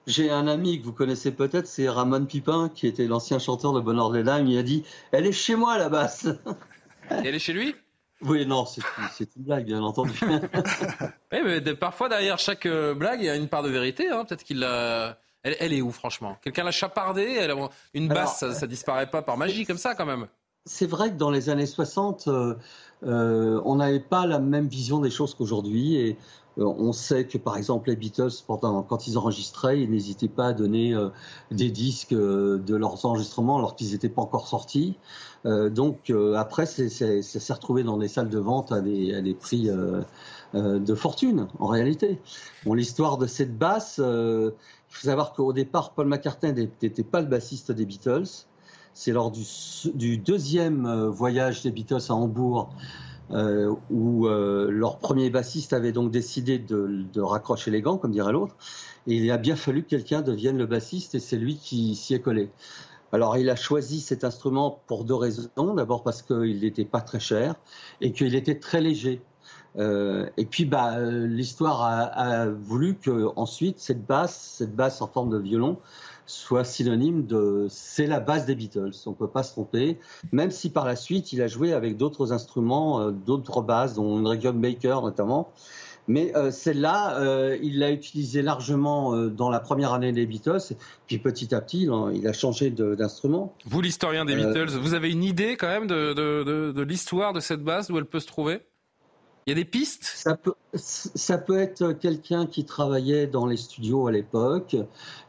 J'ai un ami que vous connaissez peut-être, c'est Ramon Pipin, qui était l'ancien chanteur de Bonheur des Dames. Il a dit Elle est chez moi la basse. elle est chez lui? Oui, non, c'est une blague, bien entendu. oui, mais parfois, derrière chaque euh, blague, il y a une part de vérité. Hein. Peut-être qu'il l'a. Elle, est où, franchement? Quelqu'un l'a chapardée Une basse, ça, ne disparaît pas par magie, comme ça, quand même. C'est vrai que dans les années 60, euh, euh, on n'avait pas la même vision des choses qu'aujourd'hui. Et on sait que, par exemple, les Beatles, pendant, quand ils enregistraient, ils n'hésitaient pas à donner des disques de leurs enregistrements alors qu'ils n'étaient pas encore sortis. Euh, donc euh, après, ça s'est retrouvé dans des salles de vente à des, prix euh, de fortune, en réalité. Bon, l'histoire de cette basse, il faut savoir qu'au départ, Paul McCartney n'était pas le bassiste des Beatles. C'est lors du, deuxième voyage des Beatles à Hambourg où leur premier bassiste avait donc décidé de, de raccrocher les gants, comme dirait l'autre. Et il a bien fallu que quelqu'un devienne le bassiste et c'est lui qui s'y est collé. Alors il a choisi cet instrument pour deux raisons. D'abord parce qu'il n'était pas très cher et qu'il était très léger. Euh, et puis bah, l'histoire a, voulu que ensuite cette basse, cette basse en forme de violon, soit synonyme de c'est la basse des Beatles. On ne peut pas se tromper. Même si par la suite il a joué avec d'autres instruments, euh, d'autres basses, dont une Regium Baker notamment. Mais euh, celle-là, euh, il l'a utilisée largement euh, dans la première année des Beatles. Puis petit à petit, il a changé d'instrument. Vous, l'historien des Beatles, vous avez une idée quand même de, de, de, de l'histoire de cette basse, d'où elle peut se trouver? Il y a des pistes? Ça peut, être quelqu'un qui travaillait dans les studios à l'époque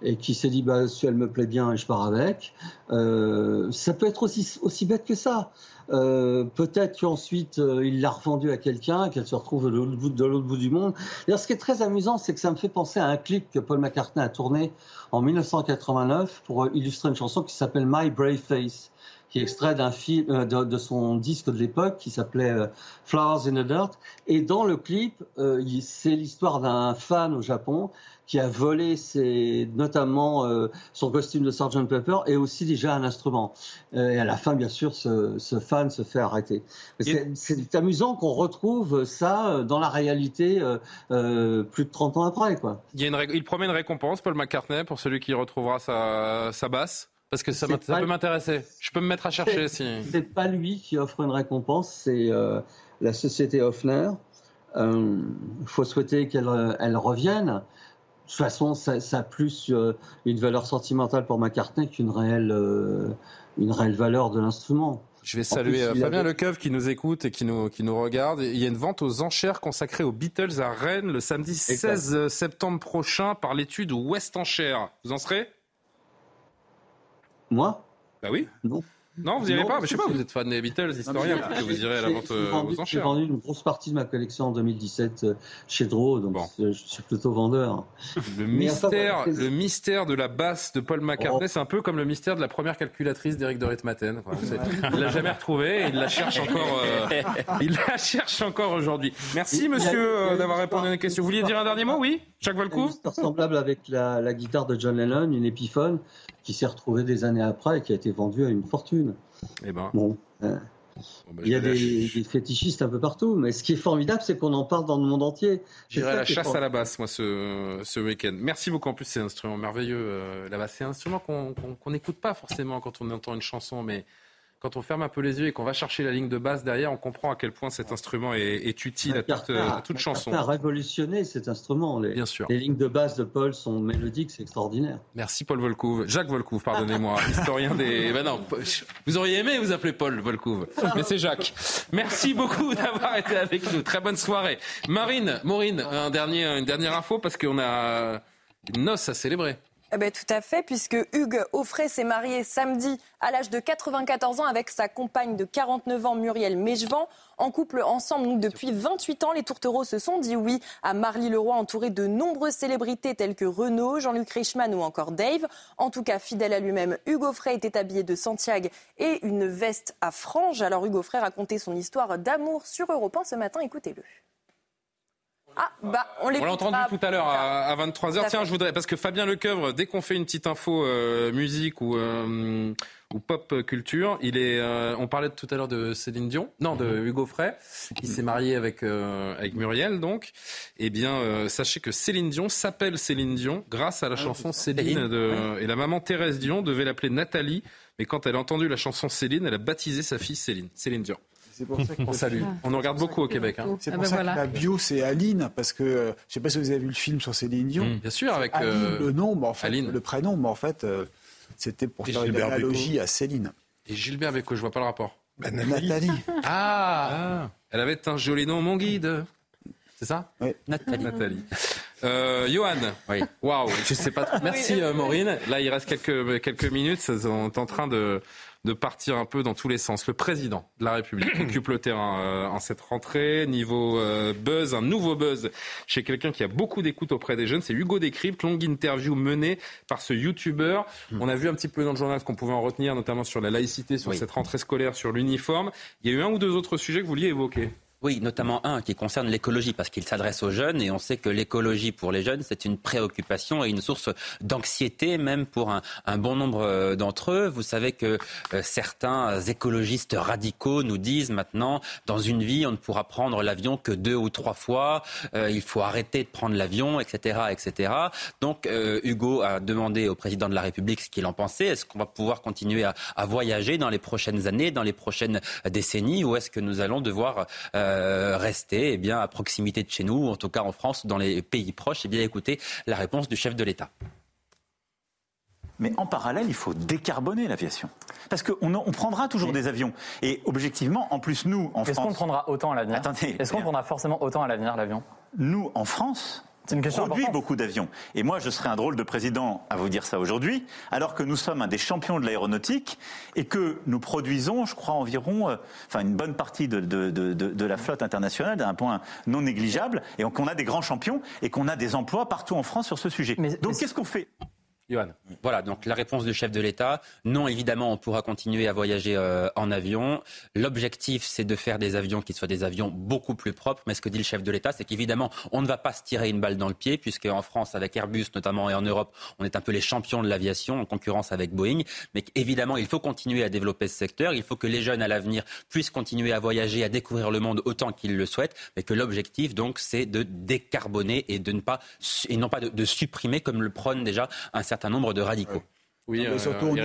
et qui s'est dit bah, si elle me plaît bien, je pars avec. Euh, ça peut être aussi, aussi bête que ça. Euh, peut-être qu'ensuite euh, il l'a revendue à quelqu'un et qu'elle se retrouve de l'autre bout, bout du monde. D'ailleurs, ce qui est très amusant, c'est que ça me fait penser à un clip que Paul McCartney a tourné en 1989 pour illustrer une chanson qui s'appelle My Brave Face qui est extrait d'un film euh, de, son disque de l'époque qui s'appelait euh, Flowers in the Dirt. Et dans le clip, euh, c'est l'histoire d'un fan au Japon qui a volé ses, notamment son costume de Sgt Pepper et aussi déjà un instrument. et à la fin, bien sûr, ce, ce fan se fait arrêter. C'est amusant qu'on retrouve ça dans la réalité plus de 30 ans après. Quoi. Il, y a une, il promet une récompense, Paul McCartney, pour celui qui retrouvera sa, sa basse parce que ça, peut m'intéresser. Je peux me mettre à chercher si. C'est pas lui qui offre une récompense, c'est euh, la société Hoffner. Il euh, faut souhaiter qu'elle elle revienne. De toute façon, ça, a plus euh, une valeur sentimentale pour McCartney qu'une réelle, une réelle valeur de l'instrument. Je vais saluer Fabien Lecoeuf qui nous écoute et qui nous, qui nous regarde. Il y a une vente aux enchères consacrée aux Beatles à Rennes le samedi 16 septembre prochain par l'étude West Enchères. Vous en serez? Moi? Bah oui. Non. Non, vous n'y allez pas. Je sais pas, vous êtes fan des Beatles, historien, que vous irez à la vente euh, aux enchères. J'ai vendu une grosse partie de ma collection en 2017 euh, chez Draw, donc je suis plutôt vendeur. Le mystère, le mystère de la basse de Paul McCartney, oh. c'est un peu comme le mystère de la première calculatrice d'Eric de Ritmaten. Il l'a jamais retrouvée et il la cherche encore. Euh, il la cherche encore aujourd'hui. Merci, monsieur, d'avoir répondu à une question. Vous vouliez dire un dernier mot, oui, Jacques Valcourt. Semblable avec la, la guitare de John Lennon, une Epiphone qui s'est retrouvé des années après et qui a été vendu à une fortune. Eh ben. Bon. Hein. Ben, il y a des, fétichistes un peu partout, mais ce qui est formidable, c'est qu'on en parle dans le monde entier. J'irai à la chasse à la basse, moi, ce, ce week-end. Merci beaucoup. En plus, c'est un instrument merveilleux. Euh, la basse, c'est un instrument qu'on n'écoute pas forcément quand on entend une chanson, mais quand on ferme un peu les yeux et qu'on va chercher la ligne de basse derrière, on comprend à quel point cet instrument est, utile à toute, à toute chanson. a révolutionné cet instrument. Les, Bien sûr. Les lignes de basse de Paul sont mélodiques, c'est extraordinaire. Merci Paul Volcouve. Jacques Volcouve, pardonnez-moi, historien des... Ben non, vous auriez aimé vous appeler Paul Volcouve, mais c'est Jacques. Merci beaucoup d'avoir été avec nous. Très bonne soirée. Marine, Maureen, un dernier, une dernière info parce qu'on a une noce à célébrer. Eh ben, tout à fait, puisque Hugues Offray s'est marié samedi à l'âge de 94 ans avec sa compagne de 49 ans, Muriel Mégevant. En couple ensemble depuis 28 ans, les tourtereaux se sont dit oui à Marly Leroy, entouré de nombreuses célébrités telles que Renaud, Jean-Luc Reichmann ou encore Dave. En tout cas, fidèle à lui-même, Hugues Offray était habillé de Santiago et une veste à franges. Alors Hugues Offray racontait son histoire d'amour sur Europe 1 ce matin. Écoutez-le. Ah, bah, on l'a entendu tout à l'heure à, 23h. Tiens, je voudrais, parce que Fabien Lecoeuvre, dès qu'on fait une petite info euh, musique ou, euh, ou pop culture, il est, euh, on parlait tout à l'heure de Céline Dion, non, de mhm. Hugo Frey, qui s'est marié avec, avec Muriel, donc. Eh bien, sachez que Céline Dion s'appelle Céline Dion grâce à la ah, chanson Céline de, et la maman Thérèse Dion devait l'appeler Nathalie, mais quand elle a entendu la chanson Céline, elle a baptisé sa fille Céline, Céline Dion. C'est pour ça qu'on salue. On nous regarde beaucoup au Québec. Hein. C'est ah pour ben ça que la bio, c'est Aline, parce que je ne sais pas si vous avez vu le film sur Céline Dion. Mmh, bien sûr, avec Aline, euh, le nom, mais en fait, le prénom, mais en fait, euh, c'était pour faire une analogie à Céline. Et Gilbert Bécaud, je vois pas le rapport. Ben, Nathalie. Ah, ah, Elle avait un joli nom, mon guide. C'est ça Oui. Nathalie. Nathalie. Euh, Johan. Oui. Waouh, je sais pas trop. Merci euh, Maureen. Là, il reste quelques quelques minutes. On est en train de de partir un peu dans tous les sens. Le président de la République occupe le terrain euh, en cette rentrée. Niveau euh, buzz, un nouveau buzz chez quelqu'un qui a beaucoup d'écoute auprès des jeunes, c'est Hugo Décrypte, longue interview menée par ce YouTuber. Hmm. On a vu un petit peu dans le journal ce qu'on pouvait en retenir, notamment sur la laïcité, sur cette rentrée scolaire, sur l'uniforme. Il y a eu un ou deux autres sujets que vous vouliez évoquer. Oui, notamment un qui concerne l'écologie, parce qu'il s'adresse aux jeunes et on sait que l'écologie pour les jeunes, c'est une préoccupation et une source d'anxiété, même pour un, bon nombre euh, d'entre eux. Vous savez que euh, certains écologistes radicaux nous disent maintenant, dans une vie, on ne pourra prendre l'avion que deux ou trois fois, euh, il faut arrêter de prendre l'avion, etc., etc. Donc, Hugo a demandé au président de la République ce qu'il en pensait. Est-ce qu'on va pouvoir continuer à, voyager dans les prochaines années, dans les prochaines décennies, ou est-ce que nous allons devoir rester eh bien, à proximité de chez nous, en tout cas en France, dans les pays proches, et eh bien écouter la réponse du chef de l'État. Mais en parallèle, il faut décarboner l'aviation. Parce qu'on on prendra toujours des avions. Et objectivement, en plus, nous, en France. Est-ce qu'on prendra autant à l'avenir? Est-ce qu'on prendra forcément autant à l'avenir l'avion? Nous, en France, une question produit beaucoup d'avions. Et moi, je serais un drôle de président à vous dire ça aujourd'hui, alors que nous sommes un des champions de l'aéronautique et que nous produisons, je crois, environ, euh, enfin, une bonne partie de, de, de, de la flotte internationale d'un point non négligeable, et qu'on a des grands champions et qu'on a des emplois partout en France sur ce sujet. Donc, qu'est-ce qu'on fait? Voilà, donc la réponse du chef de l'État. Non, évidemment, on pourra continuer à voyager euh, en avion. L'objectif, c'est de faire des avions qui soient des avions beaucoup plus propres. Mais ce que dit le chef de l'État, c'est qu'évidemment, on ne va pas se tirer une balle dans le pied, puisque en France, avec Airbus notamment, et en Europe, on est un peu les champions de l'aviation, en concurrence avec Boeing. Mais évidemment, il faut continuer à développer ce secteur. Il faut que les jeunes à l'avenir puissent continuer à voyager, à découvrir le monde autant qu'ils le souhaitent. Mais que l'objectif, donc, c'est de décarboner et de ne pas, et non pas de, de supprimer, comme le prône déjà un certain un nombre de radicaux. Oui, euh, surtout,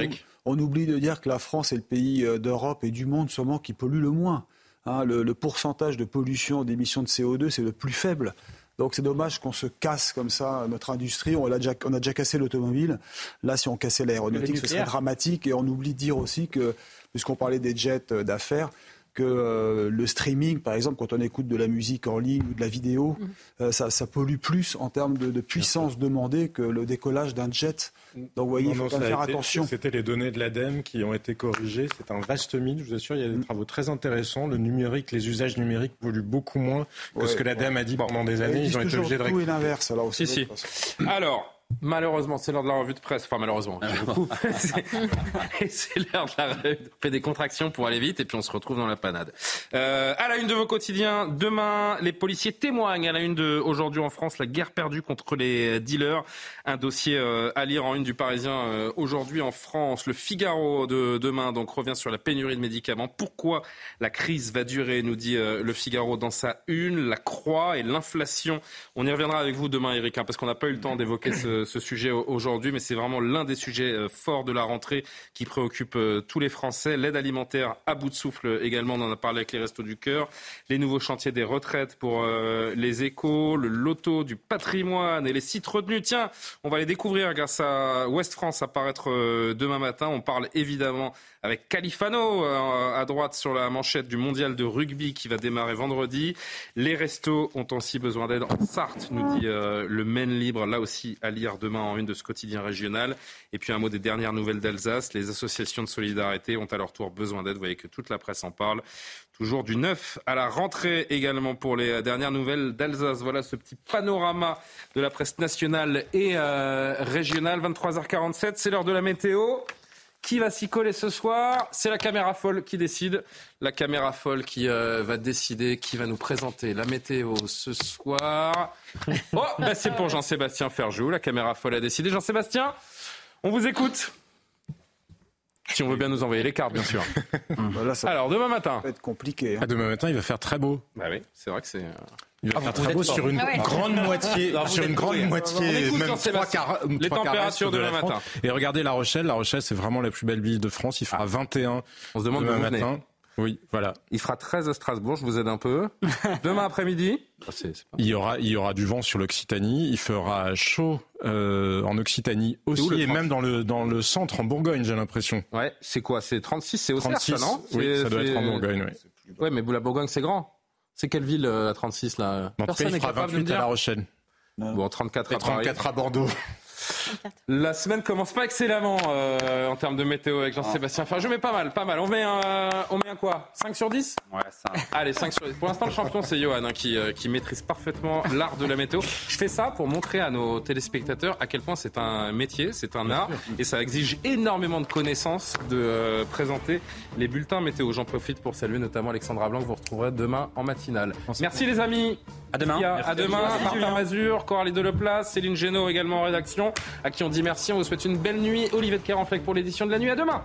on, oublie de dire que la France est le pays euh, d'Europe et du monde sûrement qui pollue le moins. Hein. le, pourcentage de pollution d'émissions de CO2, c'est le plus faible. Donc c'est dommage qu'on se casse comme ça notre industrie. On a déjà, on a déjà cassé l'automobile. Là, si on cassait l'aéronautique, ce serait dramatique. Et on oublie de dire aussi que, puisqu'on parlait des jets euh, d'affaires, que euh, le streaming, par exemple, quand on écoute de la musique en ligne ou de la vidéo, mm. euh, ça, pollue plus en termes de, puissance demandée que le décollage d'un jet. Donc, vous voyez, il faut faire attention. C'était les données de l'ADEME qui ont été corrigées. C'est un vaste mythe, je vous assure. Il y a des mm. travaux très intéressants. Le numérique, les usages numériques polluent beaucoup moins que ce que l'ADEME a dit pendant des années. Ils, ont été obligés de tout l'inverse, alors aussi. Si, si. Alors, Malheureusement, c'est l'heure de la revue de presse. Enfin, malheureusement, c'est l'heure de la revue. On fait des contractions pour aller vite et puis on se retrouve dans la panade. Euh, à la une de vos quotidiens, demain, les policiers témoignent. À la une de aujourd'hui en France, la guerre perdue contre les dealers. Un dossier euh, à lire en une du Parisien euh, aujourd'hui en France. Le Figaro de demain donc revient sur la pénurie de médicaments. Pourquoi la crise va durer, nous dit le Figaro dans sa une. La croix et l'inflation. On y reviendra avec vous demain, Eric, hein, parce qu'on n'a pas eu le temps d'évoquer ce ce, sujet aujourd'hui, mais c'est vraiment l'un des sujets euh, forts de la rentrée qui préoccupe euh, tous les Français. L'aide alimentaire à bout de souffle également, on en a parlé avec les Restos du Cœur. Les nouveaux chantiers des retraites pour euh, les échos, le loto du patrimoine et les sites retenus. Tiens, on va les découvrir grâce à Ouest France apparaître demain matin. On parle évidemment avec Califano à droite sur la manchette du mondial de rugby qui va démarrer vendredi. Les restos ont aussi besoin d'aide en Sarthe, nous dit le Maine Libre, là aussi à demain en une de ce quotidien régional. Et puis un mot des dernières nouvelles d'Alsace. Les associations de solidarité ont à leur tour besoin d'aide. Vous voyez que toute la presse en parle. Toujours du 9 à la rentrée également pour les dernières nouvelles d'Alsace. Voilà ce petit panorama de la presse nationale et euh, régionale. 23h47, c'est l'heure de la météo. Qui va s'y coller ce soir? C'est la caméra folle qui décide. La caméra folle qui euh, va décider qui va nous présenter la météo ce soir. Oh, bah c'est pour Jean-Sébastien Ferjou. La caméra folle a décidé. Jean-Sébastien, on vous écoute. Si on veut bien nous envoyer les cartes, bien sûr. Voilà, ça Alors, demain matin. Ça va être compliqué. Hein. Ah, demain matin, il va faire très beau. Bah oui, c'est vrai que c'est. Il va faire très beau sur une grande moitié, sur une grande moitié, même trois quarts, les températures de demain matin. Et regardez La Rochelle. La Rochelle, c'est vraiment la plus belle ville de France. Il fera 21 On se demande demain matin. Oui, voilà. Il fera 13 à Strasbourg, je vous aide un peu. Demain après-midi ah, Il y aura, il y aura du vent sur l'Occitanie. Il fera chaud euh, en Occitanie aussi, et même dans le, dans le centre, en Bourgogne, j'ai l'impression. Ouais, c'est quoi? C'est 36, c'est au ça, non? Oui, ça doit être en Bourgogne, oui. Ouais, mais la Bourgogne, c'est grand. C'est quelle ville euh, à 36 là? Personne n'est capable de me dire. à La Rochelle. Bon, 34 à 34 à Bordeaux. La semaine commence pas excellemment euh, en termes de météo avec Jean-Sébastien Enfin, je mets pas mal, pas mal. On met un, on met un quoi? 5 sur 10 Ouais, ça. Allez, 5 sur 10. Pour l'instant, le champion, c'est Johan hein, qui, euh, qui maîtrise parfaitement l'art de la météo. Je fais ça pour montrer à nos téléspectateurs à quel point c'est un métier, c'est un art et ça exige énormément de connaissances de euh, présenter les bulletins météo. J'en profite pour saluer notamment Alexandra Blanc que vous retrouverez demain en matinale. Merci les amis. À demain. À demain. Martin Mazur, Coralie Deleplace, Céline Génaud également en rédaction, à qui on dit merci. On vous souhaite une belle nuit. Olivier de Carenfleck pour l'édition de la nuit. À demain.